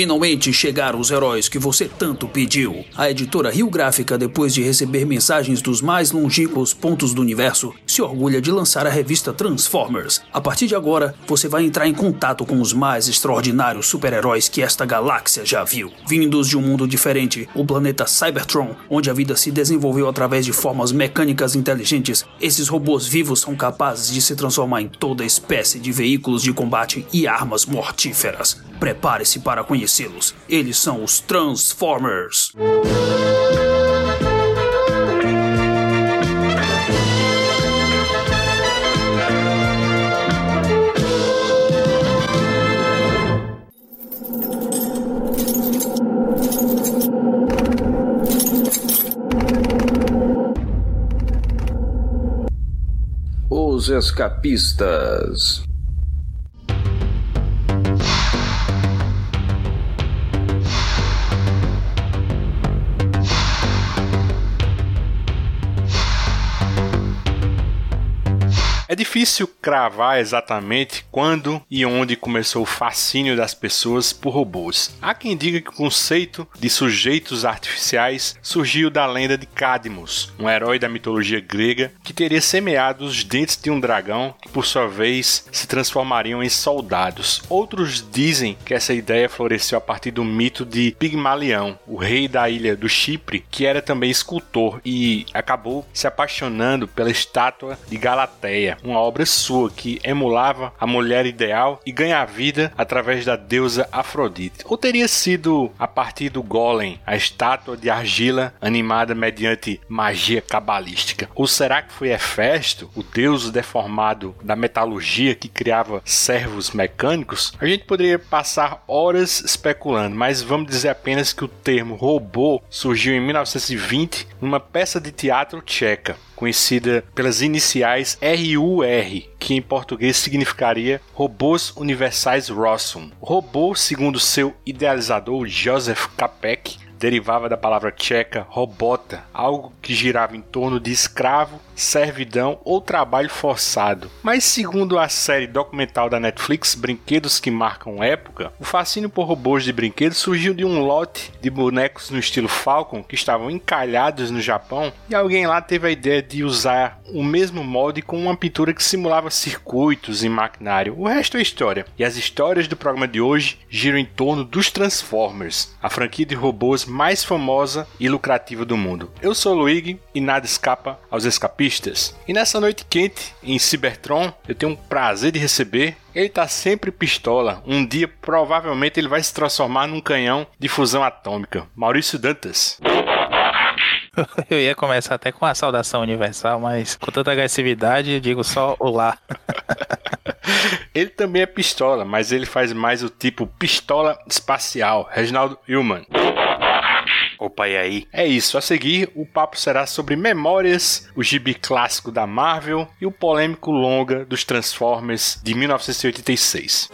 Finalmente chegaram os heróis que você tanto pediu. A editora Rio Gráfica, depois de receber mensagens dos mais longínquos pontos do universo, se orgulha de lançar a revista Transformers. A partir de agora, você vai entrar em contato com os mais extraordinários super-heróis que esta galáxia já viu. Vindos de um mundo diferente, o planeta Cybertron, onde a vida se desenvolveu através de formas mecânicas inteligentes, esses robôs vivos são capazes de se transformar em toda espécie de veículos de combate e armas mortíferas. Prepare-se para conhecê-los. Eles são os Transformers. Os escapistas. É difícil cravar exatamente quando e onde começou o fascínio das pessoas por robôs. Há quem diga que o conceito de sujeitos artificiais surgiu da lenda de Cadmus, um herói da mitologia grega que teria semeado os dentes de um dragão que, por sua vez, se transformariam em soldados. Outros dizem que essa ideia floresceu a partir do mito de Pigmalião, o rei da ilha do Chipre, que era também escultor e acabou se apaixonando pela estátua de Galateia uma obra sua que emulava a mulher ideal e ganha vida através da deusa Afrodite. Ou teria sido a partir do Golem, a estátua de argila animada mediante magia cabalística? Ou será que foi Hefesto, o deus deformado da metalurgia que criava servos mecânicos? A gente poderia passar horas especulando, mas vamos dizer apenas que o termo robô surgiu em 1920 numa peça de teatro tcheca conhecida pelas iniciais RUR, que em português significaria Robôs Universais Rossum. Robô, segundo seu idealizador Joseph Kapek, derivava da palavra tcheca robota, algo que girava em torno de escravo, servidão ou trabalho forçado. Mas segundo a série documental da Netflix Brinquedos que Marcam Época, o fascínio por robôs de brinquedos surgiu de um lote de bonecos no estilo Falcon que estavam encalhados no Japão e alguém lá teve a ideia de usar o mesmo molde com uma pintura que simulava circuitos e maquinário. O resto é história. E as histórias do programa de hoje giram em torno dos Transformers, a franquia de robôs mais famosa e lucrativa do mundo. Eu sou o Luigi e nada escapa aos escapistas. E nessa noite quente em Cybertron, eu tenho um prazer de receber ele tá sempre pistola. Um dia, provavelmente, ele vai se transformar num canhão de fusão atômica. Maurício Dantas. Eu ia começar até com a saudação universal, mas com tanta agressividade, eu digo só olá. ele também é pistola, mas ele faz mais o tipo pistola espacial. Reginaldo Hillman. Opa, e aí? É isso, a seguir o papo será sobre Memórias, o gibi clássico da Marvel e o polêmico longa dos Transformers de 1986.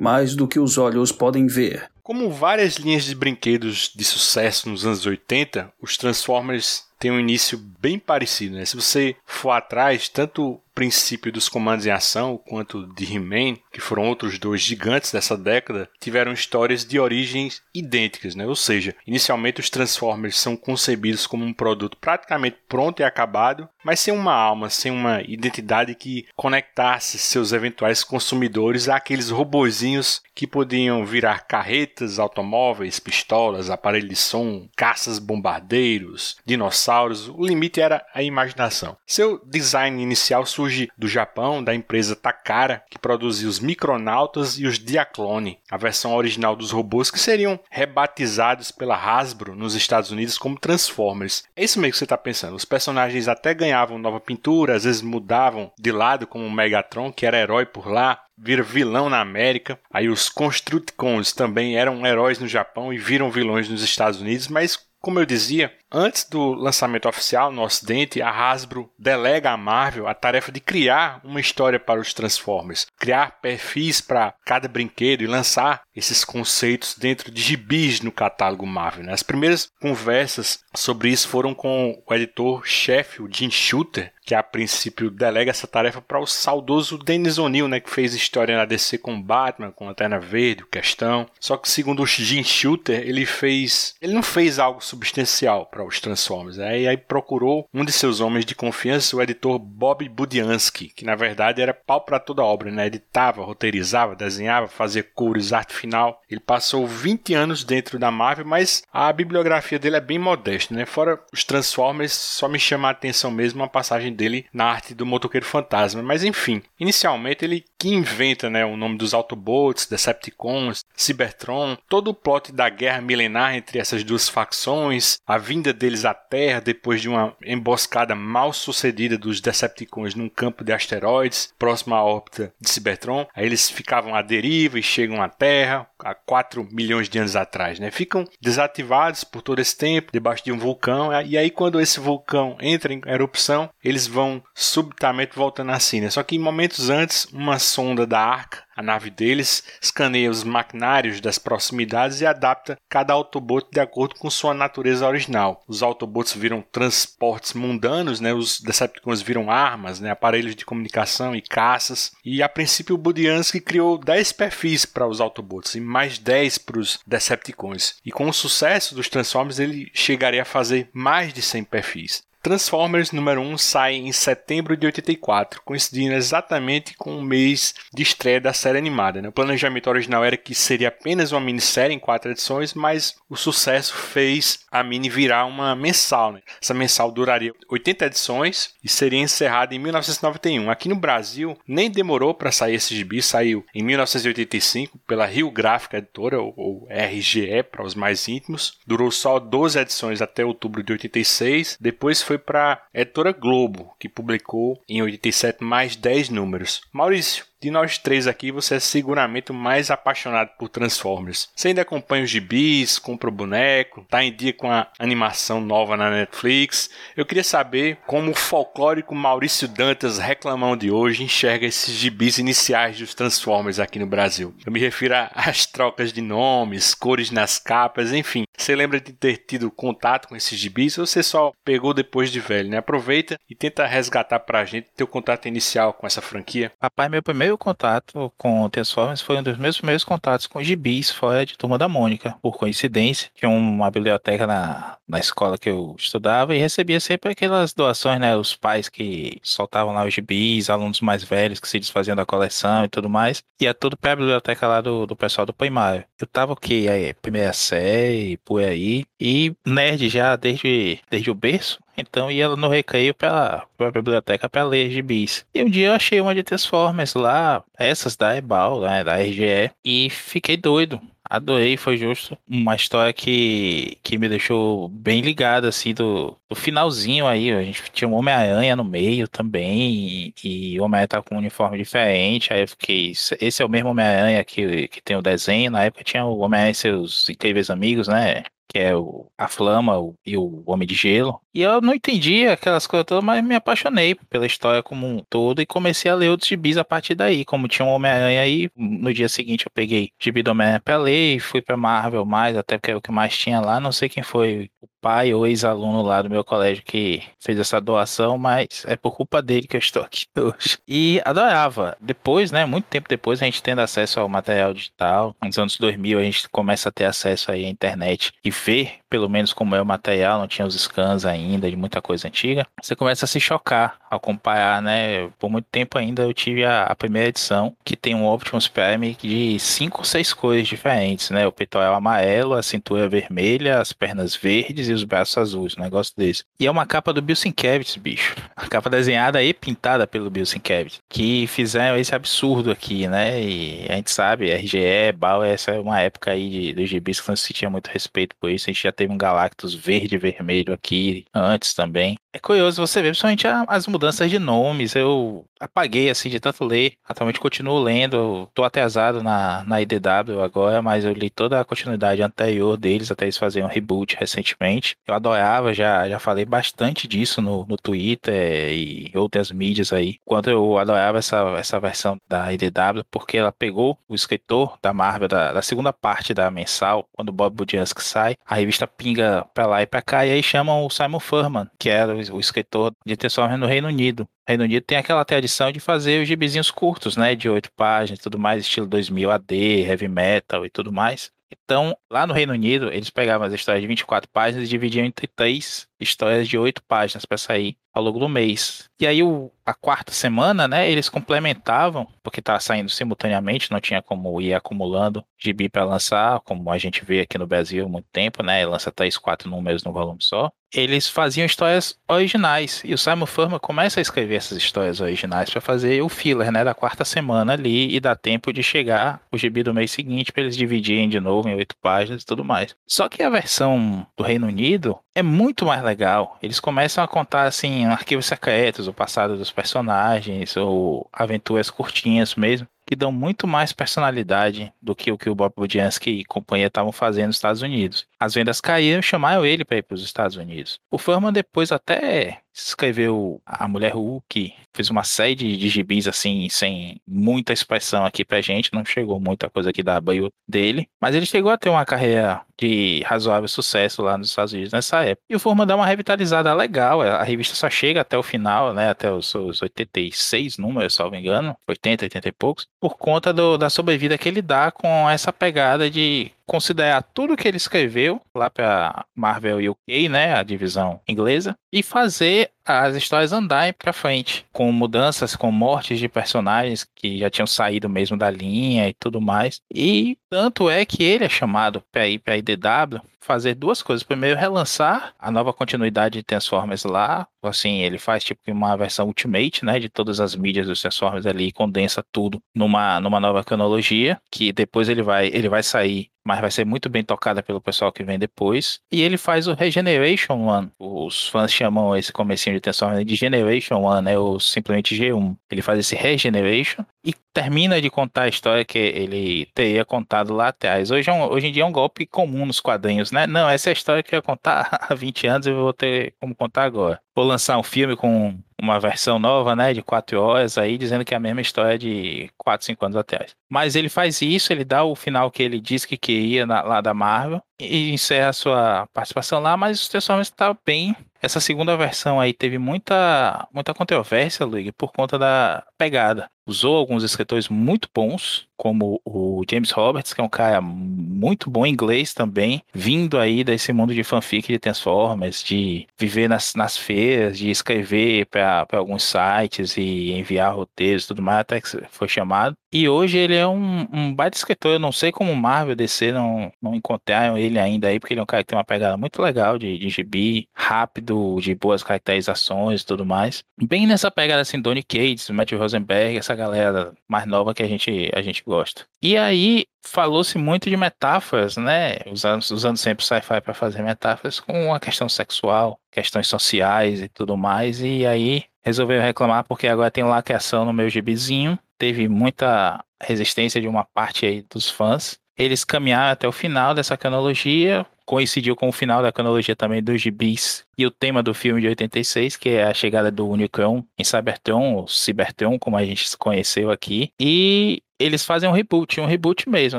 Mais do que os olhos podem ver. Como várias linhas de brinquedos de sucesso nos anos 80, os Transformers têm um início bem parecido. Né? Se você for atrás, tanto princípio dos comandos em ação, quanto de He-Man, que foram outros dois gigantes dessa década, tiveram histórias de origens idênticas, né? Ou seja, inicialmente os Transformers são concebidos como um produto praticamente pronto e acabado, mas sem uma alma, sem uma identidade que conectasse seus eventuais consumidores àqueles robozinhos que podiam virar carretas, automóveis, pistolas, aparelhos de som, caças bombardeiros, dinossauros. O limite era a imaginação. Seu design inicial surge do Japão, da empresa Takara, que produzia os Micronautas e os Diaclone, a versão original dos robôs que seriam rebatizados pela Hasbro nos Estados Unidos como Transformers. É isso mesmo que você está pensando. Os personagens até ganhavam nova pintura, às vezes mudavam de lado, como o Megatron, que era herói por lá, vira vilão na América. Aí os Constructicons também eram heróis no Japão e viram vilões nos Estados Unidos, mas como eu dizia, Antes do lançamento oficial no Ocidente, a Hasbro delega à Marvel a tarefa de criar uma história para os Transformers, criar perfis para cada brinquedo e lançar esses conceitos dentro de gibis no catálogo Marvel. Né? As primeiras conversas sobre isso foram com o editor-chefe, o Jim Shooter, que a princípio delega essa tarefa para o saudoso Dennis O'Neill, né, que fez história na DC com Batman, com Lanterna Verde, o Questão. Só que segundo o Jim Shooter, ele fez, ele não fez algo substancial para os Transformers. Né? E aí procurou um de seus homens de confiança, o editor Bob Budiansky, que na verdade era pau para toda a obra, né? Editava, roteirizava, desenhava, fazia cores, arte final. Ele passou 20 anos dentro da Marvel, mas a bibliografia dele é bem modesta, né? Fora os Transformers, só me chama a atenção mesmo a passagem dele na arte do motoqueiro fantasma. Mas enfim, inicialmente ele que inventa né, o nome dos Autobots, Decepticons, Cybertron, todo o plot da guerra milenar entre essas duas facções, a vinda deles à Terra depois de uma emboscada mal sucedida dos Decepticons num campo de asteroides próximo à órbita de Cybertron. Aí eles ficavam à deriva e chegam à Terra há 4 milhões de anos atrás. Né? Ficam desativados por todo esse tempo debaixo de um vulcão. E aí, quando esse vulcão entra em erupção, eles vão subitamente voltando assim, né? Só que momentos antes, uma sonda da Arca a nave deles escaneia os maquinários das proximidades e adapta cada Autobot de acordo com sua natureza original. Os Autobots viram transportes mundanos, né? os Decepticons viram armas, né? aparelhos de comunicação e caças. E a princípio o Budiansky criou 10 perfis para os Autobots e mais 10 para os Decepticons. E com o sucesso dos Transformers ele chegaria a fazer mais de 100 perfis. Transformers número 1 sai em setembro de 84, coincidindo exatamente com o mês de estreia da série animada. Né? O planejamento original era que seria apenas uma minissérie em quatro edições, mas o sucesso fez a mini virar uma mensal. Né? Essa mensal duraria 80 edições e seria encerrada em 1991. Aqui no Brasil, nem demorou para sair esse gibi, saiu em 1985 pela Rio Gráfica Editora, ou RGE para os mais íntimos. Durou só 12 edições até outubro de 86, depois foi para a editora Globo, que publicou em 87 mais 10 números. Maurício, de nós três aqui, você é seguramente o mais apaixonado por Transformers. Você ainda acompanha os gibis, compra o boneco, tá em dia com a animação nova na Netflix. Eu queria saber como o folclórico Maurício Dantas, reclamão de hoje, enxerga esses gibis iniciais dos Transformers aqui no Brasil. Eu me refiro às trocas de nomes, cores nas capas, enfim. Você lembra de ter tido contato com esses gibis ou você só pegou depois de velho, né? Aproveita e tenta resgatar pra gente teu contato inicial com essa franquia. Rapaz, meu primeiro contato com Transformers foi um dos meus primeiros contatos com gibis fora de Turma da Mônica, por coincidência. Tinha uma biblioteca na, na escola que eu estudava e recebia sempre aquelas doações, né? Os pais que soltavam lá os gibis, alunos mais velhos que se desfaziam da coleção e tudo mais. Ia tudo pra biblioteca lá do, do pessoal do primário. Eu tava o quê? Aí, primeira série, por aí. E nerd já desde, desde o berço. Então ia no recreio para a biblioteca para ler gibis. E um dia eu achei uma de Transformers lá, essas da Ebal, né, da RGE, e fiquei doido. Adorei, foi justo. Uma história que, que me deixou bem ligado, assim, do, do finalzinho aí. A gente tinha um Homem-Aranha no meio também, e, e o Homem-Aranha tá com um uniforme diferente. Aí eu fiquei, esse é o mesmo Homem-Aranha que, que tem o desenho. Na época tinha o Homem-Aranha e seus incríveis amigos, né? que é o, a Flama o, e o Homem de Gelo. E eu não entendi aquelas coisas todas, mas me apaixonei pela história como um todo e comecei a ler outros gibis a partir daí. Como tinha um Homem-Aranha aí, no dia seguinte eu peguei gibi do Homem-Aranha pra ler e fui pra Marvel mais, até porque era o que mais tinha lá. Não sei quem foi o pai ou ex-aluno lá do meu colégio que fez essa doação, mas é por culpa dele que eu estou aqui hoje. E adorava. Depois, né, muito tempo depois, a gente tendo acesso ao material digital, nos anos 2000 a gente começa a ter acesso aí à internet e ver pelo menos como é o material, não tinha os scans ainda de muita coisa antiga, você começa a se chocar ao comparar, né? Por muito tempo ainda eu tive a, a primeira edição, que tem um Optimus Prime de cinco ou seis cores diferentes, né? O peitoral amarelo, a cintura vermelha, as pernas verdes e os braços azuis, um negócio desse. E é uma capa do Bill Sienkiewicz, bicho. A capa desenhada e pintada pelo Bill Sienkiewicz, que fizeram esse absurdo aqui, né? E a gente sabe, RGE, BAL, essa é uma época aí de, dos gibis que não se tinha muito respeito por isso, a gente já teve um Galactus verde e vermelho aqui antes também. É curioso você ver, principalmente as mudanças de nomes. Eu apaguei assim de tanto ler. Atualmente continuo lendo. Tô atrasado na, na IDW agora, mas eu li toda a continuidade anterior deles, até eles fazerem um reboot recentemente. Eu adorava, já, já falei bastante disso no, no Twitter e outras mídias aí. Quando eu adorava essa, essa versão da IDW, porque ela pegou o escritor da Marvel, da, da segunda parte da mensal, quando Bob Budiansky sai, a revista pinga pra lá e pra cá, e aí chamam o Simon Furman, que era o, escritor de Transformers no Reino Unido. Reino Unido tem aquela tradição de fazer os gibizinhos curtos, né, de oito páginas e tudo mais, estilo 2000 AD, heavy metal e tudo mais. Então, lá no Reino Unido, eles pegavam as histórias de 24 páginas e dividiam entre três histórias de oito páginas para sair ao longo do mês. E aí, o, a quarta semana, né, eles complementavam, porque estava saindo simultaneamente, não tinha como ir acumulando gibi para lançar, como a gente vê aqui no Brasil há muito tempo, né, lança três, quatro números no volume só. Eles faziam histórias originais, e o Simon Furman começa a escrever essas histórias originais para fazer o filler, né, da quarta semana ali, e dá tempo de chegar o gibi do mês seguinte para eles dividirem de novo em oito páginas e tudo mais. Só que a versão do Reino Unido é muito mais legal. Eles começam a contar assim arquivos secretos, o passado dos personagens, ou aventuras curtinhas mesmo que dão muito mais personalidade do que o que o Bob Budiansky e companhia estavam fazendo nos Estados Unidos. As vendas caíram chamaram ele para ir para os Estados Unidos. O Furman depois até escreveu A Mulher Hulk, fez uma série de, de gibis assim, sem muita expressão aqui pra gente, não chegou muita coisa aqui da abril dele, mas ele chegou a ter uma carreira de razoável sucesso lá nos Estados Unidos nessa época. E o Furman dá uma revitalizada legal, a revista só chega até o final, né, até os seus 86 números, se não me engano, 80, 80 e poucos, por conta do, da sobrevida que ele dá com essa pegada de considerar tudo que ele escreveu lá para Marvel UK, né, a divisão inglesa, e fazer as histórias andarem para frente, com mudanças, com mortes de personagens que já tinham saído mesmo da linha e tudo mais. E tanto é que ele é chamado para ir para IDW fazer duas coisas. Primeiro, relançar a nova continuidade de Transformers lá. Assim, ele faz tipo uma versão Ultimate, né, de todas as mídias dos Transformers ali e condensa tudo numa, numa nova cronologia, que depois ele vai ele vai sair mas vai ser muito bem tocada pelo pessoal que vem depois. E ele faz o Regeneration One. Os fãs chamam esse comecinho de Transformers de Generation One, né, ou simplesmente G1. Ele faz esse Regeneration e termina de contar a história que ele teria contado lá atrás. Hoje, é um, hoje em dia é um golpe comum nos quadrinhos, né? Não, essa é a história que eu ia contar há 20 anos e vou ter como contar agora. Vou lançar um filme com uma versão nova, né, de 4 horas aí, dizendo que é a mesma história de 4, 5 anos atrás. Mas ele faz isso, ele dá o final que ele disse que queria na, lá da Marvel e encerra a sua participação lá, mas o Transformers está bem essa segunda versão aí teve muita, muita controvérsia, Luigi, por conta da pegada. Usou alguns escritores muito bons, como o James Roberts, que é um cara muito bom em inglês também, vindo aí desse mundo de fanfic de Transformers, de viver nas, nas feiras, de escrever para alguns sites e enviar roteiros e tudo mais, até que foi chamado. E hoje ele é um, um baita escritor. Eu não sei como Marvel DC não, não encontraram ele ainda aí, porque ele é um cara que tem uma pegada muito legal de, de gibi, rápido, de boas caracterizações e tudo mais. Bem nessa pegada assim, Donny Cates, Matthew Rosenberg, essa galera mais nova que a gente, a gente gosta. E aí falou-se muito de metáforas, né? Usando, usando sempre sci-fi para fazer metáforas com a questão sexual, questões sociais e tudo mais. E aí resolveu reclamar porque agora tem lacração no meu gibizinho teve muita resistência de uma parte aí dos fãs. Eles caminharam até o final dessa cronologia, coincidiu com o final da cronologia também dos gibis e o tema do filme de 86, que é a chegada do Unicron em Cybertron, ou Cybertron, como a gente conheceu aqui. E eles fazem um reboot, um reboot mesmo,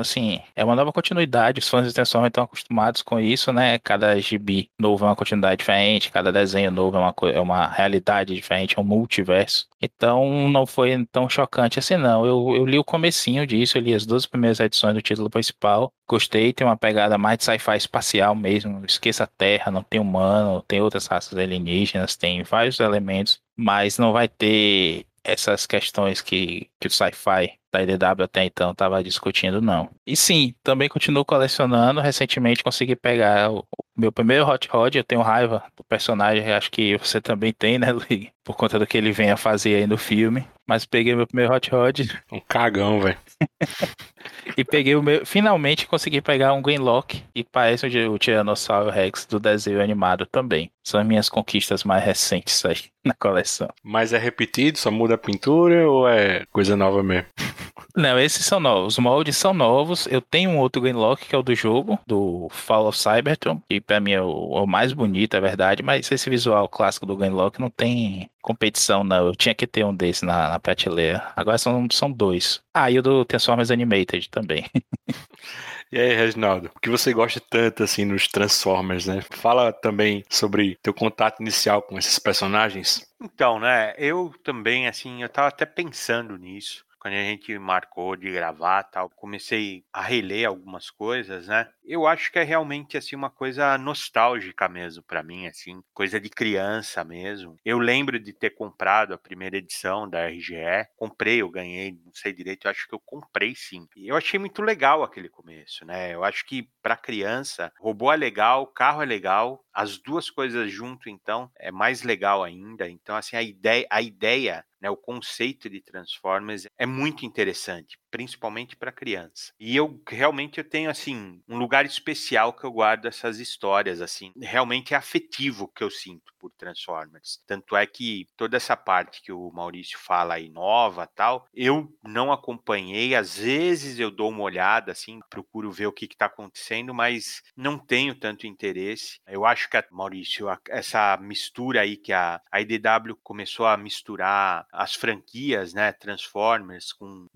assim. É uma nova continuidade. Os fãs de Transformers estão acostumados com isso, né? Cada gibi novo é uma continuidade diferente, cada desenho novo é uma, é uma realidade diferente, é um multiverso. Então não foi tão chocante assim, não. Eu, eu li o comecinho disso, eu li as duas primeiras edições do título principal. Gostei, tem uma pegada mais de sci-fi espacial mesmo. Esqueça a Terra, não tem humano, tem outras raças alienígenas, tem vários elementos, mas não vai ter essas questões que, que o sci-fi da IDW até então estava discutindo, não. E sim, também continuo colecionando. Recentemente consegui pegar o, Meu primeiro Hot Rod, eu tenho raiva do personagem, acho que você também tem, né, Luigi? Por conta do que ele vem a fazer aí no filme. Mas peguei meu primeiro Hot Rod. Um cagão, velho. e peguei o meu. Finalmente consegui pegar um Greenlock e parece o Tiranossauro Rex do desenho animado também. São as minhas conquistas mais recentes aí na coleção. Mas é repetido, só muda a pintura ou é coisa nova mesmo? Não, esses são novos. Os moldes são novos. Eu tenho um outro Greenlock que é o do jogo, do Fall of Cybertron, que pra mim é o, é o mais bonito, é verdade, mas esse visual clássico do Greenlock não tem competição, não. Eu tinha que ter um desse na, na prateleira. Agora são, são dois. Ah, e o do Transformers Animated também. E aí, Reginaldo, o que você gosta tanto assim nos Transformers, né? Fala também sobre teu contato inicial com esses personagens. Então, né, eu também, assim, eu tava até pensando nisso quando a gente marcou de gravar tal, comecei a reler algumas coisas, né? Eu acho que é realmente assim uma coisa nostálgica mesmo para mim, assim, coisa de criança mesmo. Eu lembro de ter comprado a primeira edição da RGE, comprei, eu ganhei, não sei direito, eu acho que eu comprei sim. E eu achei muito legal aquele começo, né? Eu acho que para criança, robô é legal, carro é legal, as duas coisas junto então é mais legal ainda. Então assim, a ideia, a ideia né, o conceito de Transformers é muito interessante, principalmente para criança. E eu realmente eu tenho assim um lugar especial que eu guardo essas histórias assim. Realmente é afetivo que eu sinto por Transformers. Tanto é que toda essa parte que o Maurício fala aí nova, tal, eu não acompanhei, às vezes eu dou uma olhada assim, procuro ver o que está acontecendo, mas não tenho tanto interesse. Eu acho que a, Maurício, a, essa mistura aí que a, a IDW começou a misturar as franquias, né, Transformers com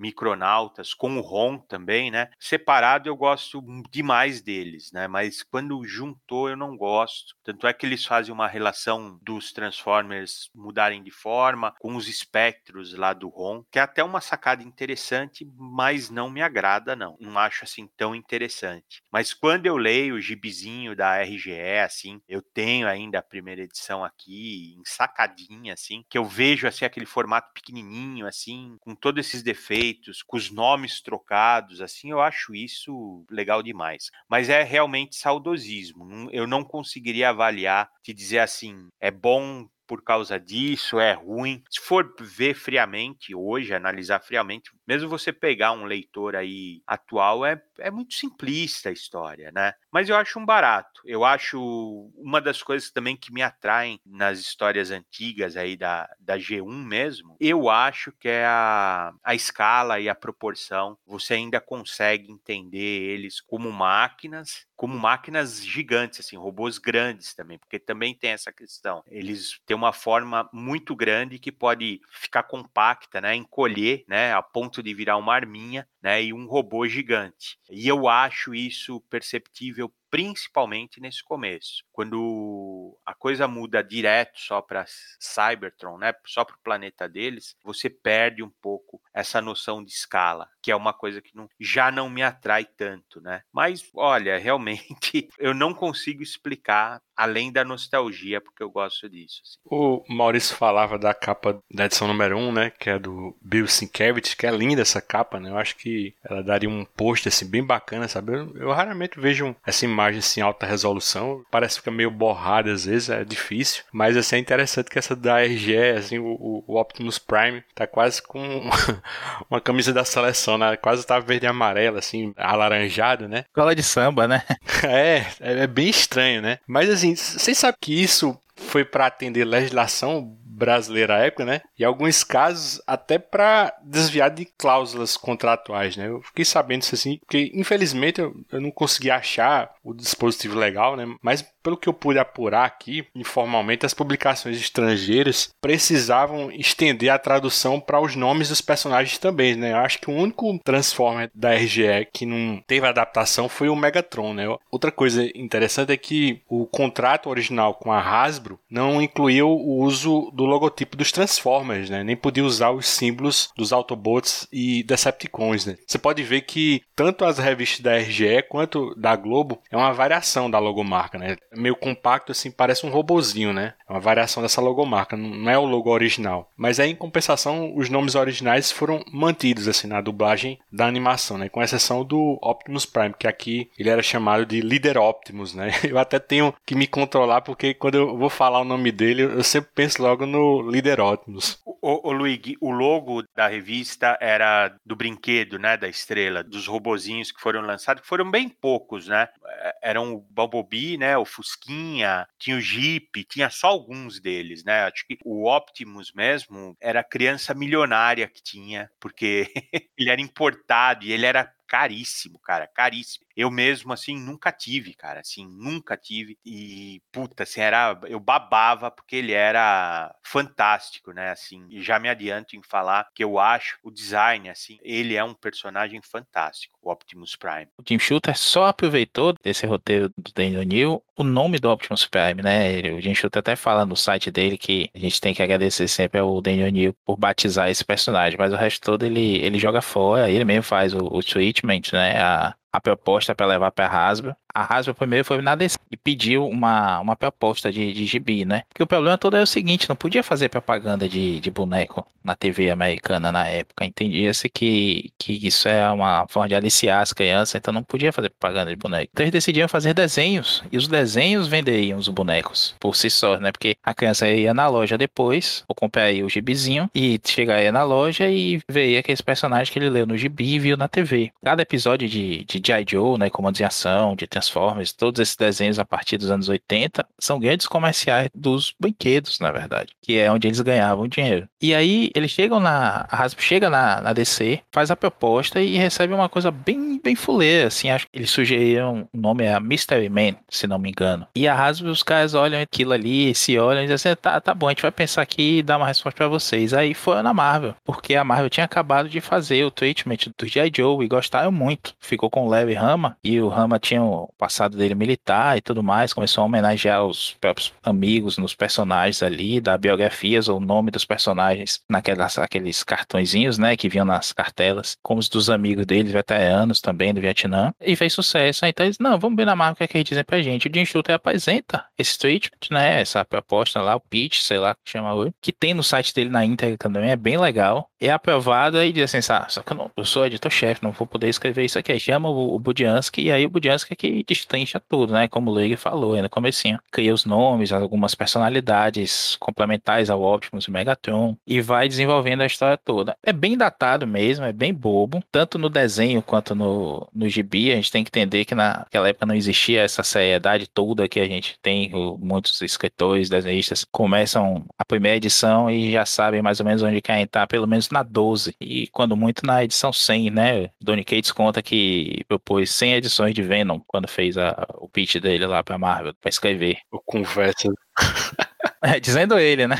Com o Ron também, né? Separado eu gosto demais deles, né? Mas quando juntou eu não gosto. Tanto é que eles fazem uma relação dos Transformers mudarem de forma com os espectros lá do Ron, que é até uma sacada interessante, mas não me agrada não. Não acho assim tão interessante. Mas quando eu leio o gibizinho da RGE assim, eu tenho ainda a primeira edição aqui, ensacadinha assim, que eu vejo assim aquele formato pequenininho, assim, com todos esses defeitos, com os nomes trocados, assim, eu acho isso legal demais. Mas é realmente saudosismo. Eu não conseguiria avaliar, te dizer assim, é bom por causa disso, é ruim. Se for ver friamente hoje, analisar friamente, mesmo você pegar um leitor aí atual, é, é muito simplista a história, né? Mas eu acho um barato. Eu acho uma das coisas também que me atraem nas histórias antigas aí da, da G1 mesmo, eu acho que é a, a escala e a proporção. Você ainda consegue entender eles como máquinas, como máquinas gigantes, assim, robôs grandes também, porque também tem essa questão. Eles têm uma forma muito grande que pode ficar compacta, né, encolher, né, a ponto de virar uma arminha, né, e um robô gigante. E eu acho isso perceptível principalmente nesse começo, quando a coisa muda direto só para Cybertron, né, só para o planeta deles, você perde um pouco essa noção de escala, que é uma coisa que não, já não me atrai tanto, né? Mas olha, realmente eu não consigo explicar além da nostalgia, porque eu gosto disso. Assim. O Maurício falava da capa da edição número 1, né, que é do Bill Sienkiewicz, que é linda essa capa, né? Eu acho que ela daria um post assim bem bacana, sabe? Eu, eu raramente vejo essa imagem assim em alta resolução, parece que fica meio borrada às vezes, é difícil, mas assim é interessante que essa da RGE, assim, o, o Optimus Prime tá quase com uma camisa da seleção, Quase tá verde e amarela assim, alaranjado, né? Cola de samba, né? é, é, é bem estranho, né? Mas assim, vocês sabem que isso foi para atender legislação brasileira à época, né? E alguns casos até para desviar de cláusulas contratuais, né? Eu fiquei sabendo isso assim, porque infelizmente eu, eu não consegui achar o dispositivo legal, né? Mas pelo que eu pude apurar aqui, informalmente, as publicações estrangeiras precisavam estender a tradução para os nomes dos personagens também, né? Eu acho que o único Transformer da RGE que não teve adaptação foi o Megatron, né? Outra coisa interessante é que o contrato original com a Hasbro não incluiu o uso do logotipo dos Transformers, né? Nem podia usar os símbolos dos Autobots e Decepticons, né? Você pode ver que tanto as revistas da RGE quanto da Globo é uma variação da logomarca, né? Meio compacto, assim, parece um robozinho, né? É uma variação dessa logomarca, não é o logo original. Mas aí, em compensação, os nomes originais foram mantidos, assim, na dublagem da animação, né? Com exceção do Optimus Prime, que aqui ele era chamado de Líder Optimus, né? Eu até tenho que me controlar, porque quando eu vou falar o nome dele, eu sempre penso logo no Líder Optimus. O Luigi, o logo da revista era do brinquedo, né? Da estrela, dos robozinhos que foram lançados, que foram bem poucos, né? É, eram o Bumblebee, né? O Fusquinha, tinha o Jeep, tinha só alguns deles, né? Acho que o Optimus mesmo era criança milionária que tinha, porque ele era importado e ele era caríssimo, cara, caríssimo. Eu mesmo, assim, nunca tive, cara, assim, nunca tive. E, puta, assim, era. Eu babava porque ele era fantástico, né, assim. E já me adianto em falar que eu acho o design, assim, ele é um personagem fantástico, o Optimus Prime. O Tim Shooter só aproveitou desse roteiro do Daniel Neal o nome do Optimus Prime, né? O Jim Shooter até fala no site dele que a gente tem que agradecer sempre ao Daniel Neal por batizar esse personagem, mas o resto todo ele, ele joga fora, ele mesmo faz o, o treatment, né? A, a proposta para levar para a Hasbro. A Hasbro primeiro foi na DC e pediu uma, uma proposta de, de gibi, né? Porque o problema todo é o seguinte, não podia fazer propaganda de, de boneco na TV americana na época. Entendia-se que, que isso é uma forma de aliciar as crianças, então não podia fazer propaganda de boneco. Então eles decidiram fazer desenhos, e os desenhos venderiam os bonecos por si só, né? Porque a criança ia na loja depois, ou compraria o gibizinho, e chegaria na loja e veria aqueles personagens que ele leu no gibi e viu na TV. Cada episódio de, de G.I. Joe, né, comandos em ação, de Transformers, todos esses desenhos a partir dos anos 80 são grandes comerciais dos brinquedos, na verdade, que é onde eles ganhavam dinheiro. E aí eles chegam na, a Hasbro chega na, na DC, faz a proposta e recebe uma coisa bem, bem fuleira, assim, acho que eles sugeriram, o nome é Mystery Man, se não me engano. E a Hasbro, os caras olham aquilo ali, se olham e dizem assim, tá, tá bom, a gente vai pensar aqui e dar uma resposta para vocês. Aí foram na Marvel, porque a Marvel tinha acabado de fazer o treatment do G.I. Joe e gostaram muito. Ficou com o Larry Rama, e o Rama tinha passado dele militar e tudo mais, começou a homenagear os próprios amigos nos personagens ali, dar biografias ou nome dos personagens naquelas aqueles cartõezinhos, né, que vinham nas cartelas, como os dos amigos dele, veteranos também do Vietnã, e fez sucesso. Então eles, não, vamos ver na marca o que, é que eles dizem pra gente. O Jim Shooter apresenta esse treatment, né, essa proposta lá, o pitch, sei lá, que chama hoje, que tem no site dele na íntegra também, é bem legal. É aprovado e diz assim, ah, só que eu, não, eu sou editor-chefe, não vou poder escrever isso aqui. Chama o, o Budiansky, e aí o Budiansky é que destrincha tudo, né? Como o Leigh falou aí no comecinho. Cria os nomes, algumas personalidades complementares ao Optimus e Megatron, e vai desenvolvendo a história toda. É bem datado mesmo, é bem bobo, tanto no desenho quanto no, no gibi. A gente tem que entender que naquela época não existia essa seriedade toda que a gente tem. Muitos escritores, desenhistas começam a primeira edição e já sabem mais ou menos onde querem estar, pelo menos na 12, e quando muito na edição 100, né? Donny Cates conta que propôs 100 edições de Venom quando fez a, o pitch dele lá pra Marvel, pra escrever. O conversa. é, dizendo ele, né?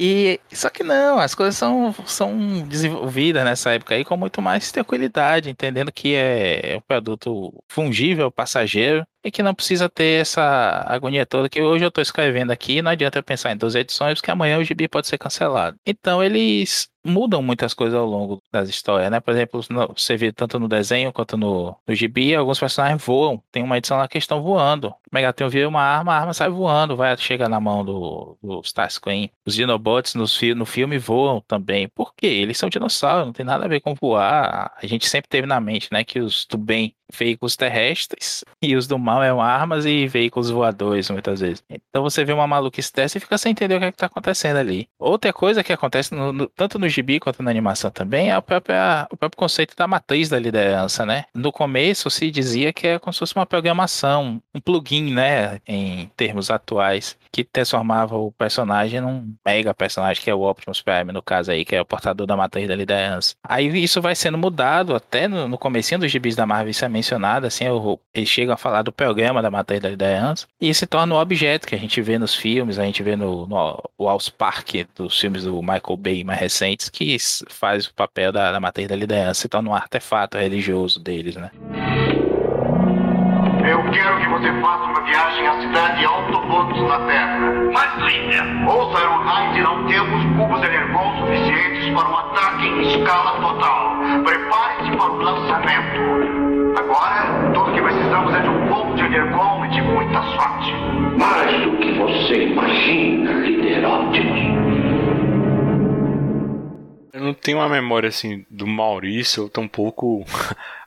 E só que não, as coisas são, são desenvolvidas nessa época aí com muito mais tranquilidade, entendendo que é um produto fungível, passageiro, e que não precisa ter essa agonia toda que hoje eu estou escrevendo aqui, não adianta eu pensar em duas edições, porque amanhã o gibi pode ser cancelado. Então eles mudam muitas coisas ao longo das histórias, né? Por exemplo, você vê tanto no desenho quanto no, no gibi, alguns personagens voam. Tem uma edição lá que estão voando. Megatron vira uma arma, a arma sai voando, vai chega na mão do, do Starscream. Os Dinobots no, no filme voam também. Por quê? Eles são dinossauros, não tem nada a ver com voar. A gente sempre teve na mente, né, que os do bem veículos terrestres e os do mal eram armas e veículos voadores, muitas vezes. Então você vê uma maluquice dessa e fica sem entender o que é está acontecendo ali. Outra coisa que acontece no, no, tanto no gibi quanto na animação também é o próprio, o próprio conceito da matriz da liderança, né? No começo se dizia que é como se fosse uma programação, um plugin, né, em termos atuais, que transformava o personagem num mega personagem, que é o Optimus Prime, no caso aí, que é o portador da matriz da liderança. Aí isso vai sendo mudado até no, no comecinho dos gibis da Marvel, isso é mencionado, assim, eles chegam a falar do programa da matriz da liderança, e se torna um objeto que a gente vê nos filmes, a gente vê no, no o Park dos filmes do Michael Bay mais recentes, que faz o papel da, da matriz da liderança, se torna um artefato religioso deles, né? Eu quero que você faça uma viagem à cidade Autobots na Terra. Mas, líder... Ouça, Ironhide, não temos cubos energol suficientes para um ataque em escala total. Prepare-se para o lançamento. Agora tudo que precisamos é de um pouco de intercom e de muita sorte. Mais do que você imagina, líder Optimus. Eu não tenho uma memória assim do Maurício, ou tampouco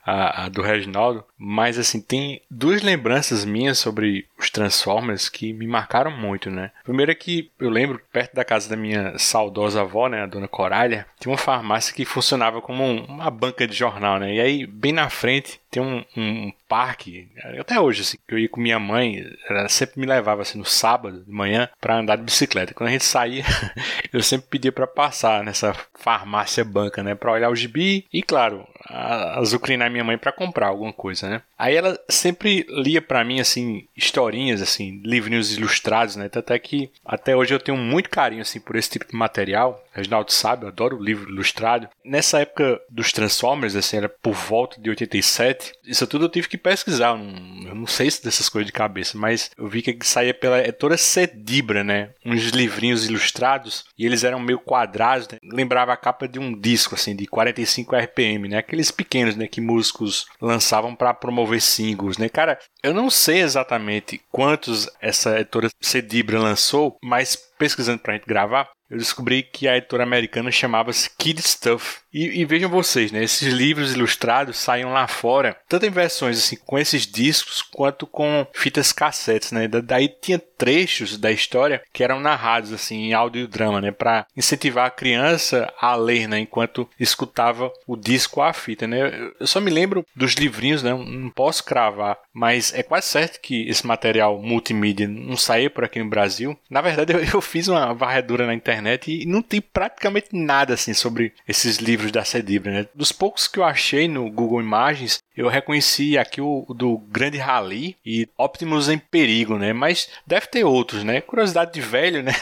a, a, do Reginaldo, mas assim, tem duas lembranças minhas sobre os Transformers que me marcaram muito, né? Primeiro é que eu lembro, perto da casa da minha saudosa avó, né, a dona Coralha, tinha uma farmácia que funcionava como um, uma banca de jornal, né? E aí, bem na frente, tem um, um, parque, até hoje, assim, que eu ia com minha mãe, ela sempre me levava assim no sábado de manhã para andar de bicicleta. Quando a gente saía, eu sempre pedia para passar nessa farmácia banca, né, para olhar o gibi e, claro, azucrinar minha mãe para comprar alguma coisa, né? Aí ela sempre lia para mim assim historinhas assim, livrinhos ilustrados, né? Até que até hoje eu tenho muito carinho assim por esse tipo de material. Reginaldo sabe, eu adoro livro ilustrado. Nessa época dos Transformers, assim, era por volta de 87. Isso tudo eu tive que pesquisar, eu não, eu não sei se dessas coisas de cabeça, mas eu vi que saía pela editora Cedibra, né? Uns livrinhos ilustrados e eles eram meio quadrados, né? lembrava a capa de um disco assim de 45 RPM, né? Aqueles pequenos, né, que músicos lançavam para promover singles, né? Cara, eu não sei exatamente quantos essa editora Cedibra lançou, mas pesquisando pra gente gravar, eu descobri que a editora americana chamava-se Kid Stuff. E, e, vejam vocês, né? Esses livros ilustrados saíam lá fora, tanto em versões assim com esses discos quanto com fitas cassetes, né? Daí tinha trechos da história que eram narrados assim em audiodrama, né, para incentivar a criança a ler, né, enquanto escutava o disco ou a fita, né? Eu só me lembro dos livrinhos, né? Não posso cravar, mas é quase certo que esse material multimídia não saiu por aqui no Brasil. Na verdade, eu, eu fiz uma varredura na internet e não tem praticamente nada assim sobre esses livros da Cedibra, né? Dos poucos que eu achei no Google Imagens, eu reconheci aqui o, o do Grande Rally e Optimus em Perigo, né? Mas deve ter outros, né? Curiosidade de velho, né?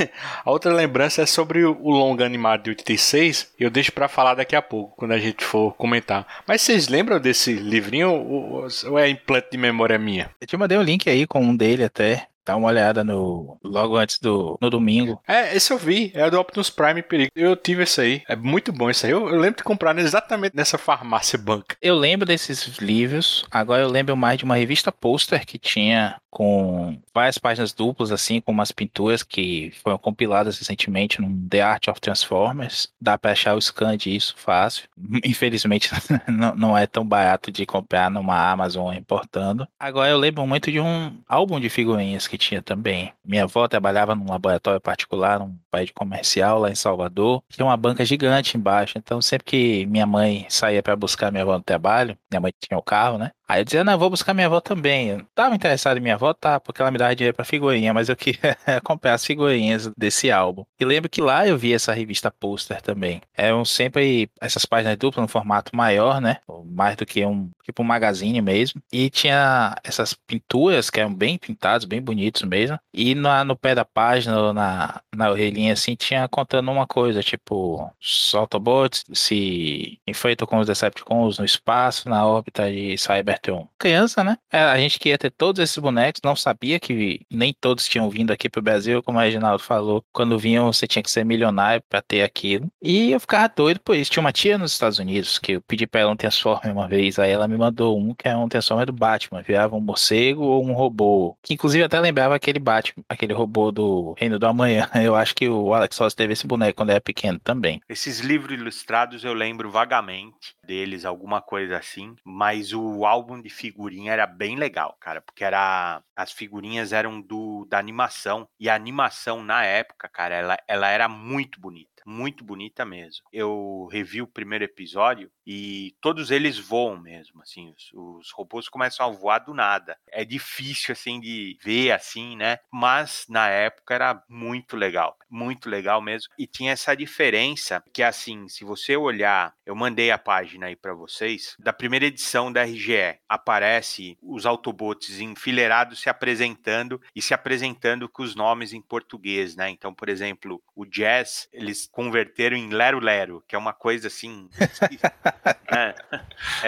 A outra lembrança é sobre o longa animado de 86, eu deixo para falar daqui a pouco, quando a gente for comentar. Mas vocês lembram desse livrinho ou, ou é implante de memória minha? Eu te mandei um link aí com um dele até. Dá uma olhada no logo antes do no domingo. É, esse eu vi, é do Optimus Prime Perigo. Eu tive esse aí. É muito bom esse aí. Eu, eu, lembro de comprar exatamente nessa farmácia banca. Eu lembro desses livros. Agora eu lembro mais de uma revista pôster que tinha com várias páginas duplas, assim, com umas pinturas que foram compiladas recentemente no The Art of Transformers. Dá para achar o scan disso fácil. Infelizmente, não, é tão barato de comprar numa Amazon importando. Agora eu lembro muito de um álbum de figurinhas que tinha também. Minha avó trabalhava num laboratório particular, num país comercial lá em Salvador. Tinha uma banca gigante embaixo. Então, sempre que minha mãe saía para buscar minha avó no trabalho, minha mãe tinha o carro, né? Aí eu dizia, não, vou buscar minha avó também. Eu tava interessado em minha avó, tá, porque ela me dava dinheiro pra figurinha, mas eu queria comprar as figurinhas desse álbum. E lembro que lá eu vi essa revista pôster também. Eram sempre essas páginas duplas no formato maior, né? Mais do que um, tipo um magazine mesmo. E tinha essas pinturas que eram bem pintados, bem bonitos mesmo. E na, no pé da página, na, na orelhinha assim, tinha contando uma coisa, tipo, os Autobots se enfrentam com os Decepticons no espaço, na órbita de Cyber Cybertron. Criança, né? É, a gente queria ter todos esses bonecos, não sabia que nem todos tinham vindo aqui pro Brasil, como o Reginaldo falou. Quando vinham, você tinha que ser milionário para ter aquilo. E eu ficava doido por isso. Tinha uma tia nos Estados Unidos que eu pedi pra ela um Transformer uma vez, aí ela me mandou um que é um Transformer do Batman, virava um morcego ou um robô, que inclusive até lembrava aquele Batman, aquele robô do Reino do Amanhã. Eu acho que o Alex Ross teve esse boneco quando era pequeno também. Esses livros ilustrados eu lembro vagamente deles, alguma coisa assim, mas o álbum de figurinha era bem legal, cara, porque era as figurinhas eram do da animação e a animação na época, cara, ela, ela era muito bonita muito bonita mesmo. Eu revi o primeiro episódio e todos eles voam mesmo, assim, os, os, robôs começam a voar do nada. É difícil, assim, de ver, assim, né? Mas na época era muito legal, muito legal mesmo. E tinha essa diferença que, assim, se você olhar, eu mandei a página aí para vocês, da primeira edição da RGE, aparece os Autobots enfileirados se apresentando e se apresentando com os nomes em português, né? Então, por exemplo, o Jazz, eles converteram em Lero Lero, que é uma coisa assim. é,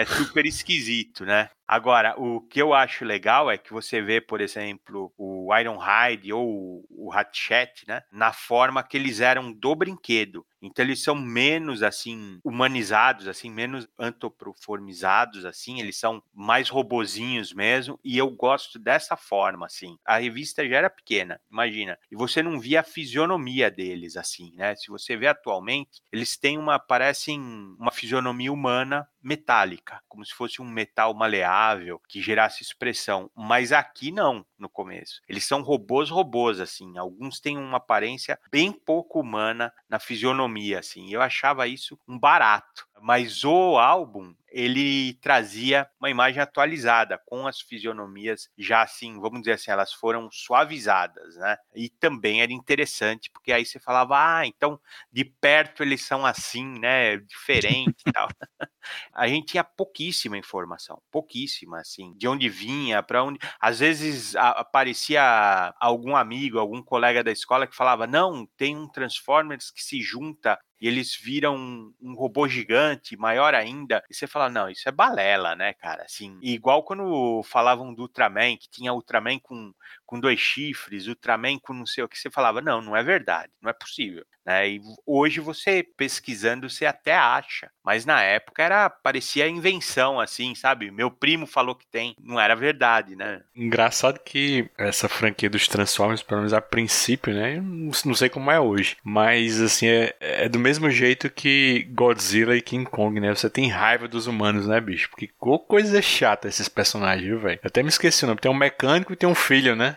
é super esquisito, né? Agora, o que eu acho legal é que você vê, por exemplo, o Ironhide ou o Hatchet, né, na forma que eles eram do brinquedo. Então eles são menos assim humanizados, assim, menos antropoformizados assim, eles são mais robozinhos mesmo, e eu gosto dessa forma assim. A revista já era pequena, imagina. E você não via a fisionomia deles assim, né? Se você vê atualmente, eles têm uma parecem uma fisionomia humana metálica, como se fosse um metal maleável que gerasse expressão, mas aqui não, no começo. Eles são robôs robôs assim, alguns têm uma aparência bem pouco humana na fisionomia assim. Eu achava isso um barato. Mas o álbum, ele trazia uma imagem atualizada, com as fisionomias já assim, vamos dizer assim, elas foram suavizadas, né? E também era interessante, porque aí você falava, ah, então de perto eles são assim, né? Diferente e tal. A gente tinha pouquíssima informação, pouquíssima, assim, de onde vinha, para onde. Às vezes aparecia algum amigo, algum colega da escola que falava, não, tem um Transformers que se junta e eles viram um, um, robô gigante, maior ainda, e você fala, não, isso é balela, né, cara? Assim, igual quando falavam do Ultraman, que tinha Ultraman com, com dois chifres, Ultraman com não sei o que, você falava, não, não é verdade, não é possível. Né? E hoje você pesquisando você até acha, mas na época era parecia invenção assim, sabe? Meu primo falou que tem, não era verdade, né? Engraçado que essa franquia dos Transformers, pelo menos a princípio, né? Não sei como é hoje, mas assim é, é do mesmo jeito que Godzilla e King Kong, né? Você tem raiva dos humanos, né, bicho? Porque coisa chata esses personagens, viu, velho? Até me esqueci o nome. Tem um mecânico e tem um filho, né?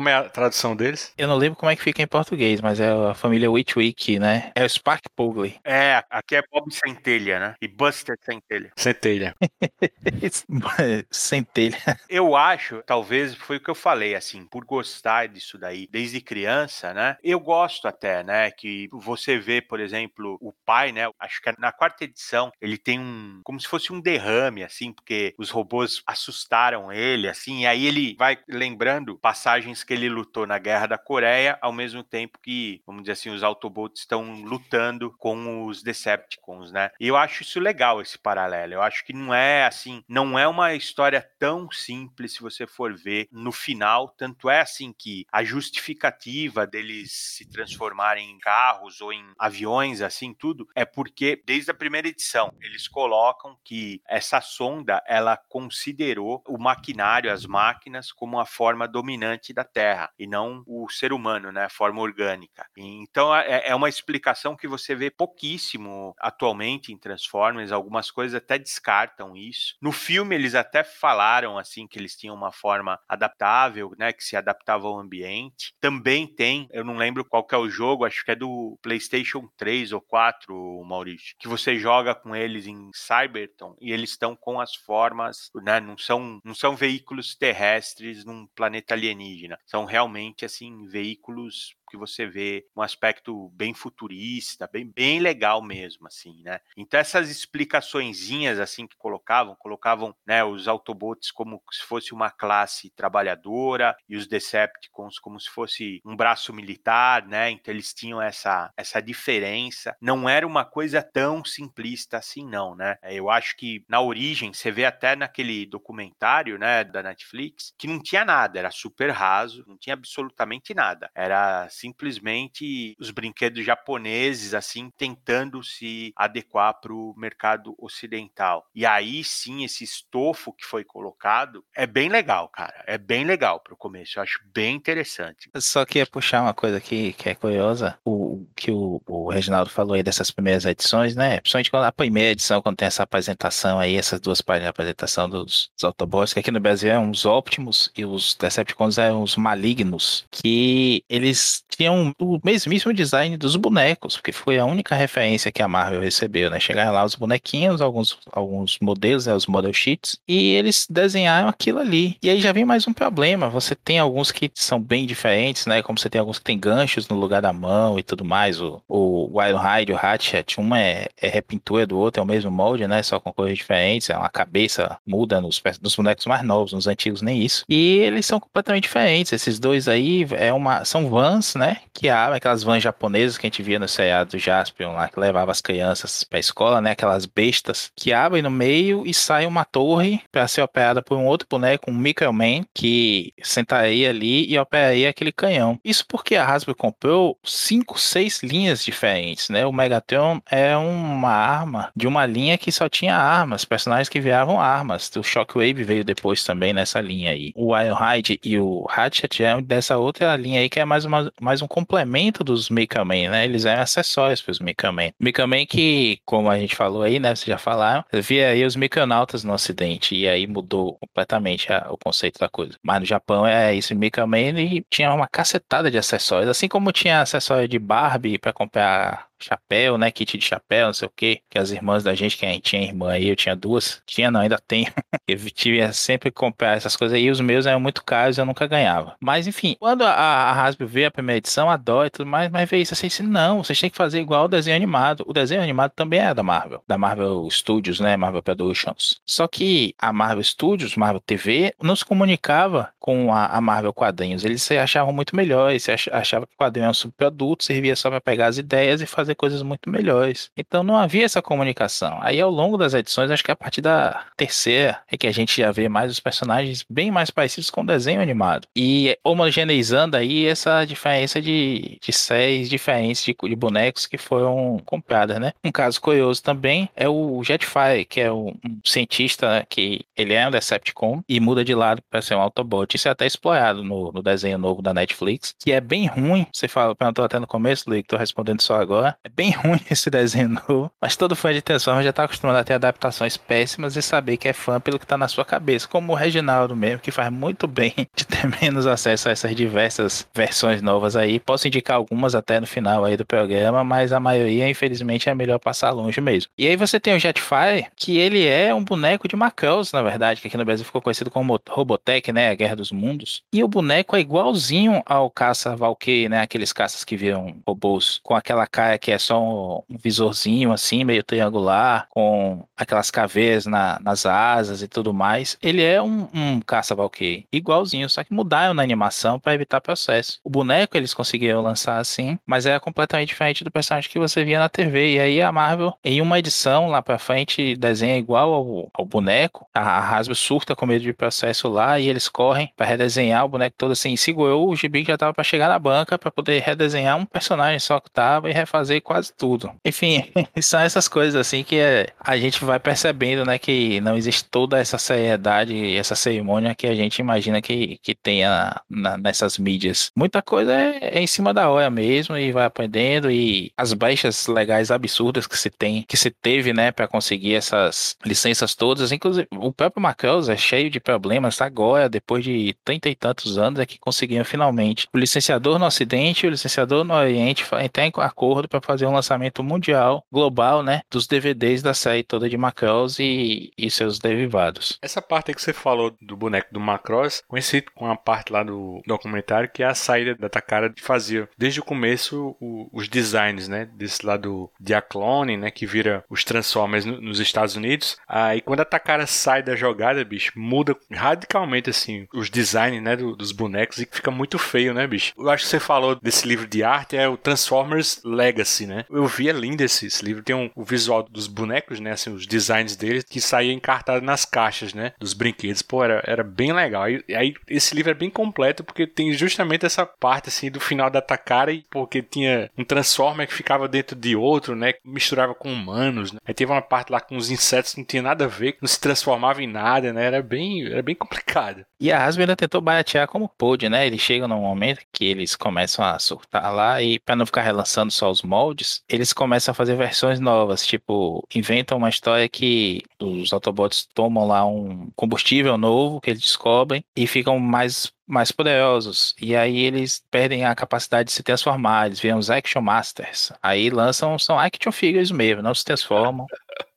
Como é a tradução deles? Eu não lembro como é que fica em português, mas é a família Witwick, né? É o Spark Pugly. É, aqui é Bob Centelha, né? E Buster Centelha. Centelha. Centelha. Eu acho, talvez foi o que eu falei, assim, por gostar disso daí desde criança, né? Eu gosto até, né? Que você vê, por exemplo, o pai, né? Acho que na quarta edição ele tem um. como se fosse um derrame, assim, porque os robôs assustaram ele, assim, e aí ele vai lembrando passagens que ele lutou na Guerra da Coreia, ao mesmo tempo que, vamos dizer assim, os Autobots estão lutando com os Decepticons, né? E eu acho isso legal, esse paralelo. Eu acho que não é assim, não é uma história tão simples se você for ver no final. Tanto é assim que a justificativa deles se transformarem em carros ou em aviões, assim, tudo, é porque desde a primeira edição eles colocam que essa sonda ela considerou o maquinário, as máquinas, como a forma dominante da Terra e não o ser humano, né? Forma orgânica. Então é, é uma explicação que você vê pouquíssimo atualmente em Transformers, algumas coisas até descartam isso. No filme eles até falaram assim que eles tinham uma forma adaptável, né, que se adaptava ao ambiente. Também tem, eu não lembro qual que é o jogo, acho que é do PlayStation 3 ou 4, Maurício, que você joga com eles em Cybertron e eles estão com as formas, né, não são não são veículos terrestres num planeta alienígena, são realmente assim veículos que você vê um aspecto bem futurista, bem, bem legal mesmo, assim, né? Então essas explicaçõezinhas, assim, que colocavam, colocavam, né, os Autobots como se fosse uma classe trabalhadora e os Decepticons como se fosse um braço militar, né? Então eles tinham essa, essa diferença. Não era uma coisa tão simplista assim, não, né? Eu acho que na origem, você vê até naquele documentário, né, da Netflix, que não tinha nada, era super raso, não tinha absolutamente nada. Era simplesmente os brinquedos japoneses, assim, tentando se adequar para o mercado ocidental. E aí sim, esse estofo que foi colocado é bem legal, cara. É bem legal para o começo. Eu acho bem interessante. Eu só queria puxar uma coisa aqui que é curiosa. O que o, o Reginaldo falou aí dessas primeiras edições, né? Principalmente quando a primeira edição, quando tem essa apresentação aí, essas duas páginas de apresentação dos, dos Autobots, que aqui no Brasil é uns Optimus e os Decepticons eram os Malignos, que eles tinham o mesmíssimo design dos bonecos, porque foi a única referência que a Marvel recebeu, né? Chegaram lá os bonequinhos, alguns, alguns modelos, né? os model sheets, e eles desenharam aquilo ali. E aí já vem mais um problema. Você tem alguns que são bem diferentes, né? Como você tem alguns que tem ganchos no lugar da mão e tudo mais. O, o Wildhide, o Hatchet, um é, é repintura do outro, é o mesmo molde, né? Só com cores diferentes, é uma cabeça muda nos, nos bonecos mais novos, nos antigos nem isso. E eles são completamente diferentes. Esses dois aí é uma, são vans, né? Que abrem aquelas vans japonesas que a gente via no seriado do Jaspion lá, que levava as crianças pra escola, né? Aquelas bestas que abrem no meio e sai uma torre para ser operada por um outro boneco, um Microman, que sentaria ali e operaria aquele canhão. Isso porque a Hasbro comprou cinco, seis linhas diferentes, né? O Megatron é uma arma de uma linha que só tinha armas, personagens que viravam armas. O Shockwave veio depois também nessa linha aí. O Ironhide e o Hatchet é dessa outra linha aí que é mais, uma, mais um complemento dos Mega Man, né? Eles eram acessórios para os Mega Man. Mega Man que, como a gente falou aí, né? Vocês já falaram, via aí os Micronautas no ocidente e aí mudou completamente a, o conceito da coisa. Mas no Japão é isso, Mega Man e tinha uma cacetada de acessórios, assim como tinha acessório de Barbie para comprar chapéu, né? Kit de chapéu, não sei o quê. Que as irmãs da gente, que tinha irmã aí, eu tinha duas. Tinha, não, ainda tenho. eu tive sempre comprar essas coisas aí. Os meus eram muito caros eu nunca ganhava. Mas enfim, quando a, a Hasbro vê a primeira edição, adora e tudo mais, mas vê isso assim, assim, não, vocês têm que fazer igual o desenho animado. O desenho animado também é da Marvel, da Marvel Studios, né? Marvel Productions. Só que a Marvel Studios, Marvel TV, não se comunicava com a, a Marvel Quadrinhos. Eles se achavam muito melhores, achavam que o quadrinho era um subproduto, servia só para pegar as ideias e fazer coisas muito melhores. Então não havia essa comunicação. Aí ao longo das edições, acho que a partir da terceira é que a gente já vê mais os personagens bem mais parecidos com o desenho animado. E homogeneizando aí essa diferença de, de séries diferentes de, de bonecos que foram compradas, né? Um caso curioso também é o Jetfire, que é um cientista que ele é um Decepticon e muda de lado para ser um Autobot. Isso é até explorado no, no desenho novo da Netflix, que é bem ruim. Você fala, perguntou até no começo, Luiz, tô respondendo só agora. É bem ruim esse desenho novo, mas todo fã de Transformers já tá acostumado a ter adaptações péssimas e saber que é fã pelo que tá na sua cabeça, como o Reginaldo mesmo, que faz muito bem de ter menos acesso a essas diversas versões novas aí. Posso indicar algumas até no final aí do programa, mas a maioria, infelizmente, é melhor passar longe mesmo. E aí você tem o Jetfire, que ele é um boneco de Macross, na verdade, que aqui no Brasil ficou conhecido como Robotech, né, a Guerra dos Mundos. E o boneco é igualzinho ao caça Valkyrie, né, aqueles caças que viram robôs com aquela cara que é só um, visorzinho assim, meio triangular, com aquelas caveiras na, nas asas e tudo mais. Ele é um, um caça-valkyrie, igualzinho, só que mudaram na animação para evitar processo. O boneco eles conseguiram lançar assim, mas era completamente diferente do personagem que você via na TV. E aí a Marvel, em uma edição lá para frente, desenha igual ao, ao boneco. A, a Hasbro surta com medo de processo lá e eles correm para redesenhar o boneco todo assim. Segurou o gibi já tava para chegar na banca para poder redesenhar um personagem só que tava e refazer quase tudo. Enfim, são essas coisas assim que a gente vai percebendo, né, que não existe toda essa seriedade, essa cerimônia que a gente imagina que, que tenha na, nessas mídias. Muita coisa é, é, em cima da hora mesmo e vai aprendendo e as baixas legais absurdas que se tem, que se teve, né, para conseguir essas licenças todas, inclusive o próprio Macross é cheio de problemas agora, depois de trinta e tantos anos, é que conseguiram finalmente o licenciador no Ocidente e o licenciador no Oriente entrar em acordo para fazer um lançamento mundial, global, né, dos DVDs da série toda de Macross e, e seus derivados. Essa parte que você falou do boneco do Macross, conheci com a parte lá do documentário que é a saída da Takara de fazer desde o começo o, os designs, né, desse lado de Aclone, né, que vira os Transformers no, nos Estados Unidos. Aí quando a Takara sai da jogada, bicho, muda radicalmente assim os designs, né, do, dos bonecos e fica muito feio, né, bicho. Eu acho que você falou desse livro de arte é o Transformers Legacy, né? Eu vi, é lindo esse, esse livro. Tem um, o visual dos bonecos, né? Assim, os designs deles, que saía encartado nas caixas, né? Dos brinquedos. Pô, era, era bem legal. E aí, esse livro é bem completo, porque tem justamente essa parte, assim, do final da Takara, porque tinha um Transformer que ficava dentro de outro, né? Misturava com humanos, né? Aí teve uma parte lá com os insetos que não tinha nada a ver, que não se transformava em nada, né? Era bem, era bem complicado. E a Hasbro tentou baratear como pôde, né? Eles chegam num momento que eles começam a surtar lá e para não ficar relançando só os moldes, eles começam a fazer versões novas, tipo, inventam uma história que os Autobots tomam lá um combustível novo que eles descobrem e ficam mais mais poderosos. E aí eles perdem a capacidade de se transformar, eles viram os Action Masters. Aí lançam, são Action Figures mesmo, não se transformam.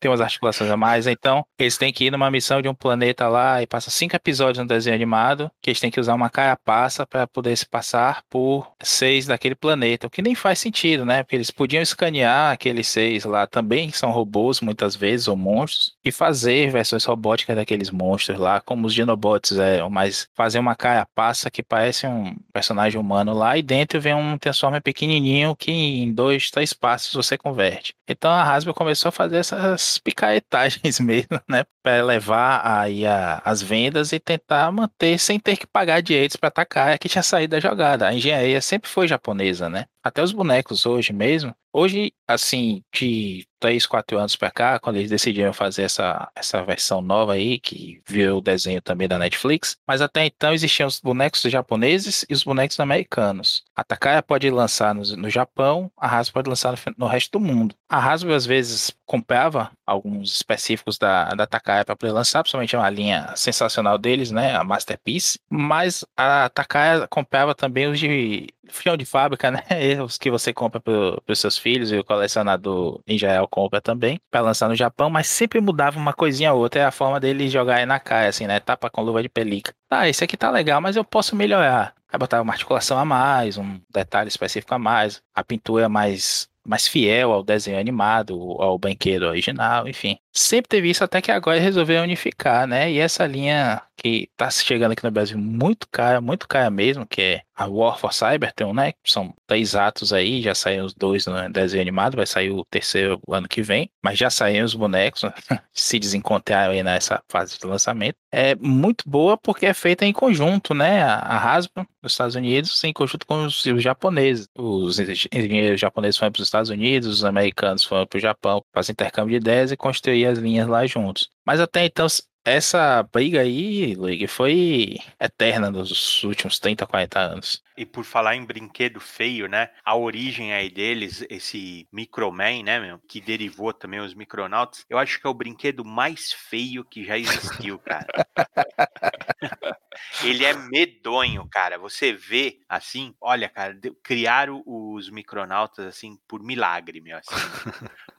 Tem umas articulações a mais. Então, eles têm que ir numa missão de um planeta lá e passa cinco episódios no desenho animado, que eles têm que usar uma carapaça para poder se passar por seis daquele planeta, o que nem faz sentido, né? Porque eles podiam escanear aqueles seis lá também, que são robôs muitas vezes, ou monstros, e fazer versões robóticas daqueles monstros lá, como os Dinobots é, mas fazer uma carapaça que parece um personagem humano lá, e dentro vem um Transformer pequenininho que em dois, três passos você converte. Então a Hasbro começou a fazer essas picaretagens mesmo, né? Para levar aí a, as vendas e tentar manter sem ter que pagar direitos para atacar é que tinha saído da jogada. A engenharia sempre foi japonesa, né? Até os bonecos hoje mesmo. Hoje, assim, de 3, 4 anos para cá, quando eles decidiram fazer essa, essa versão nova aí, que virou o desenho também da Netflix, mas até então existiam os bonecos japoneses e os bonecos americanos. A Takaya pode lançar no, no Japão, a Hasbro pode lançar no, no, resto do mundo. A Hasbro às vezes comprava alguns específicos da, da Takaya para poder lançar, principalmente uma linha sensacional deles, né, a Masterpiece, mas a Takaya comprava também os de fião de fábrica, né, os que você compra para os seus filhos e o colecionador em geral compra também, para lançar no Japão, mas sempre mudava uma coisinha ou outra, é a forma dele jogar aí na cara, assim, né? Tapa com luva de pelica. Tá, esse aqui tá legal, mas eu posso melhorar. Aí botar uma articulação a mais, um detalhe específico a mais, a pintura mais mais fiel ao desenho animado, ao banqueiro original, enfim. Sempre teve isso até que agora resolveu unificar, né? E essa linha que tá chegando aqui no Brasil muito cara, muito cara mesmo, que é a War for Cybertron, né? São três atos aí, já saíram os dois no desenho animado, vai sair o terceiro ano que vem, mas já saíram os bonecos, se desencontraram aí nessa fase de lançamento. É muito boa porque é feita em conjunto, né? A Hasbro dos Estados Unidos em conjunto com os, os japoneses. Os engenheiros japoneses foram para os Estados Unidos, os americanos foram para o Japão, fazer intercâmbio de ideias e construir as linhas lá juntos. Mas até então essa briga aí, Luigi, foi eterna nos últimos 30, 40 anos. E por falar em brinquedo feio, né? A origem aí deles, esse Microman, né, meu? Que derivou também os Micronauts, eu acho que é o brinquedo mais feio que já existiu, cara. Ele é medonho, cara. Você vê assim, olha, cara, criaram os Micronautas assim por milagre, meu, assim.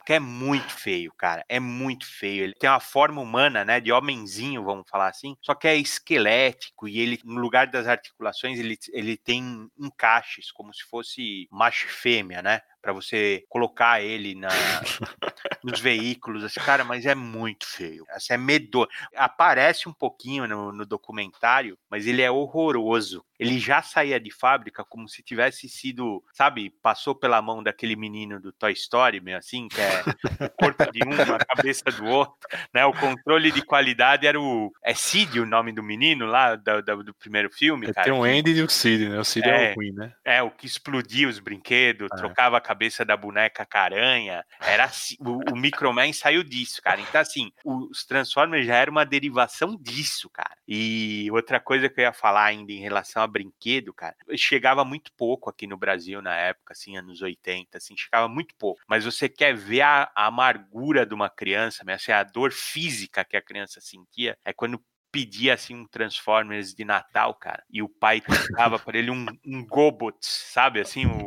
Porque é muito feio, cara. É muito feio. Ele tem uma forma humana, né? De homenzinho, vamos falar assim. Só que é esquelético e ele, no lugar das articulações, ele, ele tem encaixes, como se fosse macho e fêmea, né? Para você colocar ele na, nos veículos, assim, cara, mas é muito feio. Assim, é medonho. Aparece um pouquinho no, no, documentário, mas ele é horroroso. Ele já saía de fábrica como se tivesse sido, sabe, passou pela mão daquele menino do Toy Story, meio assim, que é o corpo de um, a cabeça do outro, né? O controle de qualidade era o. É Sid o nome do menino lá do, do, do primeiro filme, cara. Tem o Andy e o Sid, né? O Sid é, é o ruim, né? É, o que explodia os brinquedos, é. trocava a cabeça da boneca caranha. Era assim, o, o Microman saiu disso, cara. Então, assim, os Transformers já era uma derivação disso, cara. E outra coisa que eu ia falar ainda em relação a brinquedo, cara, chegava muito pouco aqui no Brasil na época, assim, anos 80, assim, chegava muito pouco. Mas você quer ver a, a amargura de uma criança, assim, a dor física que a criança sentia, é quando pedia assim um Transformers de Natal, cara, e o pai dava para ele um, um Gobot, sabe? Assim, o...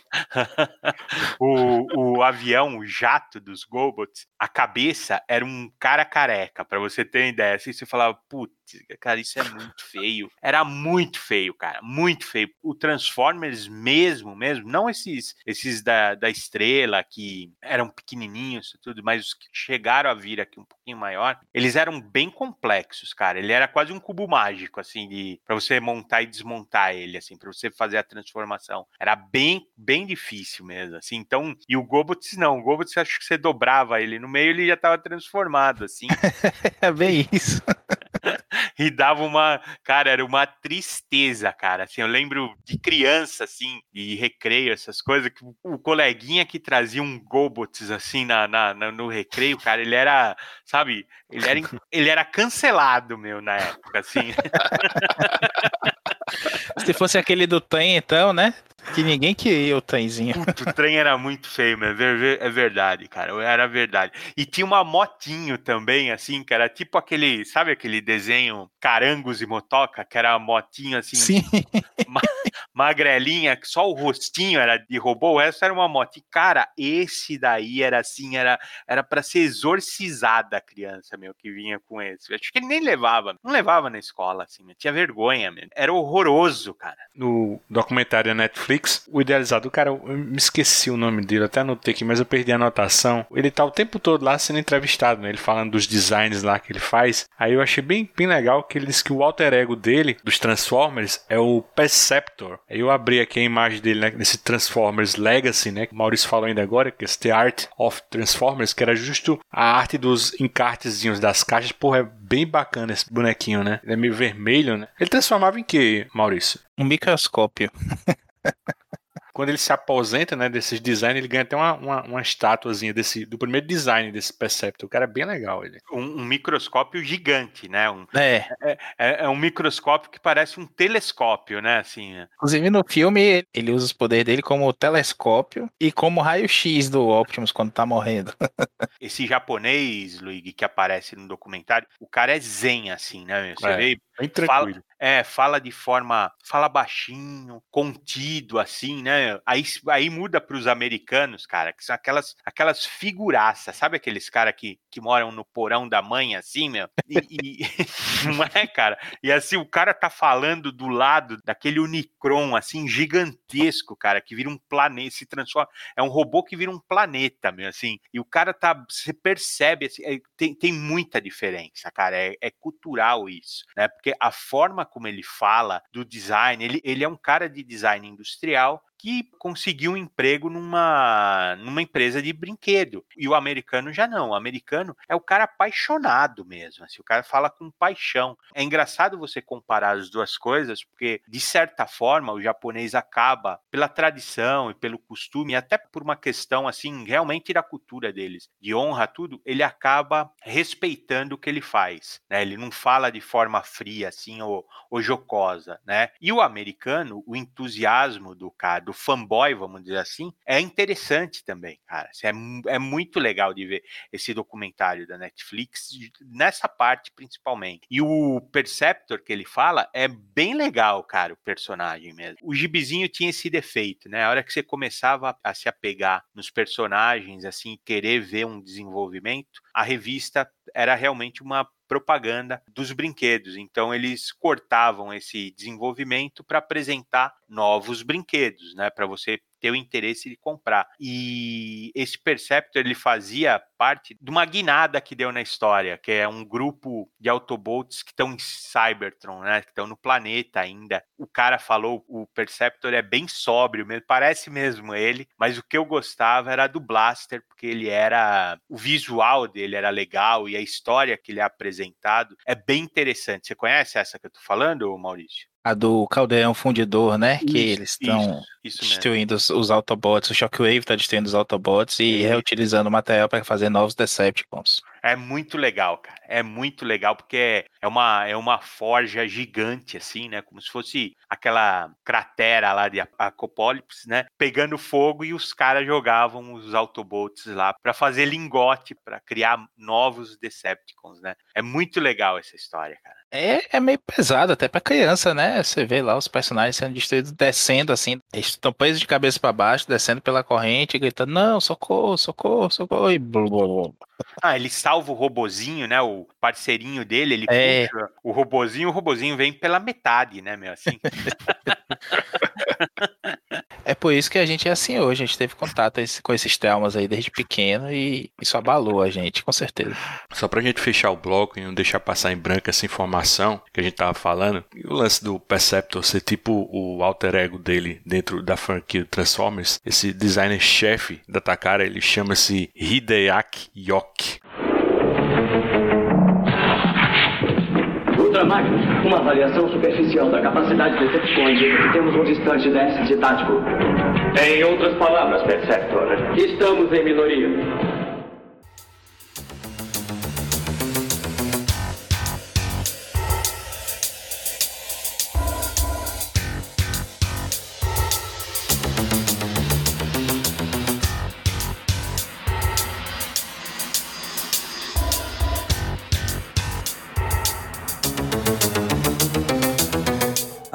o, o avião, o jato dos Gobots, a cabeça era um cara careca, para você ter uma ideia. Assim, você falava, putz, cara, isso é muito feio. Era muito feio, cara, muito feio. O Transformers mesmo, mesmo, não esses esses da, da estrela que eram pequenininhos e tudo, mas os que chegaram a vir aqui um pouquinho maior, eles eram bem complexos, cara. Ele era quase um cubo mágico, assim, de para você montar e desmontar ele, assim, para você fazer a transformação. Era bem, bem difícil mesmo, assim. Então, e o Gobots não, o Gobots acho que você dobrava ele no meio, ele já estava transformado, assim. é bem isso. e dava uma, cara, era uma tristeza, cara. Assim, eu lembro de criança, assim, de recreio, essas coisas, que o coleguinha que trazia um Gobots, assim, na, na, no recreio, cara, ele era, sabe, ele era, ele era cancelado, meu, na época, assim. Se fosse aquele do Tem, então, né? Que ninguém queria o trenzinho. Puto, o trem era muito feio, mas é é verdade, cara. Era verdade. E tinha uma motinho também, assim, que era tipo aquele, sabe aquele desenho Carangos e Motoca, que era a motinho assim, Sim. magrelinha, que só o rostinho era de robô, essa era uma moto. E, cara, esse daí era assim, era era para ser exorcizada a criança, meu, que vinha com esse. Acho que ele nem levava, não levava na escola, assim, meu, tinha vergonha, meu. Era horroroso, cara. No documentário da Netflix, o idealizado, cara, eu me esqueci o nome dele, até anotei aqui, mas eu perdi a anotação. Ele tá o tempo todo lá sendo entrevistado, né? Ele falando dos designs lá que ele faz. Aí eu achei bem, bem legal que ele disse que o alter ego dele, dos Transformers, é o Perceptor. Aí eu abri aqui a imagem dele, né? Nesse Transformers Legacy, né? Que o Maurício falou ainda agora, que é The Art of Transformers, que era justo a arte dos encartezinhos das caixas. Porra, é bem bacana esse bonequinho, né? Ele é meio vermelho, né? Ele transformava em que, Maurício? Um microscópio. Quando ele se aposenta, né, desses designs, ele ganha até uma, uma, uma estatuazinha desse, do primeiro design desse Perceptor. O cara é bem legal, ele. Um, um microscópio gigante, né? Um, É. é, é um microscópio que parece um telescópio, né? Assim, né? Inclusive no filme, ele usa os poderes dele como telescópio e como raio-x do Optimus quando tá morrendo. esse japonês, Luigi, que aparece no documentário, o cara é zen, assim, né? Você É. vê, Bem Fala- tranquilo. é, fala de forma, fala baixinho, contido, assim, né? Aí, aí muda para os americanos, cara, que são aquelas, aquelas figuraças, sabe aqueles caras que, que moram no porão da mãe, assim, meu? E, e- não é, cara? E assim, o cara tá falando do lado daquele Unicron, assim, gigantesco, cara, que vira um planeta, se transforma, é um robô que vira um planeta, meu, assim, e o cara tá, você percebe, assim, é, tem, tem muita diferença, cara, é, é cultural isso, né? Porque a forma como ele fala do design, ele, ele é um cara de design industrial que conseguiu um emprego numa, numa empresa de brinquedo. E o americano já não. O americano é o cara apaixonado mesmo. Assim, o cara fala com paixão. É engraçado você comparar as duas coisas, porque, de certa forma, o japonês acaba, pela tradição e pelo costume, e até por uma questão assim, realmente da cultura deles, de honra, tudo, ele acaba respeitando o que ele faz. Né? Ele não fala de forma fria, assim, ou, ou jocosa, né? E o americano, o entusiasmo do cara, do fanboy, vamos dizer assim, é interessante também, cara. É, é muito legal de ver esse documentário da Netflix, nessa parte principalmente. E o Perceptor que ele fala é bem legal, cara, o personagem mesmo. O gibizinho tinha esse defeito, né? A hora que você começava a se apegar nos personagens, assim, querer ver um desenvolvimento, a revista era realmente uma propaganda dos brinquedos. Então eles cortavam esse desenvolvimento para apresentar novos brinquedos, né, para você ter o interesse de comprar. E esse Perceptor ele fazia parte de uma guinada que deu na história, que é um grupo de Autobots que estão em Cybertron, né, que estão no planeta ainda. O cara falou, o Perceptor é bem sóbrio, mesmo, parece mesmo ele, mas o que eu gostava era do Blaster, porque ele era o visual dele era legal e a história que ele é apresentado é bem interessante. Você conhece essa que eu tô falando, Maurício? A do caldeirão fundidor, né? que Isso, eles estão destruindo os, os Autobots. O Shockwave tá destruindo os Autobots e É. reutilizando o material para fazer novos Decepticons. É muito legal, cara. É muito legal porque é, uma, é uma forja gigante, assim, né? Como se fosse aquela cratera lá de Acopólips, né? Pegando fogo e os caras jogavam os Autobots lá para fazer lingote, para criar novos Decepticons, né? É muito legal essa história, cara. É, é meio pesado até pra criança, né? Você vê lá os personagens sendo destruídos, descendo assim, estão presos de cabeça pra baixo, descendo pela corrente, gritando, não, socorro, socorro, socorro, e blá, blá, blá. Ah, ele salva o robozinho, né? O parceirinho dele, ele É. puxa o robozinho, o robozinho vem pela metade, né, meu? Assim. É por isso que a gente é assim hoje, a gente teve contato com esses traumas aí desde pequeno e isso abalou a gente, com certeza. Só pra gente fechar o bloco e não deixar passar em branco essa informação que a gente tava falando, o lance do Perceptor ser tipo o alter ego dele dentro da franquia Transformers, esse designer-chefe da Takara, ele chama-se Hideaki Yoki. Ultramagnus, uma avaliação superficial da capacidade de Decepticons temos um distante déficit tático. Em outras palavras, Perceptor, Estamos em minoria.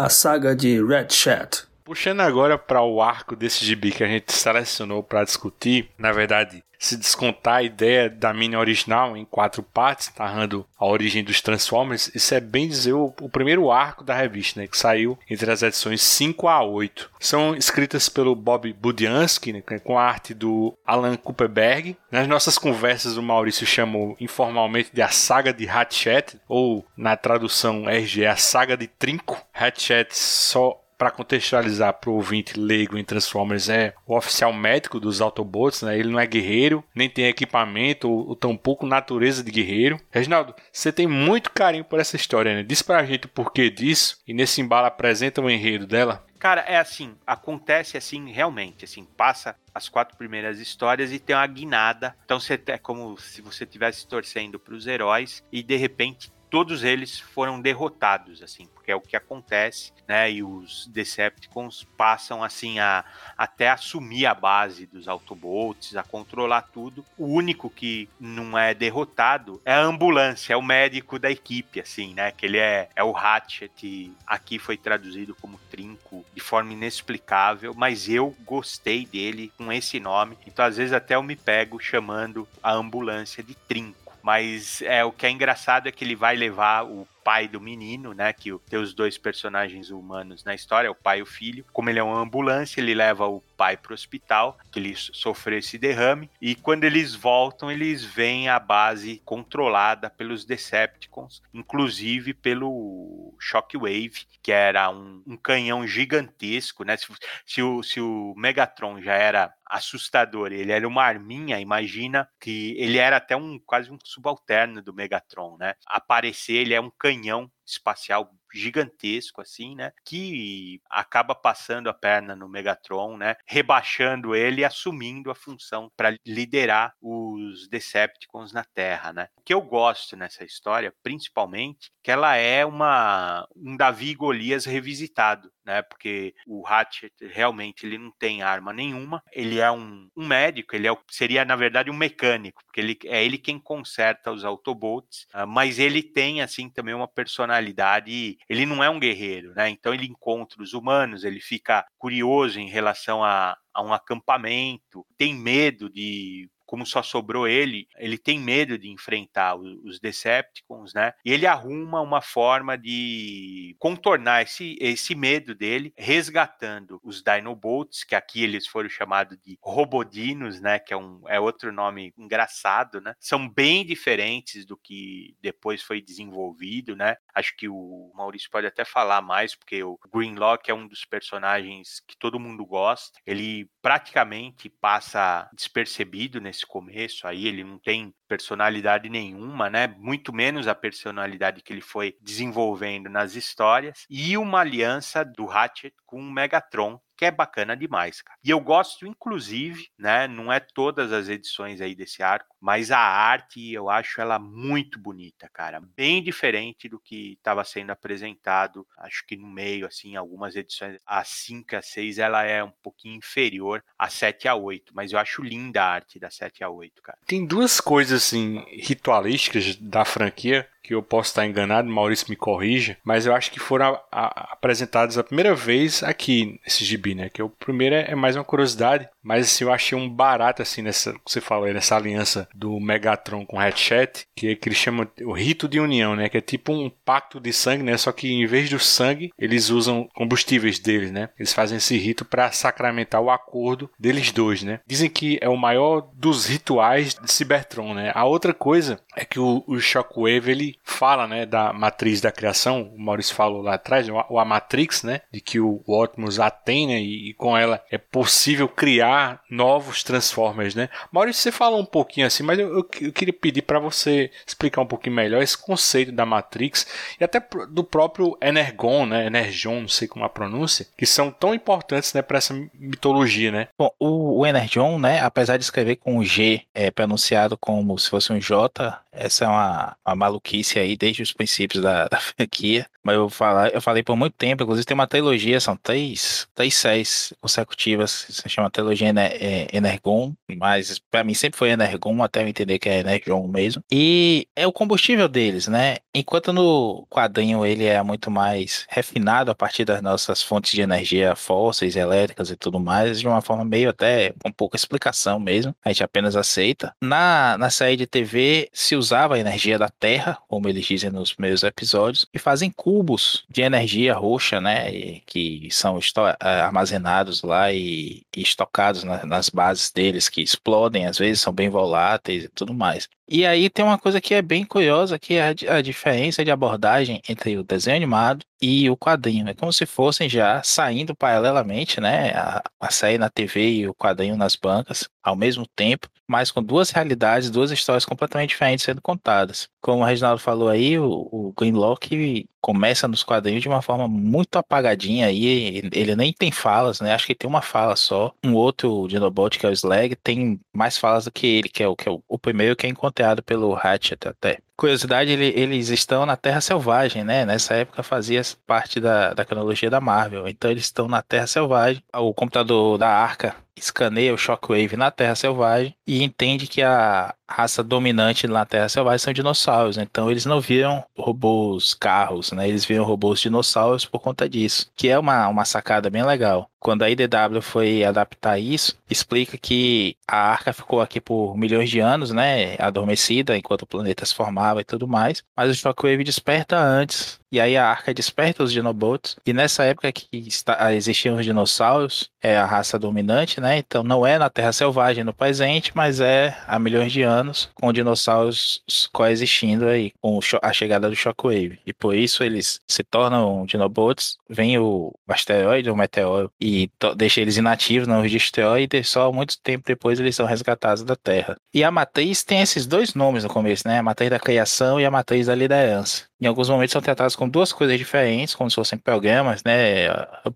A saga de Red Chat. Puxando agora para o arco desse gibi que a gente selecionou para discutir, na verdade, se descontar a ideia da mini original em quatro partes, narrando a origem dos Transformers, isso é bem dizer o, o, primeiro arco da revista, né, que saiu entre as edições 5 a 8. São escritas pelo Bob Budiansky, né, com a arte do Alan Kuperberg. Nas nossas conversas, o Maurício chamou informalmente de a saga de Hatchet, ou na tradução RG, a saga de Trinco. Hatchet só para contextualizar para o ouvinte leigo em Transformers, é o oficial médico dos Autobots, né? Ele não é guerreiro, nem tem equipamento ou, ou tampouco natureza de guerreiro. Reginaldo, você tem muito carinho por essa história, né? Diz pra gente o porquê disso e nesse embalo apresenta o enredo dela. Cara, é assim, acontece assim realmente, assim, passa as quatro primeiras histórias e tem uma guinada. Então você é como se você estivesse torcendo para os heróis e de repente todos eles foram derrotados, assim, porque é o que acontece, né? E os Decepticons passam, assim, a até assumir a base dos Autobots, a controlar tudo. O único que não é derrotado é a ambulância, é o médico da equipe, assim, né? Que ele é, é o Hatchet, aqui foi traduzido como Trinco, de forma inexplicável, mas eu gostei dele com esse nome, então às vezes até eu me pego chamando a ambulância de Trinco. Mas é o que é engraçado é que ele vai levar o pai do menino, né? Que tem os dois personagens humanos na história, o pai e o filho. Como ele é uma ambulância, ele leva o pai para o hospital, que ele sofreu esse derrame. E quando eles voltam, eles veem a base controlada pelos Decepticons, inclusive pelo Shockwave, que era um, um canhão gigantesco, né? Se, se, o, se o Megatron já era assustador, ele era uma arminha, imagina que ele era até um quase um subalterno do Megatron, né? Aparecer, ele é um canhão espacial gigantesco assim, né, que acaba passando a perna no Megatron, né, rebaixando ele e assumindo a função para liderar os Decepticons na Terra, né. O que eu gosto nessa história, principalmente, que ela é uma um Davi Golias revisitado, né, porque o Hatchet realmente ele não tem arma nenhuma, ele é um, um médico, ele é, seria na verdade um mecânico, porque ele é ele quem conserta os Autobots, uh, mas ele tem assim também uma personalidade ele não é um guerreiro, né? Então ele encontra os humanos, ele fica curioso em relação a, a um acampamento, tem medo de como só sobrou ele, ele tem medo de enfrentar os Decepticons, né? E ele arruma uma forma de contornar esse, esse medo dele, resgatando os Dinobots, que aqui eles foram chamados de Robodinos, né? Que é, um, é outro nome engraçado, né? São bem diferentes do que depois foi desenvolvido, né? Acho que o Maurício pode até falar mais, porque o Greenlock é um dos personagens que todo mundo gosta. Ele praticamente passa despercebido nesse nesse começo aí, ele não tem personalidade nenhuma, né? Muito menos a personalidade que ele foi desenvolvendo nas histórias e uma aliança do Hatchet com o Megatron que é bacana demais, cara. E eu gosto, inclusive, né? Não é todas as edições aí desse arco, mas a arte eu acho ela muito bonita, cara. Bem diferente do que estava sendo apresentado. Acho que no meio, assim, algumas edições, a 5 a 6, ela é um pouquinho inferior a 7 a 8, mas eu acho linda a arte da 7 a 8, cara. Tem duas coisas, assim, ritualísticas da franquia que eu posso estar enganado, Maurício me corrija, mas eu acho que foram a, a, apresentados a primeira vez aqui nesse gibi, né? Que o primeiro é, é, mais uma curiosidade, mas assim, eu achei um barato assim nessa, você falou aí, nessa aliança do Megatron com o Hatchet, que, é, que eles chamam o rito de união, né? Que é tipo um pacto de sangue, né? Só que em vez do sangue, eles usam combustíveis deles, né? Eles fazem esse rito para sacramentar o acordo deles dois, né? Dizem que é o maior dos rituais de Cybertron, né? A outra coisa é que o, o Shockwave ele fala, né, da matriz da criação, o Maurício falou lá atrás, o a Matrix, né, de que o Optimus a tem, né, e, e, com ela é possível criar novos Transformers, né. Maurício, você falou um pouquinho assim, mas eu, eu, eu queria pedir para você explicar um pouquinho melhor esse conceito da Matrix e até do próprio Energon, né, Energon, não sei como a pronúncia, que são tão importantes, né, para essa mitologia, né. Bom, o, o Energon, né, apesar de escrever com G é, pronunciado como se fosse um J, essa é uma, uma maluquice aí desde os princípios da, da franquia. Mas eu, fala, eu falei por muito tempo, inclusive tem uma trilogia, são três, três séries consecutivas, se chama trilogia é, Energon, mas para mim sempre foi Energon, até eu entender que é Energon mesmo. E é o combustível deles, né? Enquanto no quadrinho ele é muito mais refinado a partir das nossas fontes de energia fósseis, elétricas e tudo mais, de uma forma meio até com pouca explicação mesmo, a gente apenas aceita. Na, na série de TV se usava a energia da Terra, como eles dizem nos primeiros episódios, e fazem cubos de energia roxa, né? Que são eh, armazenados lá e, e estocados na, nas bases deles, que explodem, às vezes são bem voláteis e tudo mais. E aí tem uma coisa que é bem curiosa, que é a, a, diferença de abordagem entre o desenho animado e o quadrinho. É como se fossem já saindo paralelamente, né? A, a série na TV e o quadrinho nas bancas ao mesmo tempo, mas com duas realidades, duas histórias completamente diferentes sendo contadas. Como o Reginaldo falou aí, o, o Greenlock começa nos quadrinhos de uma forma muito apagadinha aí, ele nem tem falas, né? Acho que tem uma fala só. Um outro Dinobot, que é o Slag, tem mais falas do que ele, que é o, que é o, o primeiro que é encontrado pelo Hatchet até curiosidade, ele, eles estão na Terra Selvagem, né? Nessa época fazia parte da, da cronologia da Marvel. Então eles estão na Terra Selvagem. O computador da Arca escaneia o Shockwave na Terra Selvagem e entende que a raça dominante na Terra Selvagem são dinossauros. Então eles não viram robôs carros, né? Eles viram robôs dinossauros por conta disso, que é uma, uma sacada bem legal. Quando a IDW foi adaptar isso, explica que a Arca ficou aqui por milhões de anos, né? Adormecida enquanto o planeta se formava e tudo mais. Mas o Shockwave desperta antes e aí a Arca desperta os Dinobots. E nessa época que está, existiam os dinossauros, é a raça dominante, né? Então não é na Terra Selvagem no presente, mas é há milhões de anos, com dinossauros coexistindo aí, com a chegada do Shockwave. E por isso eles se tornam Dinobots, vem o asteroide, o meteoro, e deixa eles inativos, não os destrói, e só muito tempo depois eles são resgatados da Terra. E a matriz tem esses dois nomes no começo, né? A matriz da criação e a matriz da liderança em alguns momentos são tratados com duas coisas diferentes, como se fossem programas, né?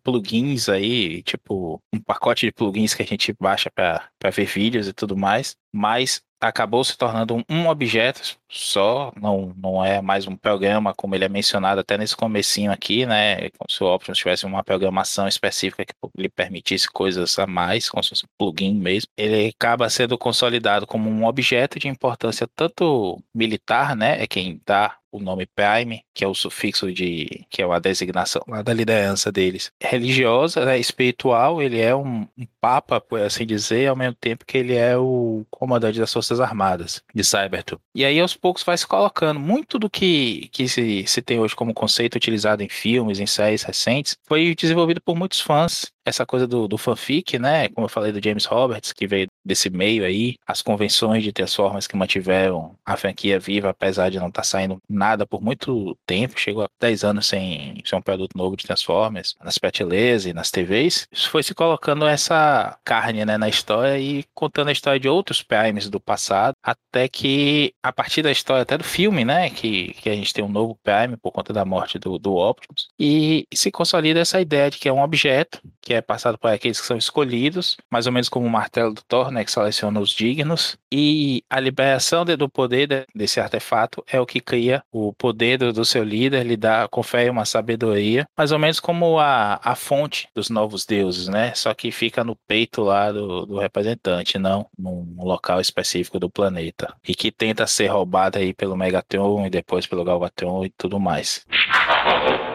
Plugins aí, tipo um pacote de plugins que a gente baixa para ver vídeos e tudo mais. Mas acabou se tornando um, objeto só, não, não é mais um programa como ele é mencionado até nesse comecinho aqui, né, como se o Optimus tivesse uma programação específica que lhe permitisse coisas a mais, como se fosse um plugin mesmo. Ele acaba sendo consolidado como um objeto de importância tanto militar, né, é quem dá o nome Prime, que é o sufixo de que é a designação lá da liderança deles. Religiosa, né, espiritual, ele é um, um papa, por assim dizer, ao mesmo tempo que ele é o comandante das Forças Armadas de Cybertron. E aí aos poucos vai se colocando muito do que, que se, se tem hoje como conceito utilizado em filmes, em séries recentes, foi desenvolvido por muitos fãs essa coisa do, do fanfic, né? Como eu falei do James Roberts, que veio desse meio aí, as convenções de Transformers que mantiveram a franquia viva, apesar de não estar tá saindo nada por muito tempo, chegou a 10 anos sem ser um produto novo de Transformers, nas prateleiras e nas TVs, foi se colocando essa carne né, na história e contando a história de outros Primes do passado, até que a partir da história até do filme, né, que, que a gente tem um novo Prime por conta da morte do, do Optimus, e se consolida essa ideia de que é um objeto que é passado por aqueles que são escolhidos, mais ou menos como o martelo do Thor, né, que seleciona os dignos, e a liberação do poder desse artefato é o que cria o poder do seu líder, lhe dá, confere uma sabedoria, mais ou menos como a, a fonte dos novos deuses, né? Só que fica no peito lá do, do representante, não num local específico do planeta. E que tenta ser roubada aí pelo Megatron e depois pelo Galvatron e tudo mais.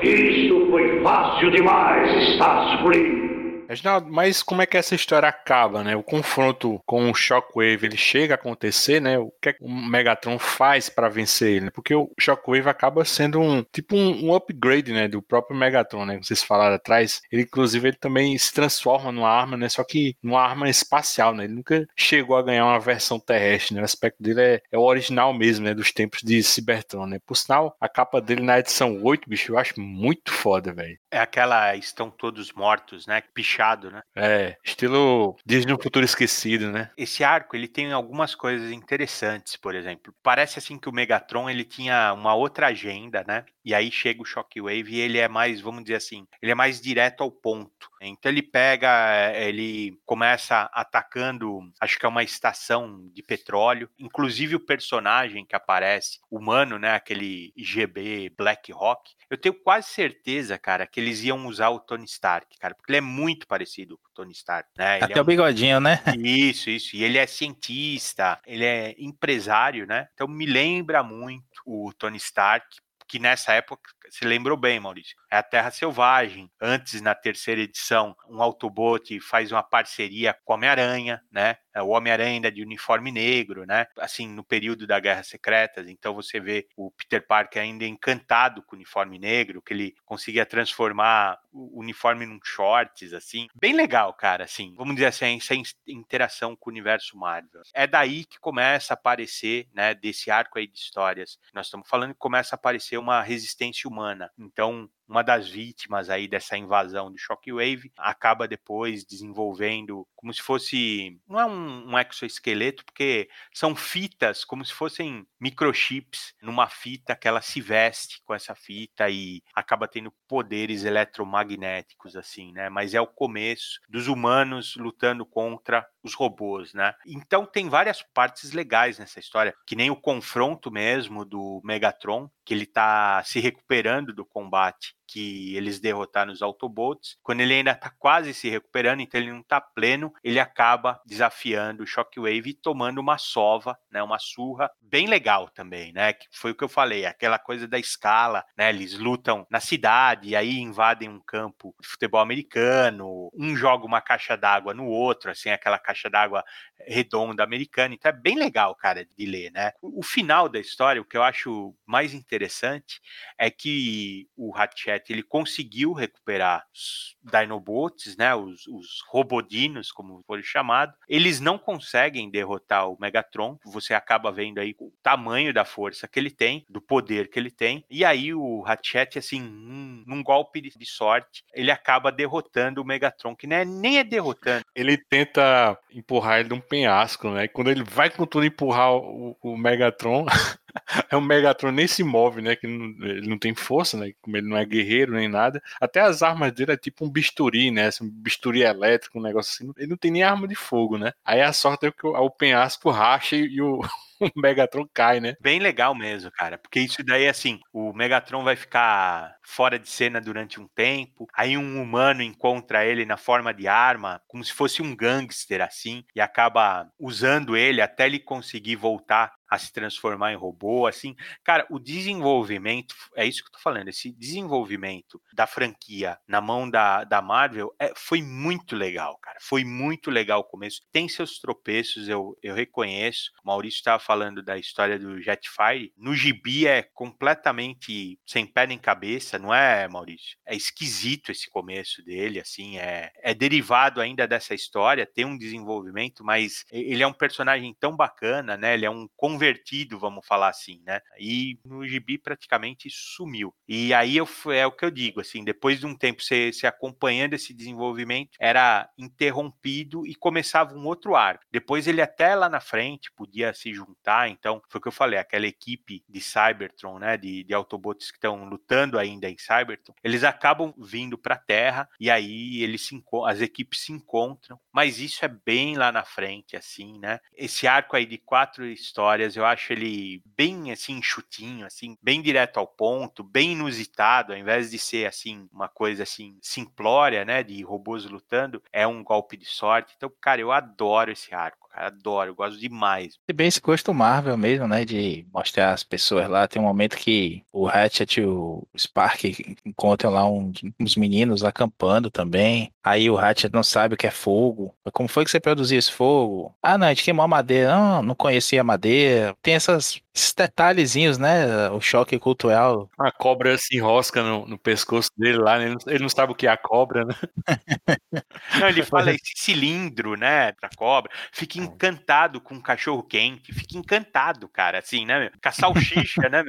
Isso foi fácil demais, Starscream. Reginaldo, mas como é que essa história acaba, né? O confronto com o Shockwave, ele chega a acontecer, né? O que, é que o Megatron faz para vencer ele? Porque o Shockwave acaba sendo um tipo um, um, upgrade, né, do próprio Megatron, né? Vocês falaram atrás. Ele inclusive ele também se transforma numa arma, né? Só que numa arma espacial, né? Ele nunca chegou a ganhar uma versão terrestre, né? O aspecto dele é, é o original mesmo, né, dos tempos de Cybertron, né? Por sinal, a capa dele na edição 8, bicho, eu acho muito foda, velho. É aquela estão todos mortos, né? Pichado, né? É, estilo Disney no Futuro Esquecido, né? Esse arco, ele tem algumas coisas interessantes, por exemplo. Parece assim que o Megatron, ele tinha uma outra agenda, né? E aí chega o Shockwave e ele é mais, vamos dizer assim, ele é mais direto ao ponto. Então ele pega, ele começa atacando, acho que é uma estação de petróleo, inclusive o personagem que aparece, humano, né, aquele GB Black Rock, eu tenho quase certeza, cara, que eles iam usar o Tony Stark, cara, porque ele é muito parecido com o Tony Stark, né? Ele Até é o bigodinho, né? Isso, isso. E ele é cientista, ele é empresário, né? Então me lembra muito o Tony Stark, que nessa época, se lembrou bem, Maurício, é a Terra Selvagem. Antes, na terceira edição, um Autobot faz uma parceria com Homem-Aranha, né? É o Homem-Aranha ainda de uniforme negro, né? Assim, no período da Guerra Secretas. Então você vê o Peter Parker ainda encantado com o uniforme negro, que ele conseguia transformar o uniforme num shorts, assim. Bem legal, cara, assim. Vamos dizer assim, essa interação com o universo Marvel. É daí que começa a aparecer, né, desse arco aí de histórias. Nós estamos falando que começa a aparecer uma resistência humana. Então, uma das vítimas aí dessa invasão do Shockwave acaba depois desenvolvendo como se fosse não é um, um, exoesqueleto porque são fitas como se fossem microchips numa fita que ela se veste com essa fita e acaba tendo poderes eletromagnéticos assim né? Mas é o começo dos humanos lutando contra os robôs né? Então tem várias partes legais nessa história que nem o confronto mesmo do Megatron que ele está se recuperando do combate que eles derrotaram os Autobots. Quando ele ainda está quase se recuperando, então ele não está pleno, ele acaba desafiando o Shockwave e tomando uma sova, né, uma surra bem legal também, né? Que foi o que eu falei, aquela coisa da escala, né? Eles lutam na cidade e aí invadem um campo de futebol americano, um joga uma caixa d'água no outro, assim, aquela caixa d'água redonda americana. Então é bem legal, cara, de ler, né? O final da história, o que eu acho mais interessante é que o Hatchet ele conseguiu recuperar os Dinobots, né, os, os Robodinos, como foi chamado. Eles não conseguem derrotar o Megatron. Você acaba vendo aí o tamanho da força que ele tem, do poder que ele tem. E aí o Hatchet, assim, num, num golpe de sorte, ele acaba derrotando o Megatron, que é, nem é derrotando. Ele tenta empurrar ele de um penhasco, né? Quando ele vai com tudo empurrar o, o Megatron, é um Megatron nem se move, né? Que não, ele não tem força, né? Como ele não é guerreiro nem nada. Até as armas dele é tipo um bisturi, né? Assim, um bisturi elétrico, um negócio assim. Ele não tem nem arma de fogo, né? Aí a sorte é que o, o penhasco racha e, o, o Megatron cai, né? Bem legal mesmo, cara. Porque isso daí, assim, o Megatron vai ficar fora de cena durante um tempo. Aí um humano encontra ele na forma de arma, como se fosse um gangster, assim, e acaba usando ele até ele conseguir voltar a se transformar em robô, assim. Cara, o desenvolvimento, é isso que eu tô falando, esse desenvolvimento da franquia na mão da, da Marvel é, foi muito legal, cara. Foi muito legal o começo. Tem seus tropeços, eu, eu reconheço. O Maurício estava falando da história do Jetfire. No gibi é completamente sem pé nem cabeça, não é, Maurício? É esquisito esse começo dele, assim, é, é derivado ainda dessa história, tem um desenvolvimento, mas ele é um personagem tão bacana, né? Ele é um convertido, vamos falar assim, né? E no gibi praticamente sumiu. E aí eu, é o que eu digo, assim, depois de um tempo você, se acompanhando esse desenvolvimento, era interrompido e começava um outro arco. Depois ele até lá na frente podia se juntar, então foi o que eu falei, aquela equipe de Cybertron, né, de, de Autobots que estão lutando ainda em Cybertron, eles acabam vindo para a Terra e aí eles se as equipes se encontram, mas isso é bem lá na frente, assim, né? Esse arco aí de quatro histórias eu acho ele bem assim enxutinho, assim, bem direto ao ponto, bem inusitado, ao invés de ser assim uma coisa assim simplória, né, de robôs lutando, é um golpe de sorte. Então, cara, eu adoro esse arco. Cara, adoro, eu gosto demais. E bem esse gosto Marvel mesmo, né? De mostrar as pessoas lá. Tem um momento que o Hatchet e o Spark encontram lá um, uns meninos acampando também. Aí o Hatchet não sabe o que é fogo. Como foi que você produziu esse fogo? Ah, não, a gente queimou a madeira. Não, não conhecia a madeira. Tem essas esses detalhezinhos, né? O choque cultural. A cobra se enrosca no, no pescoço dele lá, né? ele, não, ele não sabe o que é a cobra, né? Não, ele fala esse cilindro, né, pra cobra. Fica encantado com um cachorro quente, fica encantado, cara, assim, né? Com a salsicha, né?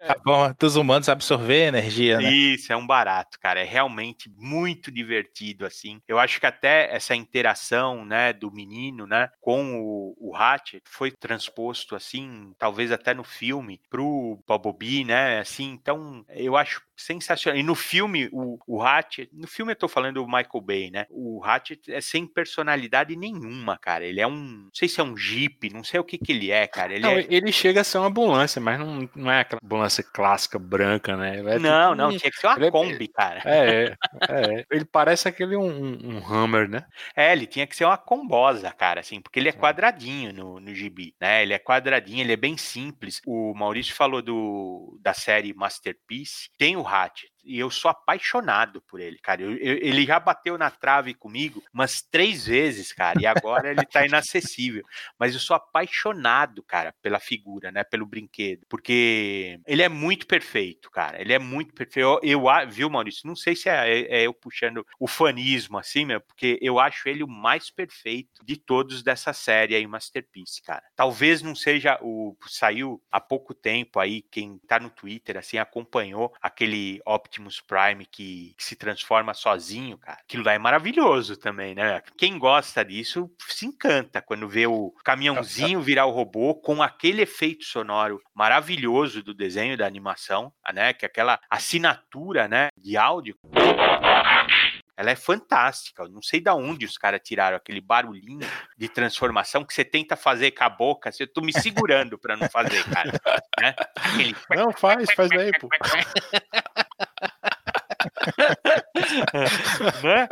A forma dos humanos absorver energia, né? Isso, é um barato, cara. É realmente muito divertido, assim. Eu acho que até essa interação, né, do menino, né, com o, o Hatchet foi transposto, assim, talvez até no filme, pro Bobobi, né, assim. Então, eu acho sensacional. E no filme, o, o Hatchet, no filme eu tô falando do Michael Bay, né? O Hatchet é sem personalidade nenhuma, cara. Ele é um, não sei se é um Jeep, não sei o que que ele é, cara. Ele, Não, é... ele chega a ser uma ambulância, mas não, não é aquela ambulância clássica branca, né? É não, tipo não, tinha que ser uma ele é- Kombi, cara. É, é, ele parece aquele um, um- um Hammer, né? É, ele tinha que ser uma combosa, cara, assim, porque ele é quadradinho no, no gibi, né? Ele é quadradinho, ele é bem simples. O Maurício falou do, da série Masterpiece, tem o Hatchet. E eu sou apaixonado por ele, cara. Eu- eu- ele já bateu na trave comigo umas três vezes, cara. E agora ele tá inacessível. Mas eu sou apaixonado, cara, pela figura, né? Pelo brinquedo. Porque ele é muito perfeito, cara. Ele é muito perfeito. Eu, eu viu, Maurício? Não sei se é, é eu puxando o fanismo, assim, meu, porque eu acho ele o mais perfeito de todos dessa série aí, Masterpiece, cara. Talvez não seja o. Saiu há pouco tempo aí, quem tá no Twitter, assim, acompanhou aquele Optimus Prime que, que se transforma sozinho, cara. Aquilo lá é maravilhoso também, né? Quem gosta disso se encanta quando vê o caminhãozinho virar o robô com aquele efeito sonoro maravilhoso do desenho, da animação, né? Que é aquela assinatura, né? De áudio. Ela é fantástica. Eu não sei da onde os caras tiraram aquele barulhinho de transformação que você tenta fazer com a boca. Eu tô me segurando pra não fazer, cara. Né? Aquele... Não, faz, faz daí, pô. né?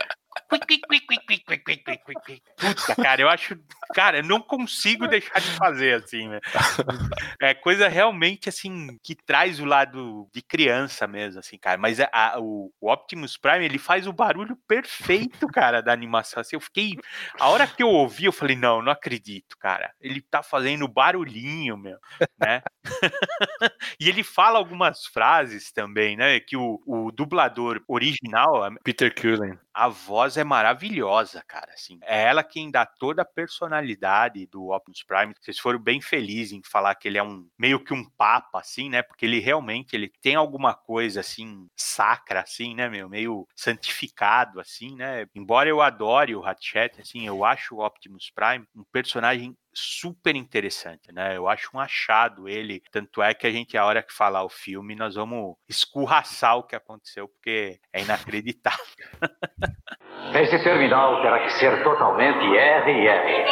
Puta, cara, eu acho. Cara, eu não consigo deixar de fazer assim, né? É coisa realmente assim que traz o lado de criança mesmo, assim, cara. Mas a- a- o, o Optimus Prime ele faz o barulho perfeito, cara, da animação. Assim, eu fiquei. A hora que eu ouvi, eu falei, não, não acredito, cara. Ele tá fazendo barulhinho, meu, né? e ele fala algumas frases também, né? Que o, o dublador original, Peter Cullen. a voz é maravilhosa, cara. Assim, é ela quem dá toda a personalidade do Optimus Prime. Vocês foram bem felizes em falar que ele é um meio que um papa, assim, né? Porque ele realmente ele tem alguma coisa assim sacra, assim, né, meu, meio santificado, assim, né? Embora eu adore o Hatchet, assim, eu acho o Optimus Prime um personagem super interessante, né? Eu acho um achado ele. Tanto é que a gente, a hora que falar o filme, nós vamos escorraçar o que aconteceu, porque é inacreditável. Esse terminal terá que ser totalmente RR.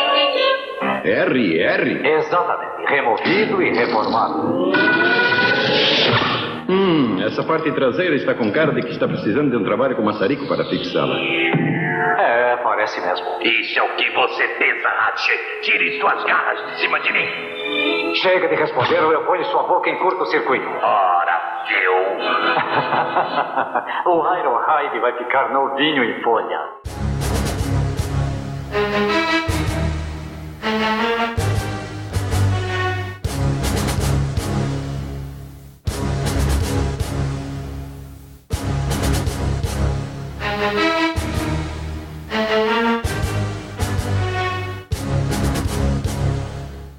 R&R? Exatamente. Removido e reformado. Hum, essa parte traseira está com cara de que está precisando de um trabalho com maçarico para fixá-la. É, parece mesmo. Isso é o que você pensa, Hatchet. Tire suas garras de cima de mim. Chega de responder ou eu ponho sua boca em curto-circuito. Ora, eu. o Ironhide vai ficar novinho em folha.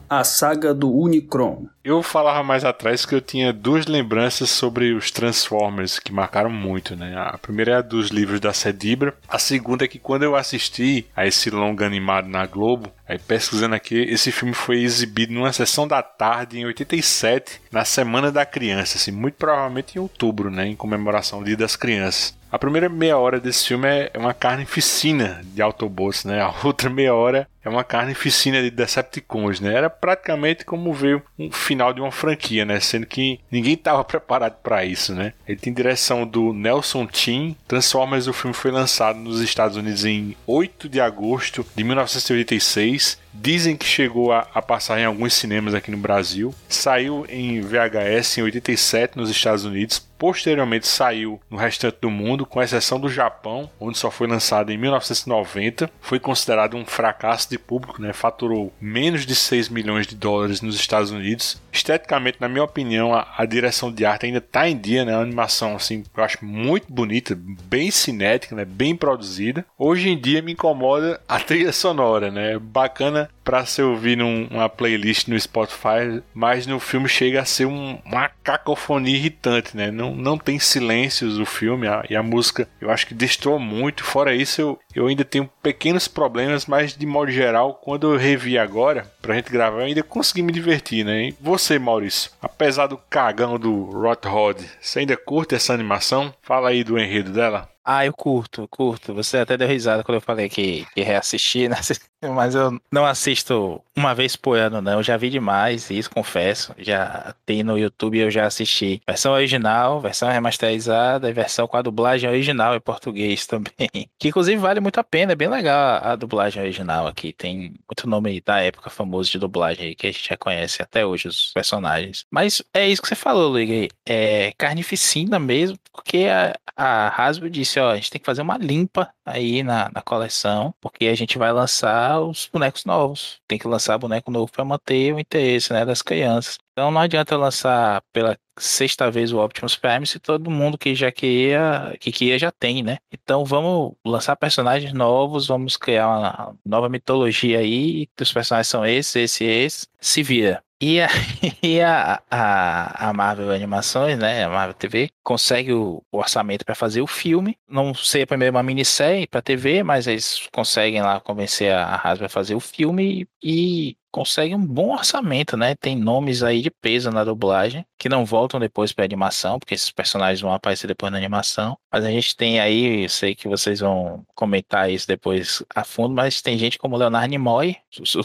A saga do Unicron. Eu falava mais atrás que eu tinha duas lembranças sobre os Transformers que marcaram muito, né? A primeira é a dos livros da Cedibra. A segunda é que quando eu assisti a esse longa animado na Globo, aí pesquisando aqui, esse filme foi exibido numa sessão da tarde em 87, na Semana da Criança, assim, muito provavelmente em outubro, né? Em comemoração ao Dia das Crianças. A primeira meia hora desse filme é é uma carnificina de Autobots, né? A outra meia hora é uma carnificina de Decepticons, né? Era praticamente como ver um final de uma franquia, né? Sendo que ninguém estava preparado para isso, né? Ele tem direção do Nelson Tim. Transformers, o filme foi lançado nos Estados Unidos em 8 de agosto de 1986. Dizem que chegou a, a passar em alguns cinemas aqui no Brasil. Saiu em VHS em 87 nos Estados Unidos. Posteriormente saiu no restante do mundo, com exceção do Japão, onde só foi lançado em 1990. Foi considerado um fracasso de público, né? faturou menos de 6 milhões de dólares nos Estados Unidos. Esteticamente, na minha opinião, a, a direção de arte ainda está em dia, né? uma animação assim, eu acho muito bonita, bem cinética, né? bem produzida. Hoje em dia me incomoda a trilha sonora, né? Bacana pra se ouvir numa playlist no Spotify, mas no filme chega a ser um, uma cacofonia irritante, né? Não, não tem silêncios o filme a, e a música eu acho que destoa muito. Fora isso, eu, eu ainda tenho pequenos problemas, mas de modo geral, quando eu revi agora, pra gente gravar, eu ainda consegui me divertir, né? E você, Maurício, apesar do cagão do Rot Rod, você ainda curte essa animação? Fala aí do enredo dela. Ah, eu curto, curto. Você até deu risada quando eu falei que, que reassisti, né? Mas eu não assisto uma vez por ano, não. Eu já vi demais, isso confesso. Já tem no YouTube, eu já assisti. Versão original, versão remasterizada e versão com a dublagem original em português também. Que inclusive vale muito a pena, é bem legal a dublagem original aqui. Tem muito nome da época famoso de dublagem que a gente já conhece até hoje os personagens. Mas é isso que você falou, Luigi. É carnificina mesmo, porque a, a Hasbro disse: ó, a gente tem que fazer uma limpa aí na, na coleção, porque a gente vai lançar os bonecos novos. Tem que lançar boneco novo para manter o interesse né, das crianças. Então não adianta lançar pela sexta vez o Optimus Prime se todo mundo que já queria, que queria já tem, né? Então vamos lançar personagens novos, vamos criar uma nova mitologia aí, os personagens são esses, esse, esse, se vira. E, a, e a, a, a, Marvel Animações, né, a Marvel TV, consegue o, o orçamento para fazer o filme. Não sei primeiro uma minissérie para TV, mas eles conseguem lá convencer a Hasbro a fazer o filme e consegue um bom orçamento, né? Tem nomes aí de peso na dublagem que não voltam depois para animação, porque esses personagens vão aparecer depois na animação. Mas a gente tem aí, eu sei que vocês vão comentar isso depois a fundo, mas tem gente como Leonardo Nimoy,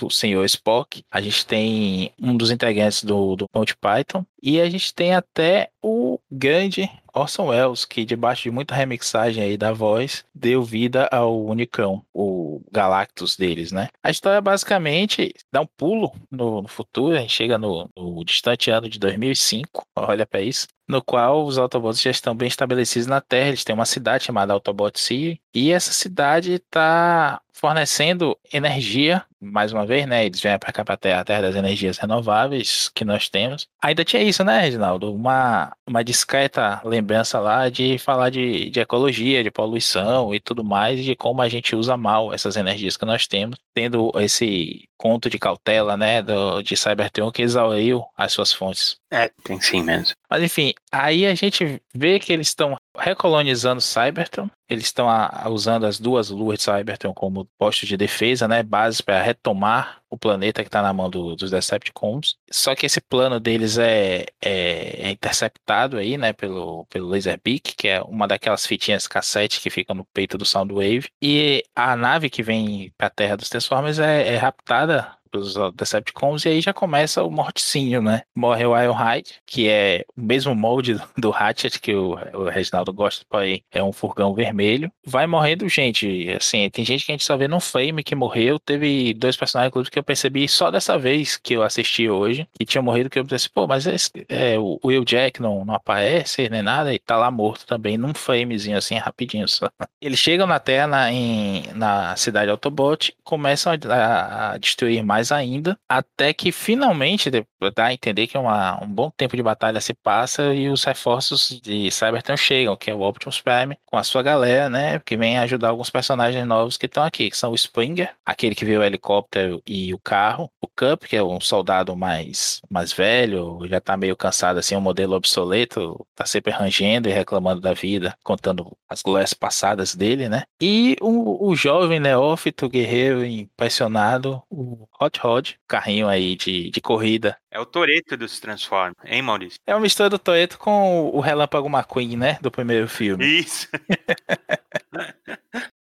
o, senhor Spock. A gente tem um dos integrantes do, do Monty Python, e a gente tem até o grande Orson Welles, que debaixo de muita remixagem aí da voz, deu vida ao Unicão, o Galactus deles, né? A história basicamente dá um pulo no, no futuro, a gente chega no, no distante ano de 2005, olha para isso, no qual os Autobots já estão bem estabelecidos na Terra. Eles têm uma cidade chamada Autobot City, e essa cidade está fornecendo energia, mais uma vez, né? Eles vêm para cá para a Terra, a Terra das energias renováveis que nós temos. Ainda tinha isso, né, Reginaldo? Uma, uma discreta lembrança lá de falar de, de ecologia, de poluição e tudo mais, de como a gente usa mal essas energias que nós temos, tendo esse conto de cautela, né, do, de Cybertron que exauriu as suas fontes. É, tem sim mesmo. Mas enfim, aí a gente vê que eles estão recolonizando Cybertron. Eles estão usando as duas luas de Cybertron como postos de defesa, né? Bases para retomar o planeta que está na mão do, dos Decepticons. Só que esse plano deles é, é, é, interceptado aí, né? Pelo, pelo Laserbeak, que é uma daquelas fitinhas cassete que fica no peito do Soundwave. E a nave que vem para a Terra dos Transformers é, é raptada os Decepticons, e aí já começa o morticinho, né? Morre o Ironhide, que é o mesmo molde do Hatchet que o, o Reginaldo gosta, porém é um furgão vermelho. Vai morrendo gente, assim, tem gente que a gente só vê no frame que morreu, teve dois personagens, inclusive, que eu percebi só dessa vez que eu assisti hoje, que tinha morrido, que eu pensei, pô, mas esse, é, o Will Jack não, não aparece, nem nada, e tá lá morto também, num framezinho assim, rapidinho só. Eles chegam na Terra, na, em, na cidade Autobot, começam a, a destruir mais mais ainda, até que finalmente dá a entender que uma, um bom tempo de batalha se passa e os reforços de Cybertron chegam, que é o Optimus Prime, com a sua galera, né, que vem ajudar alguns personagens novos que estão aqui, que são o Springer, aquele que veio o helicóptero e o carro, o Cup, que é um soldado mais, mais velho, já tá meio cansado, assim, um modelo obsoleto, tá sempre rangendo e reclamando da vida, contando as glórias passadas dele, né, e o, o jovem neófito, guerreiro impressionado, o Hot Rod, carrinho aí de, de corrida. É o Toreto dos Transformers, hein, Maurício? É uma mistura do Toreto com o Relâmpago McQueen, né? Do primeiro filme. Isso.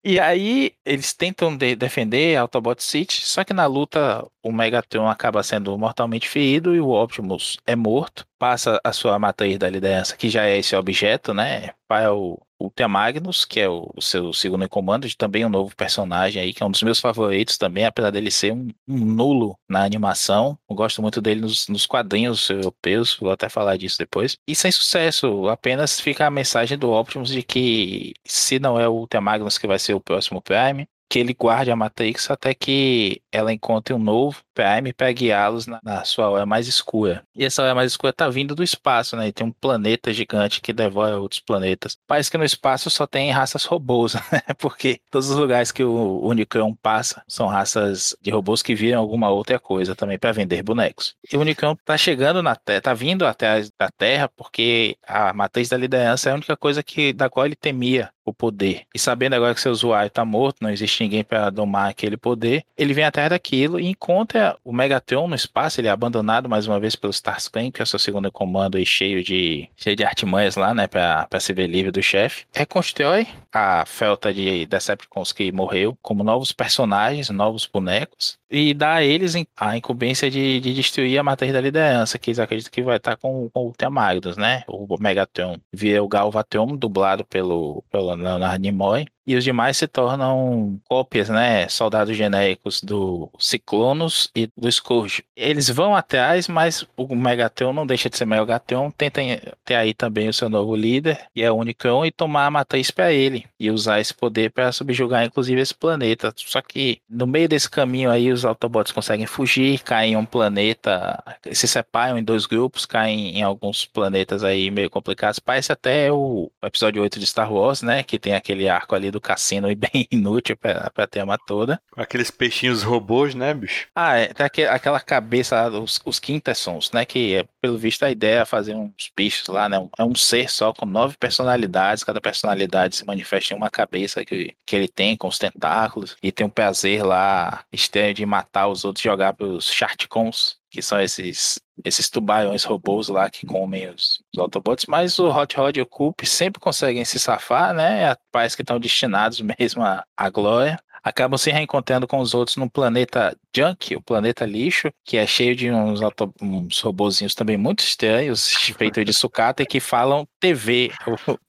E aí eles tentam de defender Autobot City, só que na luta o Megatron acaba sendo mortalmente ferido e o Optimus é morto. Passa a sua matriz da liderança, que já é esse objeto, né? Para o Ultra Magnus, que é o, seu segundo em comando, também um novo personagem aí, que é um dos meus favoritos também, apesar dele ser um, um nulo na animação. Eu gosto muito dele nos, nos, quadrinhos europeus, vou até falar disso depois. E sem sucesso, apenas fica a mensagem do Optimus de que se não é o Ultra Magnus que vai ser o próximo Prime, que ele guarde a Matrix até que ela encontre um novo Prime para guiá-los na, na, sua hora mais escura. E essa hora mais escura tá vindo do espaço, né? E tem um planeta gigante que devora outros planetas. Parece que no espaço só tem raças robôs, né? Porque todos os lugares que o Unicron passa são raças de robôs que viram alguma outra coisa também para vender bonecos. E o Unicron tá chegando na Terra, tá vindo até a Terra porque a matriz da liderança é a única coisa que da qual ele temia o poder. E sabendo agora que seu usuário está morto, não existe ninguém para domar aquele poder, ele vem atrás daquilo e encontra o Megatron no espaço, ele é abandonado mais uma vez pelo Starscream, que é o seu segundo comando e cheio de, cheio de artimanhas lá, né, para se ver livre do chefe. Reconstrói a felta de Decepticons que morreu como novos personagens, novos bonecos, e dá a eles a incumbência de, de destruir a matriz da liderança, que eles acreditam que vai estar com, com o Ultramagnos, né, o Megatron. Via o Galvatron, dublado pelo, pelo Leonard Nimoy, e os demais se tornam cópias, né, soldados genéricos do Ciclonos e do Scourge. Eles vão atrás, mas o Megatron não deixa de ser Megatron, tenta ter aí também o seu novo líder, e é o Unicron, e tomar a matriz para ele, e usar esse poder para subjugar inclusive esse planeta. Só que no meio desse caminho aí os Autobots conseguem fugir, caem em um planeta, se separam em dois grupos, caem em alguns planetas aí meio complicados. Parece até o episódio 8 de Star Wars, né, que tem aquele arco ali do cassino e bem inútil pra, pra tema toda. Aqueles peixinhos robôs, né, bicho? Ah, é. Tem aquele, aquela cabeça, os, os Quintessons, né? Que, é, pelo visto, a ideia é fazer uns bichos lá, né? É um ser só com nove personalidades. Cada personalidade se manifesta em uma cabeça que, que ele tem, com os tentáculos. E tem um prazer lá estranho de matar os outros, jogar pros Charticons que são esses esses tubarões robôs lá que comem os, os, Autobots, mas o Hot Rod e o Coop sempre conseguem se safar, né? Parece que estão destinados mesmo à, à glória. Acabam se reencontrando com os outros no planeta Junk, o planeta lixo, que é cheio de uns, auto, uns também muito estranhos, feitos de sucata e que falam TV.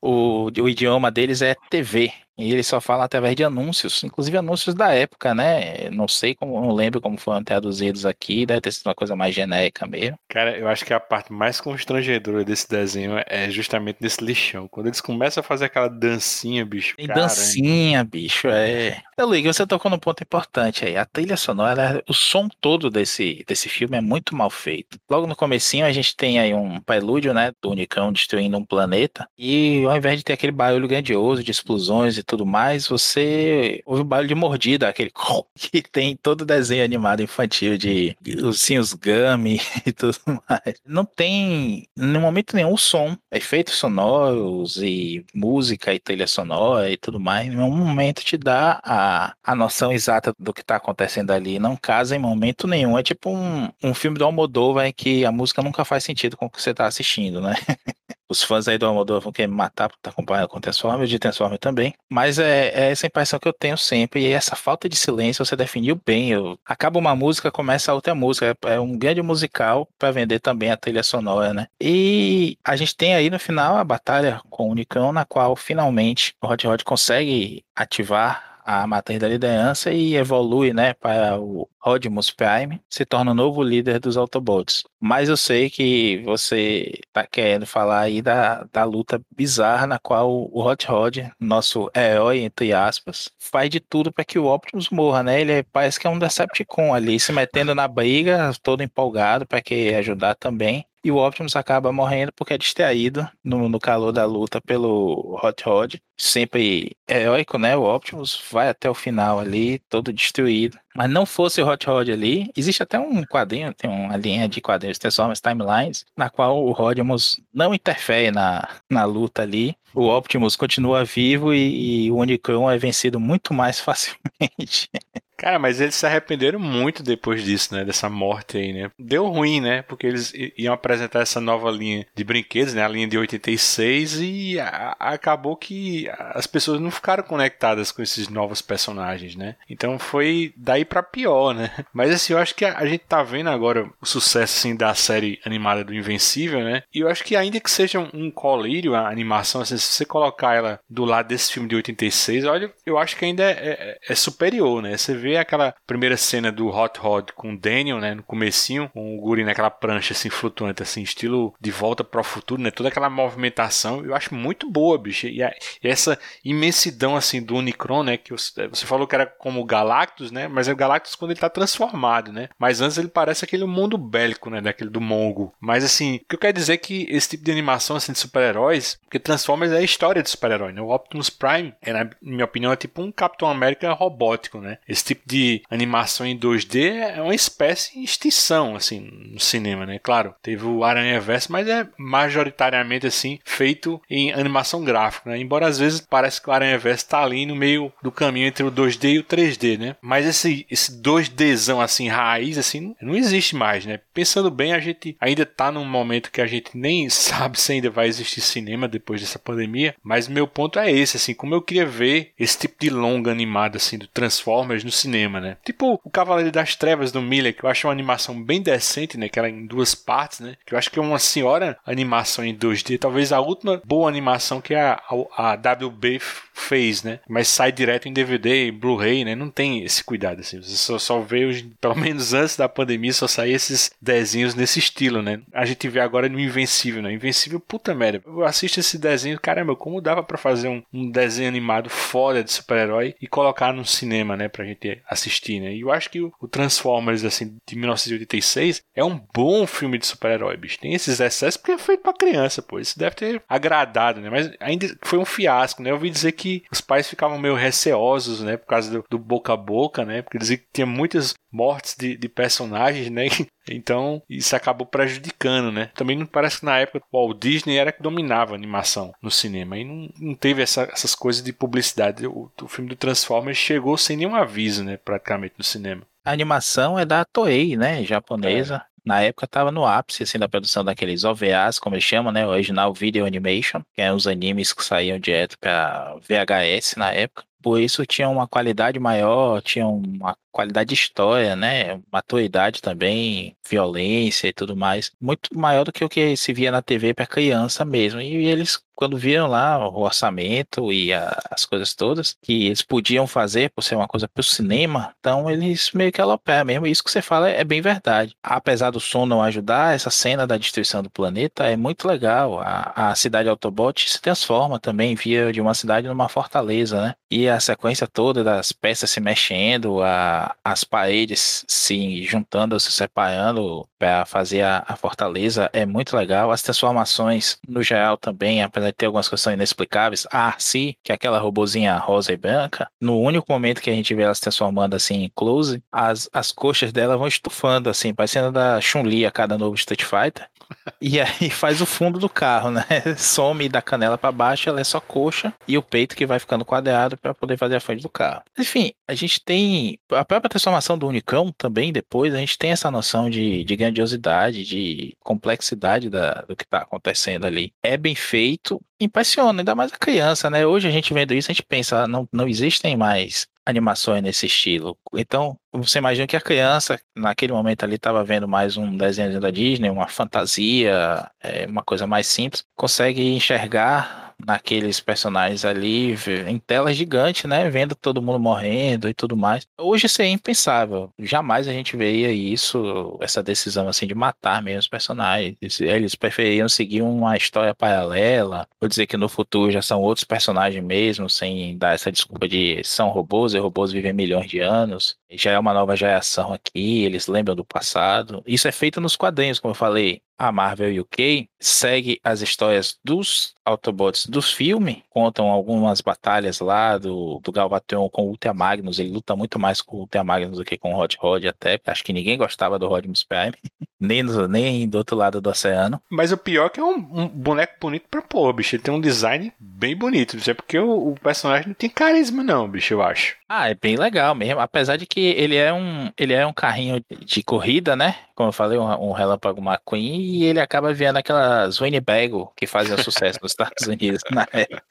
O, o, o idioma deles é TV. E ele só fala através de anúncios, inclusive anúncios da época, né? Não sei como, não lembro como foram traduzidos aqui, deve ter sido uma coisa mais genérica mesmo. Cara, eu acho que a parte mais constrangedora desse desenho é justamente desse lixão. Quando eles começam a fazer aquela dancinha, bicho. Tem dancinha, bicho, é. Eu ligo, você tocou num ponto importante aí. A trilha sonora, o som todo desse, desse filme é muito mal feito. Logo no comecinho a gente tem aí um prelúdio, né, do Unicão destruindo um planeta. E ao invés de ter aquele barulho grandioso de explosões e tudo mais, você ouve um barulho de mordida, aquele que tem todo desenho animado infantil de, de ursinhos Gummy e tudo mais. Não tem, no momento nenhum, som, efeitos sonoros e música e trilha sonora e tudo mais. Em nenhum momento te dá a, a noção exata do que está acontecendo ali. Não casa em momento nenhum. É tipo um, um filme do Almodóvar em que a música nunca faz sentido com o que você está assistindo, né? Os fãs aí do Almodóvar vão querer me matar por estar acompanhando com Transformers, de Transformers também. Mas é, é, essa impressão que eu tenho sempre. E essa falta de silêncio você definiu bem. Eu, acaba uma música, começa outra música. É, é um grande musical para vender também a trilha sonora, né? E a gente tem aí no final a batalha com o Unicron, na qual finalmente o Hot Rod consegue ativar a matriz da liderança e evolui, né, para o Rodimus Prime, se torna o novo líder dos Autobots. Mas eu sei que você tá querendo falar aí da, da luta bizarra na qual o Hot Rod, nosso herói, entre aspas, faz de tudo para que o Optimus morra, né? Ele é, parece que é um Decepticon ali, se metendo na briga, todo empolgado para que ajudar também. E o Optimus acaba morrendo porque é distraído no, no calor da luta pelo Hot Rod. Sempre heróico, né? O Optimus vai até o final ali, todo destruído. Mas não fosse o Hot Rod ali, existe até um quadrinho, tem uma linha de quadrinhos Transformers Timelines, na qual o Rodimus não interfere na, na luta ali. O Optimus continua vivo e, e o Unicron é vencido muito mais facilmente. Cara, mas eles se arrependeram muito depois disso, né? Dessa morte aí, né? Deu ruim, né? Porque eles iam apresentar essa nova linha de brinquedos, né? A linha de 86 e acabou que as pessoas não ficaram conectadas com esses novos personagens, né? Então foi daí para pior, né? Mas assim, eu acho que a, a, gente tá vendo agora o sucesso assim da série animada do Invencível, né? E eu acho que ainda que seja um, um colírio a animação, assim, se você colocar ela do lado desse filme de 86, olha, eu acho que ainda é, é, é superior, né? Você vê vê aquela primeira cena do Hot Rod com o Daniel, né, no comecinho, com o guri naquela prancha assim flutuante, assim, estilo de volta para o futuro, né, toda aquela movimentação, eu acho muito boa, bicho. E, a, e essa imensidão assim do Unicron, né, que você, você falou que era como o Galactus, né, mas é o Galactus quando ele tá transformado, né? Mas antes ele parece aquele mundo bélico, né, daquele do Mongo. Mas assim, o que eu quero dizer é que esse tipo de animação assim de super-heróis, porque Transformers é a história de super-herói, né? O Optimus Prime, é, na minha opinião, é tipo um Capitão América robótico, né? Esse tipo de animação em 2D é uma espécie em extinção, assim, no cinema, né? Claro, teve o Aranha Verso, mas é majoritariamente, assim, feito em animação gráfica, né? Embora às vezes parece que o Aranha Verso tá ali no meio do caminho entre o 2D e o 3D, né? Mas esse, esse 2Dzão, assim, raiz, assim, não existe mais, né? Pensando bem, a gente ainda tá num momento que a gente nem sabe se ainda vai existir cinema depois dessa pandemia, mas meu ponto é esse, assim, como eu queria ver esse tipo de longa animado, assim, do Transformers no cinema, né? Tipo o Cavaleiro das Trevas do Miller, que eu acho uma animação bem decente, né? Que ela é em duas partes, né? Que eu acho que é uma senhora animação em 2D, talvez a última boa animação que a, a, a WB fez, né? Mas sai direto em DVD Blu-ray, né? Não tem esse cuidado, assim. Você só, só vê, pelo menos antes da pandemia, só sair esses desenhos nesse estilo, né? A gente vê agora no Invencível, né? Invencível, puta merda. Eu assisto esse desenho, caramba, como dava para fazer um, um, desenho animado foda de super-herói e colocar no cinema, né? Pra gente assistir, né? E eu acho que o, Transformers, assim, de 1986 é um bom filme de super-herói, bicho. Tem esses excessos porque é feito pra criança, pô. Isso deve ter agradado, né? Mas ainda foi um fiasco, né? Eu ouvi dizer que que os pais ficavam meio receosos, né? Por causa do, do boca a boca, né? Porque dizia que tinha muitas mortes de, de personagens, né? Então, isso acabou prejudicando, né? Também não parece que na época o Walt Disney era que dominava a animação no cinema. E não, não teve essa, essas coisas de publicidade. O, o filme do Transformers chegou sem nenhum aviso, né? Praticamente no cinema. A animação é da Toei, né? Japonesa. É na época estava no ápice assim, da produção daqueles OVAs, como eles chamam, né? Original Video Animation, que eram os animes que saíam direto para VHS na época. Por isso tinha uma qualidade maior, tinha uma qualidade de história, né? Maturidade também, violência e tudo mais, muito maior do que o que se via na TV para criança mesmo. E eles quando viram lá o orçamento e a, as coisas todas que eles podiam fazer por ser uma coisa para o cinema, então eles meio que aloperam mesmo. Isso que você fala é, é, bem verdade. Apesar do som não ajudar, essa cena da destruição do planeta é muito legal. A, a cidade Autobot se transforma também via de uma cidade numa fortaleza, né? E a sequência toda das peças se mexendo, a, as paredes se juntando, se separando para fazer a, a, fortaleza é muito legal. As transformações, no geral, também, apesar de ter algumas questões inexplicáveis. A Arcee, que é aquela robozinha rosa e branca, no único momento que a gente vê ela se transformando assim em close, as, as coxas dela vão estufando, assim, parecendo da Chun-Li a cada novo Street Fighter. E aí faz o fundo do carro, né? Some da canela para baixo, ela é só coxa e o peito que vai ficando quadrado para poder fazer a frente do carro. Enfim, a gente tem a própria transformação do Unicão também depois, a gente tem essa noção de, de grandiosidade, de complexidade da, do que está acontecendo ali. É bem feito, impressiona, ainda mais a criança, né? Hoje a gente vendo isso, a gente pensa, ah, não, não existem mais animações nesse estilo. Então, você imagina que a criança, naquele momento ali, estava vendo mais um desenho da Disney, uma fantasia, é, uma coisa mais simples, consegue enxergar naqueles personagens ali em tela gigante, né? Vendo todo mundo morrendo e tudo mais. Hoje isso é impensável. Jamais a gente veria isso, essa decisão assim de matar mesmo os personagens. Eles preferiam seguir uma história paralela, ou dizer que no futuro já são outros personagens mesmo, sem dar essa desculpa de são robôs e robôs vivem milhões de anos. Já é uma nova geração aqui, eles lembram do passado. Isso é feito nos quadrinhos, como eu falei a Marvel UK segue as histórias dos Autobots dos filmes, contam algumas batalhas lá do, do Galvatron com o Ultra Magnus, ele luta muito mais com o Ultra Magnus do que com o Rod Rod até, acho que ninguém gostava do Rodimus Prime, nem, no, nem do outro lado do oceano. Mas o pior é que é um, um boneco bonito pra pôr, bicho, ele tem um design bem bonito, não sei porque o, o, personagem não tem carisma não, bicho, eu acho. Ah, é bem legal mesmo, apesar de que ele é um, ele é um carrinho de corrida, né, como eu falei, um, um Relâmpago McQueen, e ele acaba vendo aquelas Winnebago que fazem sucesso nos Estados Unidos na época.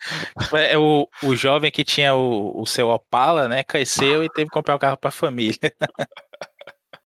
É o, o jovem que tinha o, o seu Opala, né, cresceu e teve que comprar o um carro para a família.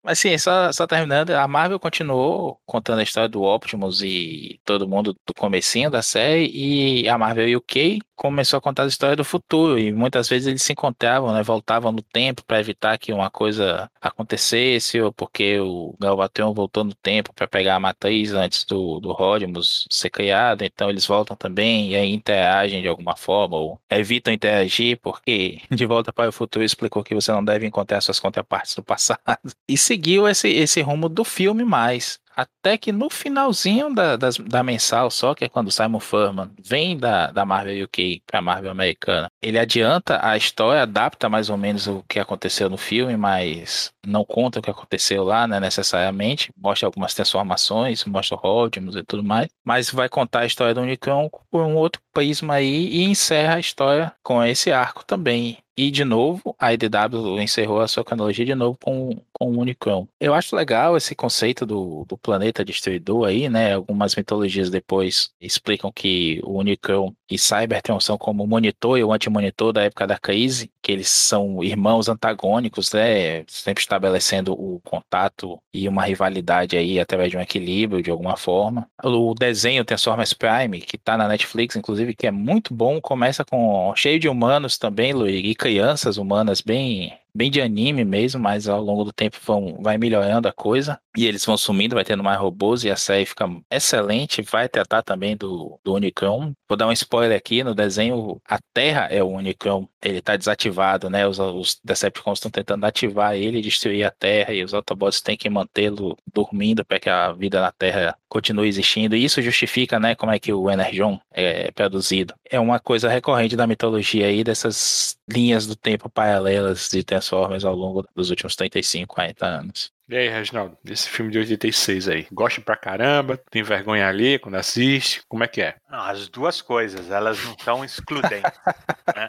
Mas sim, só, só terminando, a Marvel continuou contando a história do Optimus e todo mundo do comecinho da série, e a Marvel UK começou a contar a história do futuro e muitas vezes eles se encontravam, né, voltavam no tempo para evitar que uma coisa acontecesse ou porque o Galvatron voltou no tempo para pegar a matriz antes do, do Rodimus ser criado, então eles voltam também e aí interagem de alguma forma ou evitam interagir porque De Volta para o Futuro explicou que você não deve encontrar suas contrapartes do passado e seguiu esse, esse rumo do filme mais. Até que no finalzinho da, da mensal, só que é quando o Simon Furman vem da, da Marvel UK para a Marvel americana, ele adianta a história, adapta mais ou menos o que aconteceu no filme, mas não conta o que aconteceu lá, né, necessariamente. Mostra algumas transformações, mostra Rodimus e tudo mais, mas vai contar a história do Unicron por um outro prisma aí e encerra a história com esse arco também. E de novo, a IDW encerrou a sua cronologia de novo com, com o Unicron. Eu acho legal esse conceito do, do planeta destruidor aí, né? Algumas mitologias depois explicam que o Unicron e Cybertron são como o monitor e o anti-monitor da época da crise, que eles são irmãos antagônicos, né? Sempre estabelecendo o contato e uma rivalidade aí através de um equilíbrio de alguma forma. O desenho Transformers Prime, que tá na Netflix, inclusive, que é muito bom, começa com cheio de humanos também, Luiz, e crianças humanas bem bem de anime mesmo, mas ao longo do tempo vão, vai melhorando a coisa. E eles vão sumindo, vai tendo mais robôs e a série fica excelente. Vai tratar também do, do Unicron. Vou dar um spoiler aqui: no desenho, a Terra é o Unicron. Ele está desativado, né? Os, os Decepticons estão tentando ativar ele e destruir a Terra. E os Autobots têm que mantê-lo dormindo para que a vida na Terra continue existindo. E isso justifica, né? Como é que o Energon é produzido. É uma coisa recorrente da mitologia aí, dessas linhas do tempo paralelas de Transformers ao longo dos últimos 35, 40 anos. E aí, Reginaldo, esse filme de 86 aí, gosta pra caramba? Tem vergonha ali quando assiste? Como é que é? Não, as duas coisas, elas não são excludentes. né?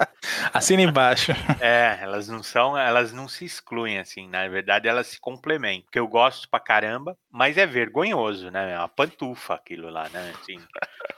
Assina embaixo. É, elas não são, elas não se excluem, assim, na verdade elas se complementam. Porque eu gosto pra caramba, mas é vergonhoso, né? É uma pantufa aquilo lá, né? Assim,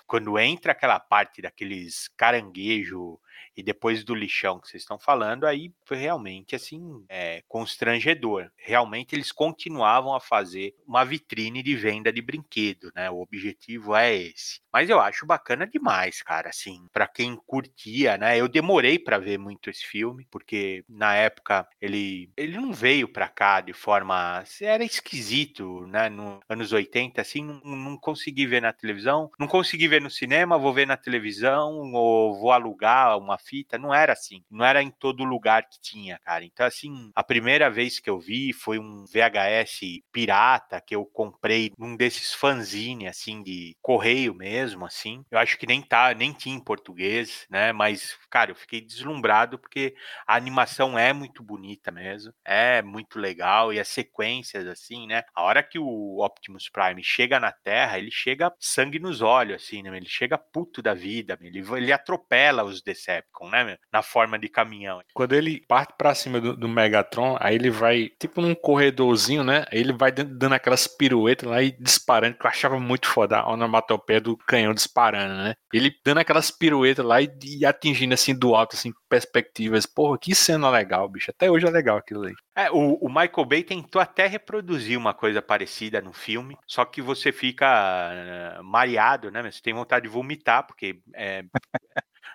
quando entra aquela parte daqueles caranguejo e depois do lixão que vocês estão falando, aí foi realmente assim é, constrangedor. Realmente eles continuavam a fazer uma vitrine de venda de brinquedo, né? O objetivo é esse. Mas eu acho bacana demais, cara, assim, para quem curtia, né? Eu demorei para ver muito esse filme, porque na época ele ele não veio para cá de forma era esquisito, né? Nos anos 80 assim, não, não consegui ver na televisão, não consegui ver no cinema, vou ver na televisão ou vou alugar uma fita, não era assim, não era em todo lugar que tinha, cara. Então assim, a primeira vez que eu vi foi um VHS pirata que eu comprei num desses fanzine assim de correio mesmo assim. Eu acho que nem tá, nem tinha em português, né? Mas, cara, eu fiquei deslumbrado porque a animação é muito bonita mesmo, é muito legal e as sequências, assim, né? A hora que o Optimus Prime chega na Terra, ele chega sangue nos olhos, assim, né? Ele chega puto da vida, ele, ele atropela os Decepticons, né? Na forma de caminhão. Quando ele parte para cima do, do, Megatron, aí ele vai, tipo num corredorzinho, né? Aí ele vai dando aquelas piruetas lá e disparando, que eu achava muito foda a onomatopeia do canhão disparando, né? Ele dando aquelas piruetas lá e, e, atingindo assim do alto, assim, perspectivas. Porra, que cena legal, bicho. Até hoje é legal aquilo aí. É, o, o Michael Bay tentou até reproduzir uma coisa parecida no filme, só que você fica uh, mareado, né? Você tem vontade de vomitar, porque é,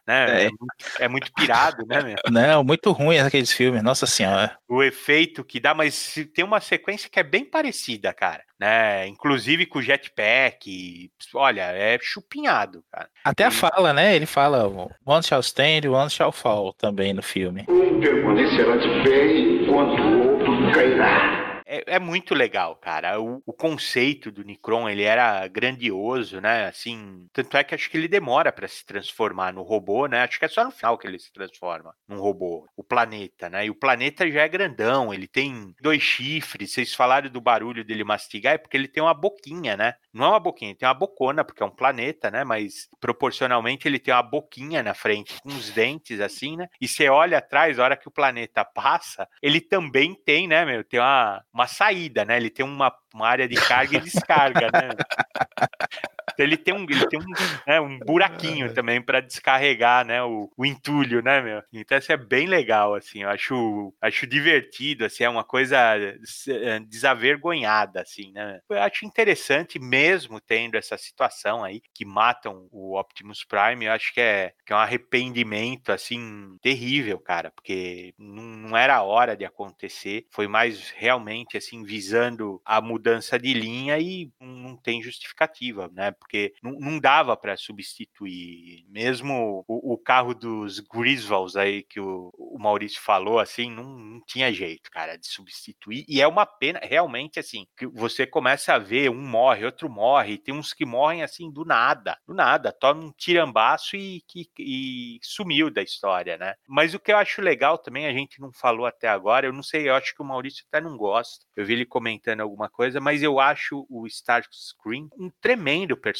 né? É. é. muito, é muito pirado, né, meu? Não, muito ruim aqueles filmes, nossa senhora. O efeito que dá, mas tem uma sequência que é bem parecida, cara, né? Inclusive com o jetpack, olha, é chupinhado, cara. Até a fala, né? Ele fala one shall stand, one shall fall também no filme. Um permanecerá de pé enquanto o outro cairá é, é, muito legal, cara. O, o, conceito do Nicron, ele era grandioso, né? Assim, tanto é que acho que ele demora para se transformar no robô, né? Acho que é só no final que ele se transforma num robô, o planeta, né? E o planeta já é grandão, ele tem dois chifres. Vocês falaram do barulho dele mastigar, é porque ele tem uma boquinha, né? Não é uma boquinha, ele tem uma bocona, porque é um planeta, né? Mas proporcionalmente ele tem uma boquinha na frente, com os dentes assim, né? E você olha atrás, a hora que o planeta passa, ele também tem, né, meu? Tem uma uma saída, né? Ele tem uma, uma área de carga e descarga, né? Ele tem um, ele tem um, né, um buraquinho também para descarregar, né, o, o, entulho, né, meu? Então isso é bem legal, assim, eu acho, acho divertido, assim, é uma coisa é, desavergonhada, assim, né? Eu acho interessante mesmo tendo essa situação aí que matam o Optimus Prime, eu acho que é, que é um arrependimento, assim, terrível, cara, porque não, não era a hora de acontecer, foi mais realmente, assim, visando a mudança de linha e não tem justificativa, né? Porque não, não dava para substituir. Mesmo o, o, carro dos Griswolds aí que o, o Maurício falou, assim, não, não, tinha jeito, cara, de substituir. E é uma pena, realmente, assim, que você começa a ver um morre, outro morre, tem uns que morrem assim do nada, do nada, toma um tirambaço e, e, e sumiu da história, né? Mas o que eu acho legal também, a gente não falou até agora, eu não sei, eu acho que o Maurício até não gosta. Eu vi ele comentando alguma coisa, mas eu acho o Starscream um tremendo personagem,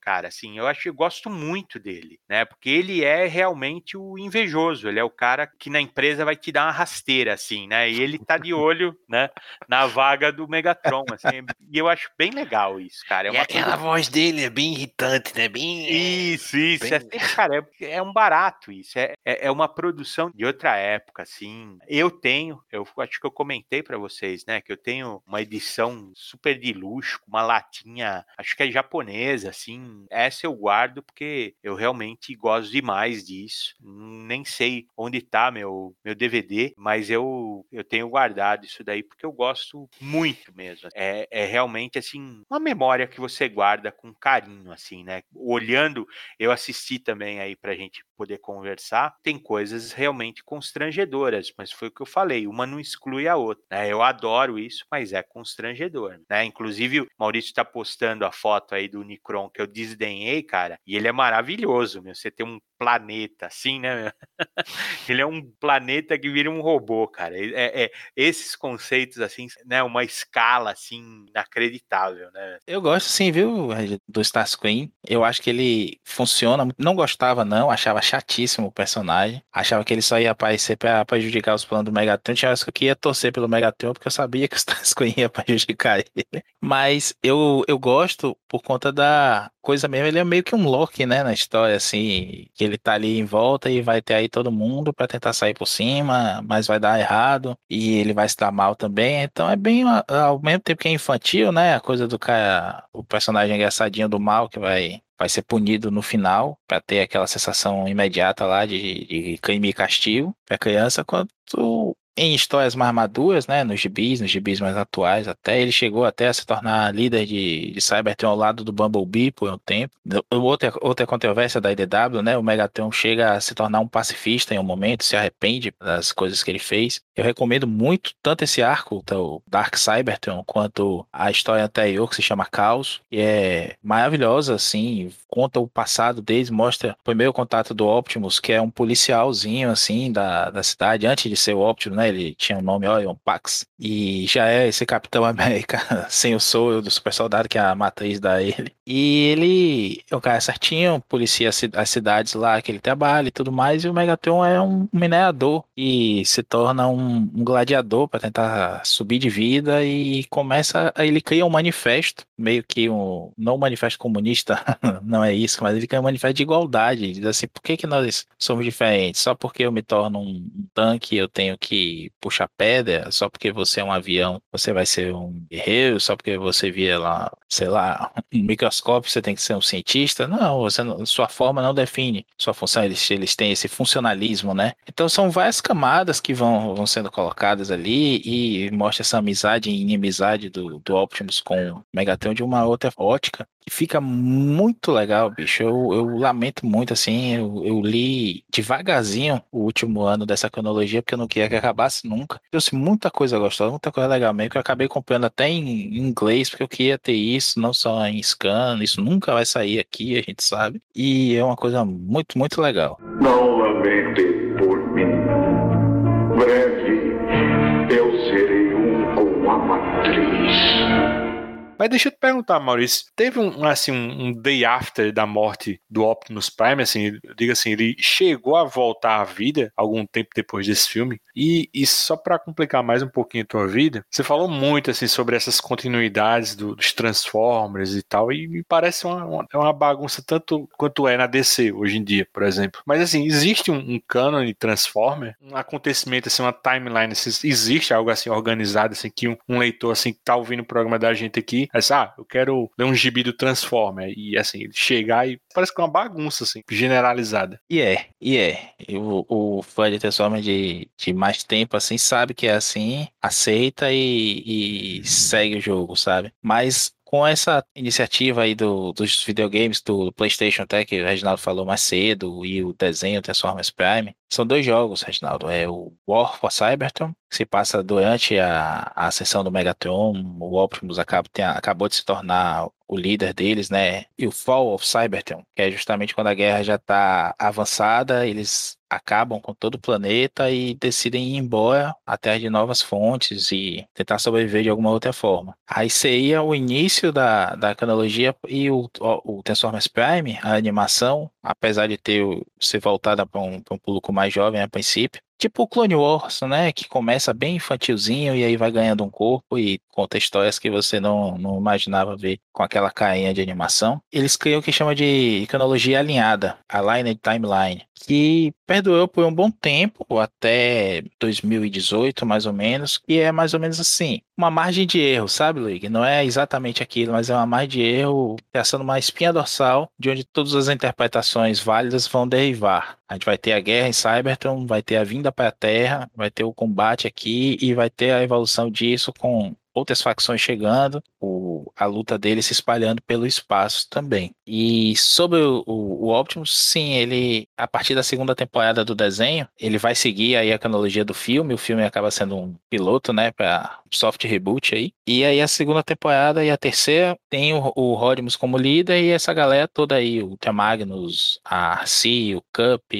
cara. Assim, eu acho, eu gosto muito dele, né? Porque ele é realmente o invejoso. Ele é o cara que na empresa vai te dar uma rasteira, assim, né? E ele tá de olho, né? Na vaga do Megatron, assim. E eu acho bem legal isso, cara. É e aquela coisa... voz dele é bem irritante, né? Bem. Isso, isso. Bem... É, sempre, cara, é, é, um barato isso. É, é, é uma produção de outra época, assim. Eu tenho, eu acho que eu comentei para vocês, né? Que eu tenho uma edição super de luxo, uma latinha, acho que é japonesa, assim. Essa eu guardo porque eu realmente gosto demais disso. Nem sei onde tá meu, meu DVD, mas eu, eu tenho guardado isso daí porque eu gosto muito mesmo. É, é realmente, assim, uma memória que você guarda com carinho, assim, né? Olhando, eu assisti também aí pra gente poder conversar, tem coisas realmente constrangedoras, mas foi o que eu falei, uma não exclui a outra. Né? Eu adoro isso, mas é constrangedor. Né? Inclusive, o Maurício está postando a foto aí do Unicron que eu desdenhei, cara, e ele é maravilhoso, meu. Você tem um planeta, assim, né? ele é um planeta que vira um robô, cara. É, é, esses conceitos, assim, né? Uma escala, assim, inacreditável, né? Eu gosto, sim, viu, do Starscream. Eu acho que ele funciona. Não gostava, não. Achava chatíssimo o personagem. Achava que ele só ia aparecer pra prejudicar os planos do Megatron. Tinha que ia torcer pelo Megatron, porque eu sabia que o Starscream ia prejudicar ele. Mas eu, eu gosto por conta da coisa mesmo. Ele é meio que um Loki, né, na história, assim. Que ele tá ali em volta e vai ter aí todo mundo para tentar sair por cima, mas vai dar errado e ele vai dar mal também. Então é bem ao mesmo tempo que é infantil, né? A coisa do cara, o personagem engraçadinho do mal que vai vai ser punido no final para ter aquela sensação imediata lá de, de crime e castigo para criança, quanto em histórias mais maduras, né, nos gibis, nos gibis mais atuais, até ele chegou até a se tornar líder de, de Cybertron ao lado do Bumblebee por um tempo. Outra, outra controvérsia da IDW, né, o Megatron chega a se tornar um pacifista em um momento, se arrepende das coisas que ele fez. Eu recomendo muito tanto esse arco, o Dark Cybertron, quanto a história anterior que se chama Caos, e é maravilhosa, assim, conta o passado deles, mostra o primeiro contato do Optimus, que é um policialzinho, assim, da, da cidade, antes de ser o Optimus, né, ele tinha o nome Orion Pax, e já é esse Capitão América sem o soro do super soldado, que é a matriz da ele. E ele é um cara certinho, policia as cidades lá que ele trabalha e tudo mais, e o Megatron é um minerador e se torna um, um gladiador para tentar subir de vida e começa, ele cria um manifesto, meio que um, não um manifesto comunista, não é isso, mas ele cria um manifesto de igualdade, diz assim, por que que nós somos diferentes? Só porque eu me torno um tanque, eu tenho que puxar pedra, só porque você é um avião, você vai ser um guerreiro, só porque você via lá, sei lá, um microscópio, você tem que ser um cientista. Não, você sua forma não define sua função, eles, eles têm esse funcionalismo, né? Então são várias camadas que vão, vão sendo colocadas ali e mostra essa amizade e inimizade do, do Optimus com o Megatron de uma outra ótica fica muito legal, bicho. Eu, eu lamento muito, assim, eu, eu li devagarzinho o último ano dessa cronologia, porque eu não queria que acabasse nunca. Trouxe muita coisa gostosa, muita coisa legal mesmo, que eu acabei comprando até em inglês, porque eu queria ter isso, não só em scan, isso nunca vai sair aqui, a gente sabe. E é uma coisa muito, muito legal. Por mim. Breve Mas deixa eu te perguntar, Maurício, teve um, assim, um, day after da morte do Optimus Prime, assim, eu digo assim, ele chegou a voltar à vida algum tempo depois desse filme, e, e só para complicar mais um pouquinho a tua vida, você falou muito, assim, sobre essas continuidades do, dos Transformers e tal, e me parece uma, uma, é uma bagunça tanto quanto é na DC hoje em dia, por exemplo. Mas, assim, existe um, um de Transformer, um acontecimento, assim, uma timeline, assim, existe algo assim organizado, assim, que um, um leitor, assim, que tá ouvindo o programa da gente aqui, assim, ah, eu quero ler um gibi do Transformer, e, assim, chegar e parece que é uma bagunça, assim, generalizada. E é, e é. O, o fã de Transformer de, de mais tempo, assim, sabe que é assim, aceita e, e segue o jogo, sabe? Mas com essa iniciativa aí do, dos videogames do PlayStation até que o Reginaldo falou mais cedo e o desenho Transformers Prime, são dois jogos, Reginaldo. É o War for Cybertron, que se passa durante a, a sessão do Megatron. O Optimus acaba, tem, acabou de se tornar o líder deles, né? E o Fall of Cybertron, que é justamente quando a guerra já está avançada, eles acabam com todo o planeta e decidem ir embora atrás de novas fontes e tentar sobreviver de alguma outra forma. Aí seria o início da, da cronologia e o, o, Transformers Prime, a animação, apesar de ter ser voltada para um, um público mais jovem a princípio, Tipo o Clone Wars, né? Que começa bem infantilzinho e aí vai ganhando um corpo e conta histórias que você não, não imaginava ver com aquela carinha de animação. Eles criam o que chama de cronologia alinhada, Aligned Timeline, que perdurou por um bom tempo, até 2018 mais ou menos, e é mais ou menos assim, uma margem de erro, sabe, Luigi? Não é exatamente aquilo, mas é uma margem de erro traçando uma espinha dorsal de onde todas as interpretações válidas vão derivar. A gente vai ter a guerra em Cybertron, vai ter a vinda para a Terra, vai ter o combate aqui e vai ter a evolução disso com outras facções chegando, o, a luta dele se espalhando pelo espaço também. E sobre o, o, o, Optimus, sim, ele, a partir da segunda temporada do desenho, ele vai seguir aí a cronologia do filme, o filme acaba sendo um piloto, né, para soft reboot aí. E aí a segunda temporada e a terceira tem o, o Rodimus como líder e essa galera toda aí, o Magnus, a Arcee, o Cup,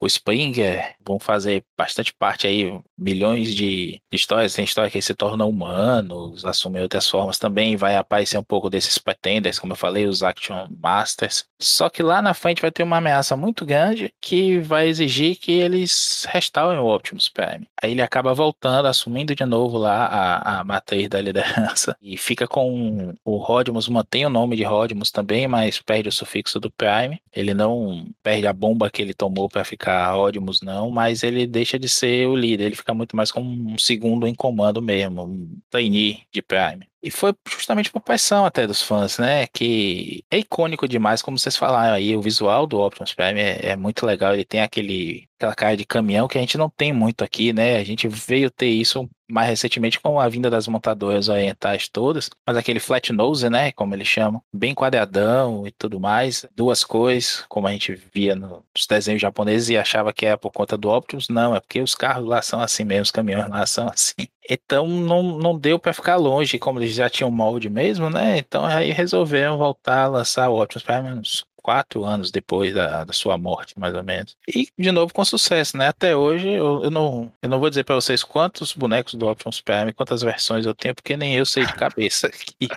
o Springer, vão fazer bastante parte aí, milhões de histórias, tem história que se torna humano, assumem outras formas também, vai aparecer um pouco desses pretenders, como eu falei, os Action Masters. Só que lá na frente vai ter uma ameaça muito grande que vai exigir que eles restaurem o Optimus Prime. Aí ele acaba voltando, assumindo de novo lá a, a matriz da liderança e fica com o Rodimus, mantém o nome de Rodimus também, mas perde o sufixo do Prime. Ele não perde a bomba que ele tomou para ficar Rodimus, não, mas ele deixa de ser o líder, ele fica muito mais como um segundo em comando mesmo, um trainee de Prime. E foi justamente por pressão até dos fãs, né? Que é icônico demais, como vocês falaram aí. O visual do Optimus Prime é, é, muito legal. Ele tem aquele, aquela cara de caminhão que a gente não tem muito aqui, né? A gente veio ter isso mais recentemente com a vinda das montadoras orientais todas, mas aquele flat nose, né, como eles chamam, bem quadradão e tudo mais, duas cores, como a gente via nos desenhos japoneses e achava que era por conta do Optimus, não, é porque os carros lá são assim mesmo, os caminhões lá são assim. Então não, não deu para ficar longe, como eles já tinham molde mesmo, né? Então aí resolveram voltar a lançar o Optimus Prime quatro anos depois da, da, sua morte, mais ou menos. E, de novo, com sucesso, né? Até hoje, eu, eu não, eu não vou dizer para vocês quantos bonecos do Optimus Prime, quantas versões eu tenho, porque nem eu sei de cabeça aqui.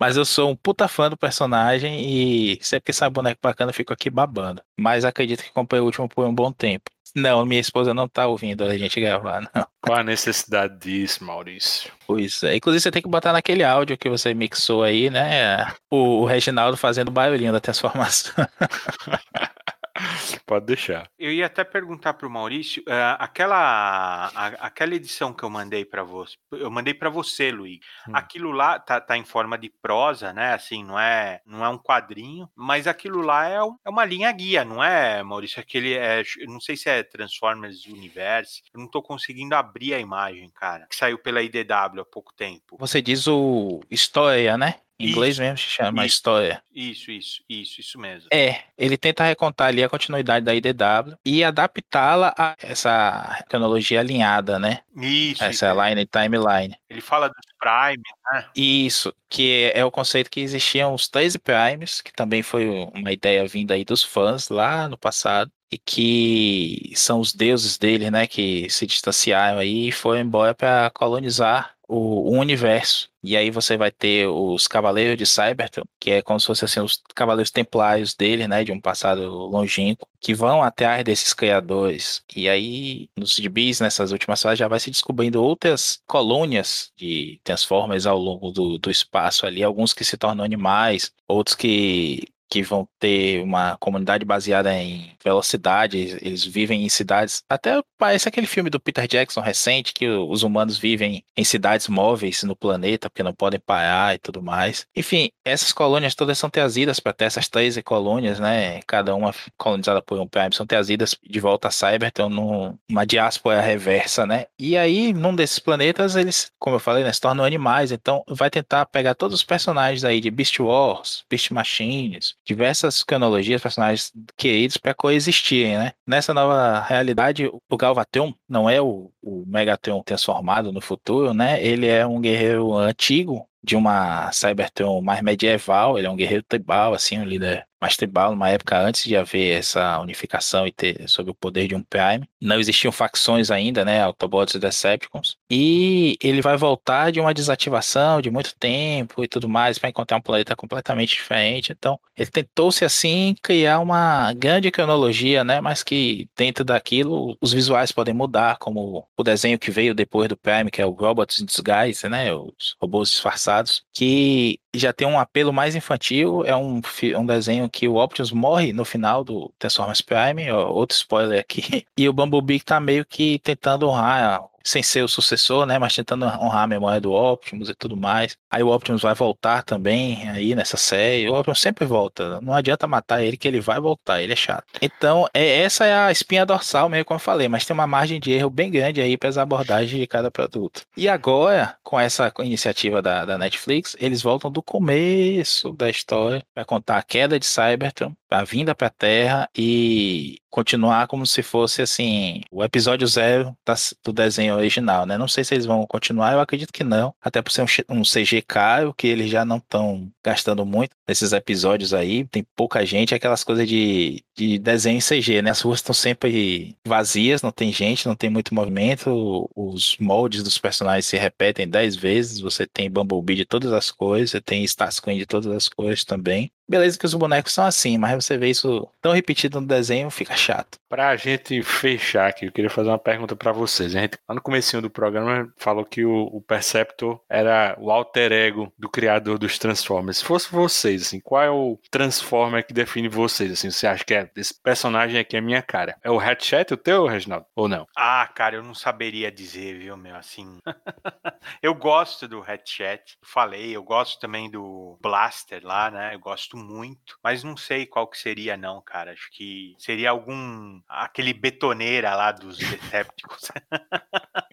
Mas eu sou um puta fã do personagem e sempre que sai boneco bacana, eu fico aqui babando. Mas acredito que comprei o último por um bom tempo. Não, minha esposa não tá ouvindo a gente gravar, não. Qual a necessidade disso, Maurício? Pois é. Inclusive, você tem que botar naquele áudio que você mixou aí, né? O, o Reginaldo fazendo barulhinho da transformação. Pode deixar. Eu ia até perguntar para o Maurício, uh, aquela, a, aquela edição que eu mandei para você, eu mandei para você, Luiz. Hum. Aquilo lá tá, tá, em forma de prosa, né? Assim, não é, não é um quadrinho, mas aquilo lá é, é uma linha guia, não é, Maurício? Aquele é, não sei se é Transformers Universe. Eu não estou conseguindo abrir a imagem, cara. Que saiu pela IDW há pouco tempo. Você diz o História, né? Em inglês mesmo se chama isso, história. Isso, isso, isso, isso mesmo. É, ele tenta recontar ali a continuidade da IDW e adaptá-la a essa cronologia alinhada, né? Isso. Essa isso. line timeline. Ele fala dos Prime, né? Isso, que é o conceito que existiam os 13 Primes, que também foi uma ideia vinda aí dos fãs lá no passado e que são os deuses dele, né, que se distanciaram aí e foram embora para colonizar o, o universo. E aí você vai ter os Cavaleiros de Cybertron, que é como se fossem assim, os Cavaleiros Templários dele, né, de um passado longínquo, que vão atrás desses criadores. E aí, nos gibis, nessas últimas fases, já vai se descobrindo outras colônias de Transformers ao longo do, do espaço ali, alguns que se tornam animais, outros que que vão ter uma comunidade baseada em velocidade, eles vivem em cidades. Até parece aquele filme do Peter Jackson recente, que os humanos vivem em cidades móveis no planeta, porque não podem parar e tudo mais. Enfim, essas colônias todas são trazidas para ter essas 13 colônias, né? Cada uma colonizada por um Prime, são trazidas de volta a Cybertron numa diáspora reversa, né? E aí, num desses planetas, eles, como eu falei, né, se tornam animais. Então, vai tentar pegar todos os personagens aí de Beast Wars, Beast Machines, diversas cronologias, personagens queridos para coexistirem, né? Nessa nova realidade, o Galvatron não é o, o Megatron transformado no futuro, né? Ele é um guerreiro antigo de uma Cybertron mais medieval, ele é um guerreiro tribal, assim, um líder mais tribal, numa época antes de haver essa unificação e ter sob o poder de um Prime. Não existiam facções ainda, né, Autobots e Decepticons. E ele vai voltar de uma desativação de muito tempo e tudo mais para encontrar um planeta completamente diferente. Então, ele tentou-se assim criar uma grande cronologia, né, mas que dentro daquilo os visuais podem mudar, como o desenho que veio depois do Prime, que é o Robots in Disguise, né, os robôs disfarçados, que já tem um apelo mais infantil, é um, um desenho que o Optimus morre no final do Transformers Prime, outro spoiler aqui, e o Bumblebee tá meio que tentando honrar sem ser o sucessor, né? Mas tentando honrar a memória do Optimus e tudo mais. Aí o Optimus vai voltar também aí nessa série. O Optimus sempre volta. Não adianta matar ele que ele vai voltar. Ele é chato. Então, é, essa é a espinha dorsal, meio como eu falei. Mas tem uma margem de erro bem grande aí para as abordagens de cada produto. E agora, com essa iniciativa da, da Netflix, eles voltam do começo da história para contar a queda de Cybertron, a vinda para a Terra e continuar como se fosse assim o episódio zero do desenho original, né? Não sei se eles vão continuar, eu acredito que não, até por ser um, um CG caro que eles já não estão gastando muito nesses episódios aí, tem pouca gente, aquelas coisas de, de desenho em CG, né? As ruas estão sempre vazias, não tem gente, não tem muito movimento, os moldes dos personagens se repetem dez vezes, você tem Bumblebee de todas as cores, você tem Starscream de todas as cores também. Beleza que os bonecos são assim, mas você vê isso tão repetido no desenho, fica chato. Pra gente fechar aqui, eu queria fazer uma pergunta para vocês. A gente, lá no comecinho do programa, falou que o, o, Perceptor era o alter ego do criador dos Transformers. Se fosse vocês, assim, qual é o Transformer que define vocês? Assim, você acha que é esse personagem aqui é minha cara? É o Hatchet o teu, Reginaldo? Ou não? Ah, cara, eu não saberia dizer, viu, meu, assim... eu gosto do Hatchet, falei, eu gosto também do Blaster lá, né, eu gosto gosto muito, mas não sei qual que seria não, cara. Acho que seria algum aquele betoneira lá dos Decepticons.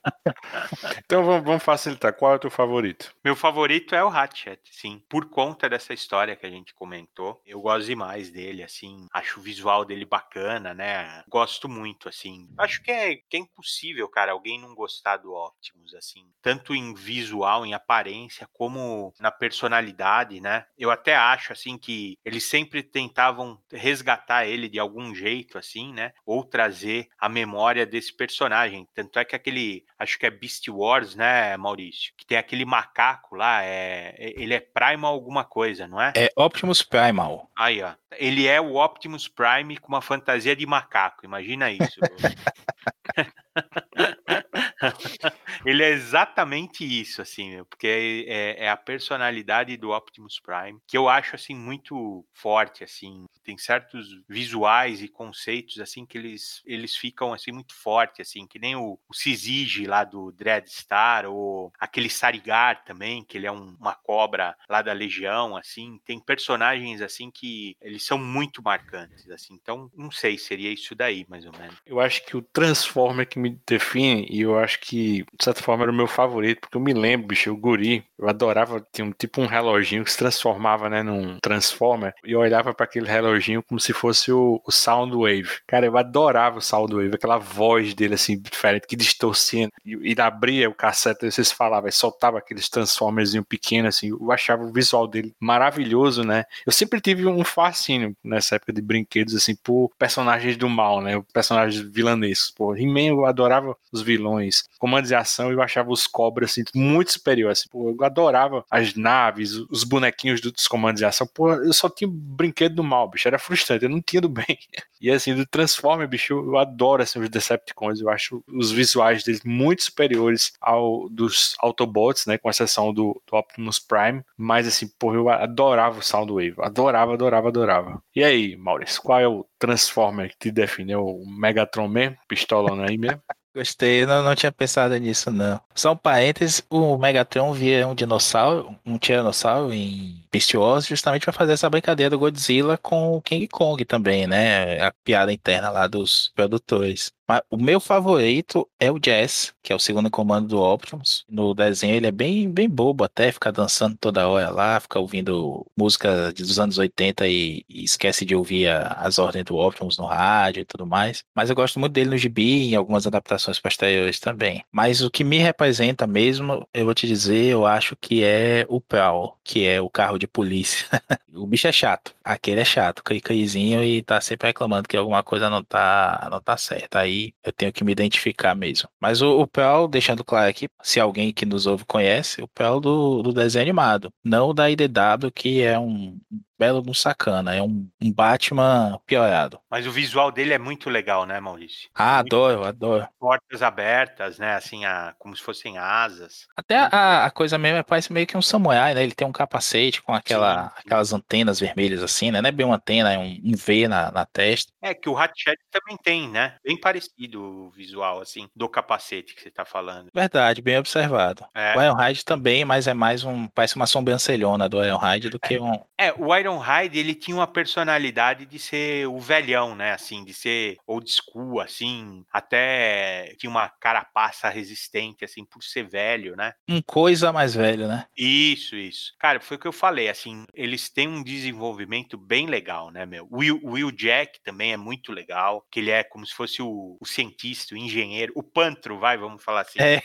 então vamos, vamos, facilitar. Qual é o teu favorito? Meu favorito é o Hatchet, sim. Por conta dessa história que a gente comentou, eu gosto demais dele, assim. Acho o visual dele bacana, né? Gosto muito, assim. Acho que é, que é impossível, cara, alguém não gostar do Optimus, assim. Tanto em visual, em aparência, como na personalidade, né? Eu até acho, assim, que eles sempre tentavam resgatar ele de algum jeito, assim, né? Ou trazer a memória desse personagem. Tanto é que aquele, acho que é Beast Wars, né, Maurício? Que tem aquele macaco lá, é, é ele é Primal alguma coisa, não é? É Optimus Primal. Aí, ó. Ele é o Optimus Prime com uma fantasia de macaco, imagina isso. ele é exatamente isso, assim, porque é, é, a personalidade do Optimus Prime que eu acho assim muito forte, assim. Tem certos visuais e conceitos assim que eles, eles ficam assim muito fortes, assim, que nem o, o lá do Dreadstar ou aquele Sarigar também, que ele é um, uma cobra lá da Legião, assim. Tem personagens assim que eles são muito marcantes, assim. Então, não sei, seria isso daí, mais ou menos. Eu acho que o Transformer que me define e eu acho que de certa forma era o meu favorito, porque eu me lembro, bicho, o guri, eu adorava, tinha um tipo um reloginho que se transformava, né, num Transformer, e eu olhava para aquele reloginho como se fosse o, o Soundwave. Cara, eu adorava o Soundwave, aquela voz dele assim, diferente, que distorcia, e ele abria o cassete, vocês falavam, e soltava aqueles Transformers pequenos, assim, eu achava o visual dele maravilhoso, né? Eu sempre tive um fascínio nessa época de brinquedos, assim, por personagens do mal, né? Personagens vilanescos, pô. He-Man eu adorava os vilões. Comandos e animação eu achava os cobras assim, muito superior. Assim, pô, eu adorava as naves, os bonequinhos dos comandos de ação. Pô, eu só tinha brinquedo do mal, bicho. Era frustrante, eu não tinha do bem. E assim, do Transformer, bicho, eu adoro assim, os Decepticons. Eu acho os visuais deles muito superiores ao dos Autobots, né? Com exceção do, do Optimus Prime. Mas assim, pô, eu adorava o Soundwave. Adorava, adorava, adorava. E aí, Maurício, qual é o Transformer que te define? É o Megatron mesmo? Pistolando aí mesmo? Gostei, não, não tinha pensado nisso, não. Só um parênteses, o Megatron via um dinossauro, um tiranossauro em Beast Wars, justamente para fazer essa brincadeira do Godzilla com o King Kong também, né? A piada interna lá dos produtores. Mas o meu favorito é o Jazz, que é o segundo comando do Optimus. No desenho ele é bem, bem bobo até, fica dançando toda hora lá, fica ouvindo música dos anos 80 e, e esquece de ouvir a, as ordens do Optimus no rádio e tudo mais. Mas eu gosto muito dele no gibi e em algumas adaptações posteriores também. Mas o que me representa mesmo, eu vou te dizer, eu acho que é o Prowl, que é o carro de polícia. o bicho é chato. Aquele é chato, cri-crizinho e tá sempre reclamando que alguma coisa não tá, não tá certa. Aí eu tenho que me identificar mesmo. Mas o, o deixando claro aqui, se alguém que nos ouve conhece, o Pearl do, do desenho animado, não da IDW, que é um belo de um sacana. É um, um, Batman piorado. Mas o visual dele é muito legal, né, Maurício? Ah, muito adoro, adoro. Portas abertas, né? Assim, a, como se fossem asas. Até a, a, coisa mesmo é, parece meio que um samurai, né? Ele tem um capacete com aquela, sim, sim. aquelas antenas vermelhas assim, né? Não é bem uma antena, é um, um V na, na testa. É que o Hatchet também tem, né? Bem parecido o visual, assim, do capacete que você tá falando. Verdade, bem observado. É. O Ironhide também, mas é mais um. Parece uma sobrancelhona do Ironhide do que um. É, o Iron Ironhide, ele tinha uma personalidade de ser o velhão, né? Assim, de ser old school, assim, até tinha uma carapaça resistente, assim, por ser velho, né? Um coisa mais velho, né? Isso, isso. Cara, foi o que eu falei, assim, eles têm um desenvolvimento bem legal, né, meu? O Will, Will Jack também é muito legal, que ele é como se fosse o, o cientista, o engenheiro, o pantro, vai, vamos falar assim. É.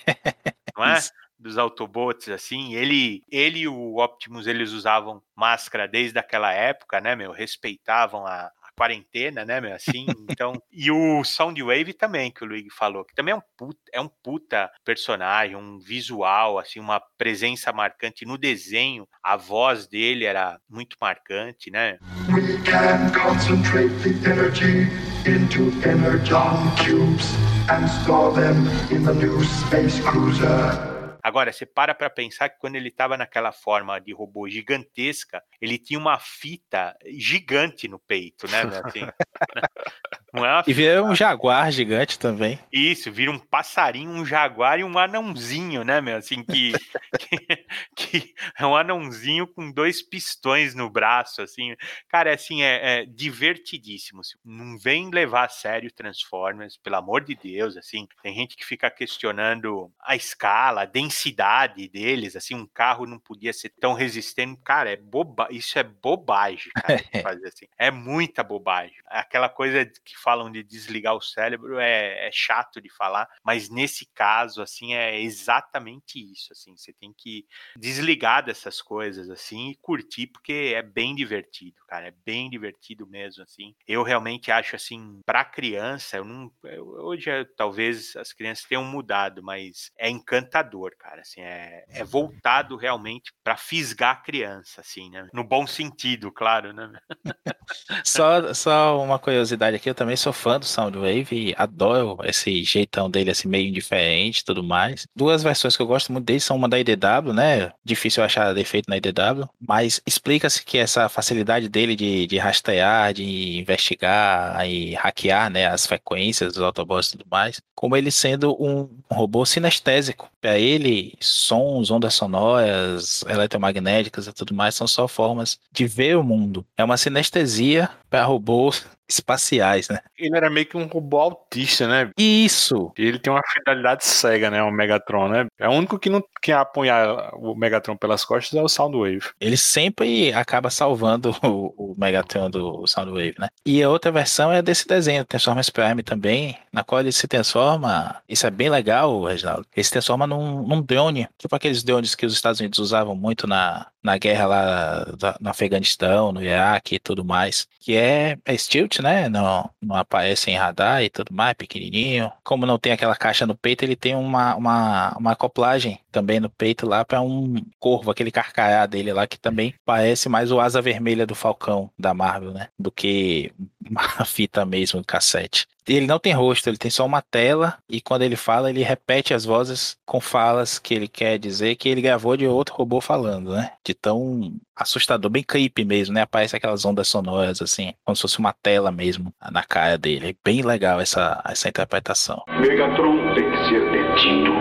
Não é? Isso dos Autobots, assim, ele, ele e o Optimus, eles usavam máscara desde aquela época, né, meu, respeitavam a, a quarentena, né, meu, assim, então, e o Soundwave também, que o Luigi falou, que também é um puta, é um puta personagem, um visual, assim, uma presença marcante no desenho, a voz dele era muito marcante, né. We can concentrate the energy into energon cubes and store them in the new space cruiser. Agora, você para para pensar que quando ele estava naquela forma de robô gigantesca, ele tinha uma fita gigante no peito, né? Assim, Não é e vira um jaguar gigante também. Isso, vira um passarinho, um jaguar e um anãozinho, né, meu? Assim, que, que, que, é um anãozinho com dois pistões no braço, assim. Cara, assim, é, é divertidíssimo. Não vem levar a sério Transformers, pelo amor de Deus, assim. Tem gente que fica questionando a escala, a densidade deles, assim, um carro não podia ser tão resistente. Cara, é boba... isso é bobagem, cara, fazer assim. É muita bobagem. Aquela coisa que falam de desligar o cérebro é, é, chato de falar, mas nesse caso, assim, é exatamente isso, assim, você tem que desligar dessas coisas, assim, e curtir, porque é bem divertido, cara, é bem divertido mesmo, assim. Eu realmente acho, assim, para criança, eu não, eu, hoje talvez as crianças tenham mudado, mas é encantador, cara, assim, é, é voltado realmente para fisgar a criança, assim, né, no bom sentido, claro, né. só, só uma curiosidade aqui, eu também também sou fã do Soundwave adoro esse jeitão dele, assim, meio indiferente e tudo mais. Duas versões que eu gosto muito dele são uma da IDW, né? Difícil achar defeito na IDW, mas explica-se que essa facilidade dele de, de rastrear, de investigar e hackear, né, as frequências dos Autobots e tudo mais, como ele sendo um robô sinestésico. Para ele, sons, ondas sonoras, eletromagnéticas e tudo mais são só formas de ver o mundo. É uma sinestesia para robôs espaciais, né? Ele era meio que um robô autista, né? Isso! E ele tem uma finalidade cega, né? O Megatron, né? É o único que não quer apunhar o Megatron pelas costas é o Soundwave. Ele sempre acaba salvando o, o Megatron do Soundwave, né? E a outra versão é desse desenho, Transformers Prime também, na qual ele se transforma, isso é bem legal, Reginaldo, ele se transforma num, num drone, tipo aqueles drones que os Estados Unidos usavam muito na, na guerra lá no Afeganistão, no Iraque e tudo mais. Que é, é Stilt, né? Não, não aparece em radar e tudo mais, pequenininho. Como não tem aquela caixa no peito, ele tem uma, uma, uma acoplagem também no peito lá para um corvo, aquele carcará dele lá, que também parece mais o asa vermelha do Falcão da Marvel, né? Do que uma fita mesmo, cassete. Ele não tem rosto, ele tem só uma tela e quando ele fala, ele repete as vozes com falas que ele quer dizer que ele gravou de outro robô falando, né? De tão assustador, bem creepy mesmo, né? Aparece aquelas ondas sonoras assim, como se fosse uma tela mesmo na cara dele. É bem legal essa, essa interpretação. Megatron tem que ser detido.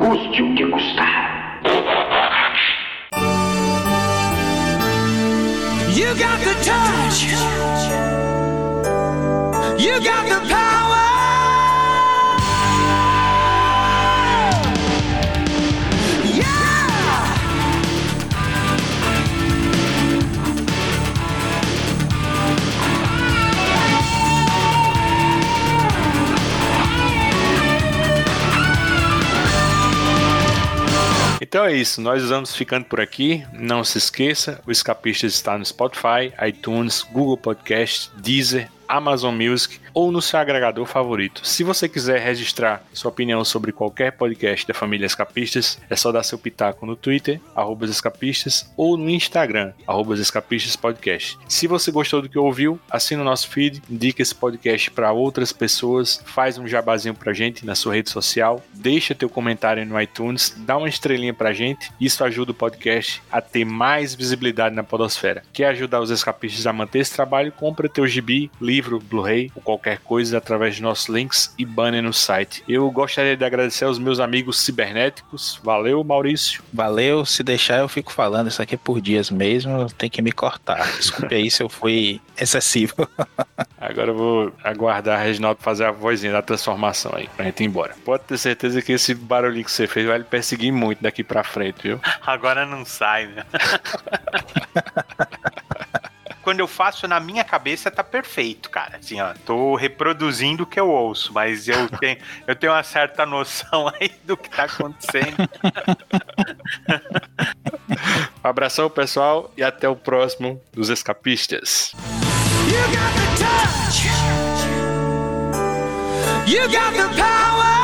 Custe o que custar. You got the touch. You got the power. Então é isso, nós vamos ficando por aqui. Não se esqueça, o Escapistas está no Spotify, iTunes, Google Podcast, Deezer, Amazon Music ou no seu agregador favorito. Se você quiser registrar sua opinião sobre qualquer podcast da família Escapistas, é só dar seu pitaco no Twitter, arroba Escapistas, ou no Instagram, arroba Escapistas Podcast. Se você gostou do que ouviu, assina o nosso feed, indica esse podcast para outras pessoas, faz um jabazinho pra gente na sua rede social, deixa teu comentário no iTunes, dá uma estrelinha pra gente, isso ajuda o podcast a ter mais visibilidade na podosfera. Quer ajudar os escapistas a manter esse trabalho? Compra teu gibi, livro, Blu-ray ou qualquer coisa através de nossos links e banner no site. Eu gostaria de agradecer aos meus amigos cibernéticos. Valeu, Maurício. Valeu, se deixar eu fico falando, isso aqui por dias mesmo, tem que me cortar. Desculpe aí se eu fui excessivo. Agora eu vou aguardar a Reginaldo fazer a vozinha da transformação aí, pra gente ir embora. Pode ter certeza que esse barulhinho que você fez vai lhe perseguir muito daqui pra frente, viu? Agora não sai, né? Quando eu faço na minha cabeça, tá perfeito, cara. Assim, ó, tô reproduzindo o que eu ouço, mas eu tenho, eu tenho uma certa noção aí do que tá acontecendo. Um abração, pessoal, e até o próximo dos Escapistas. You got the touch. You got the power.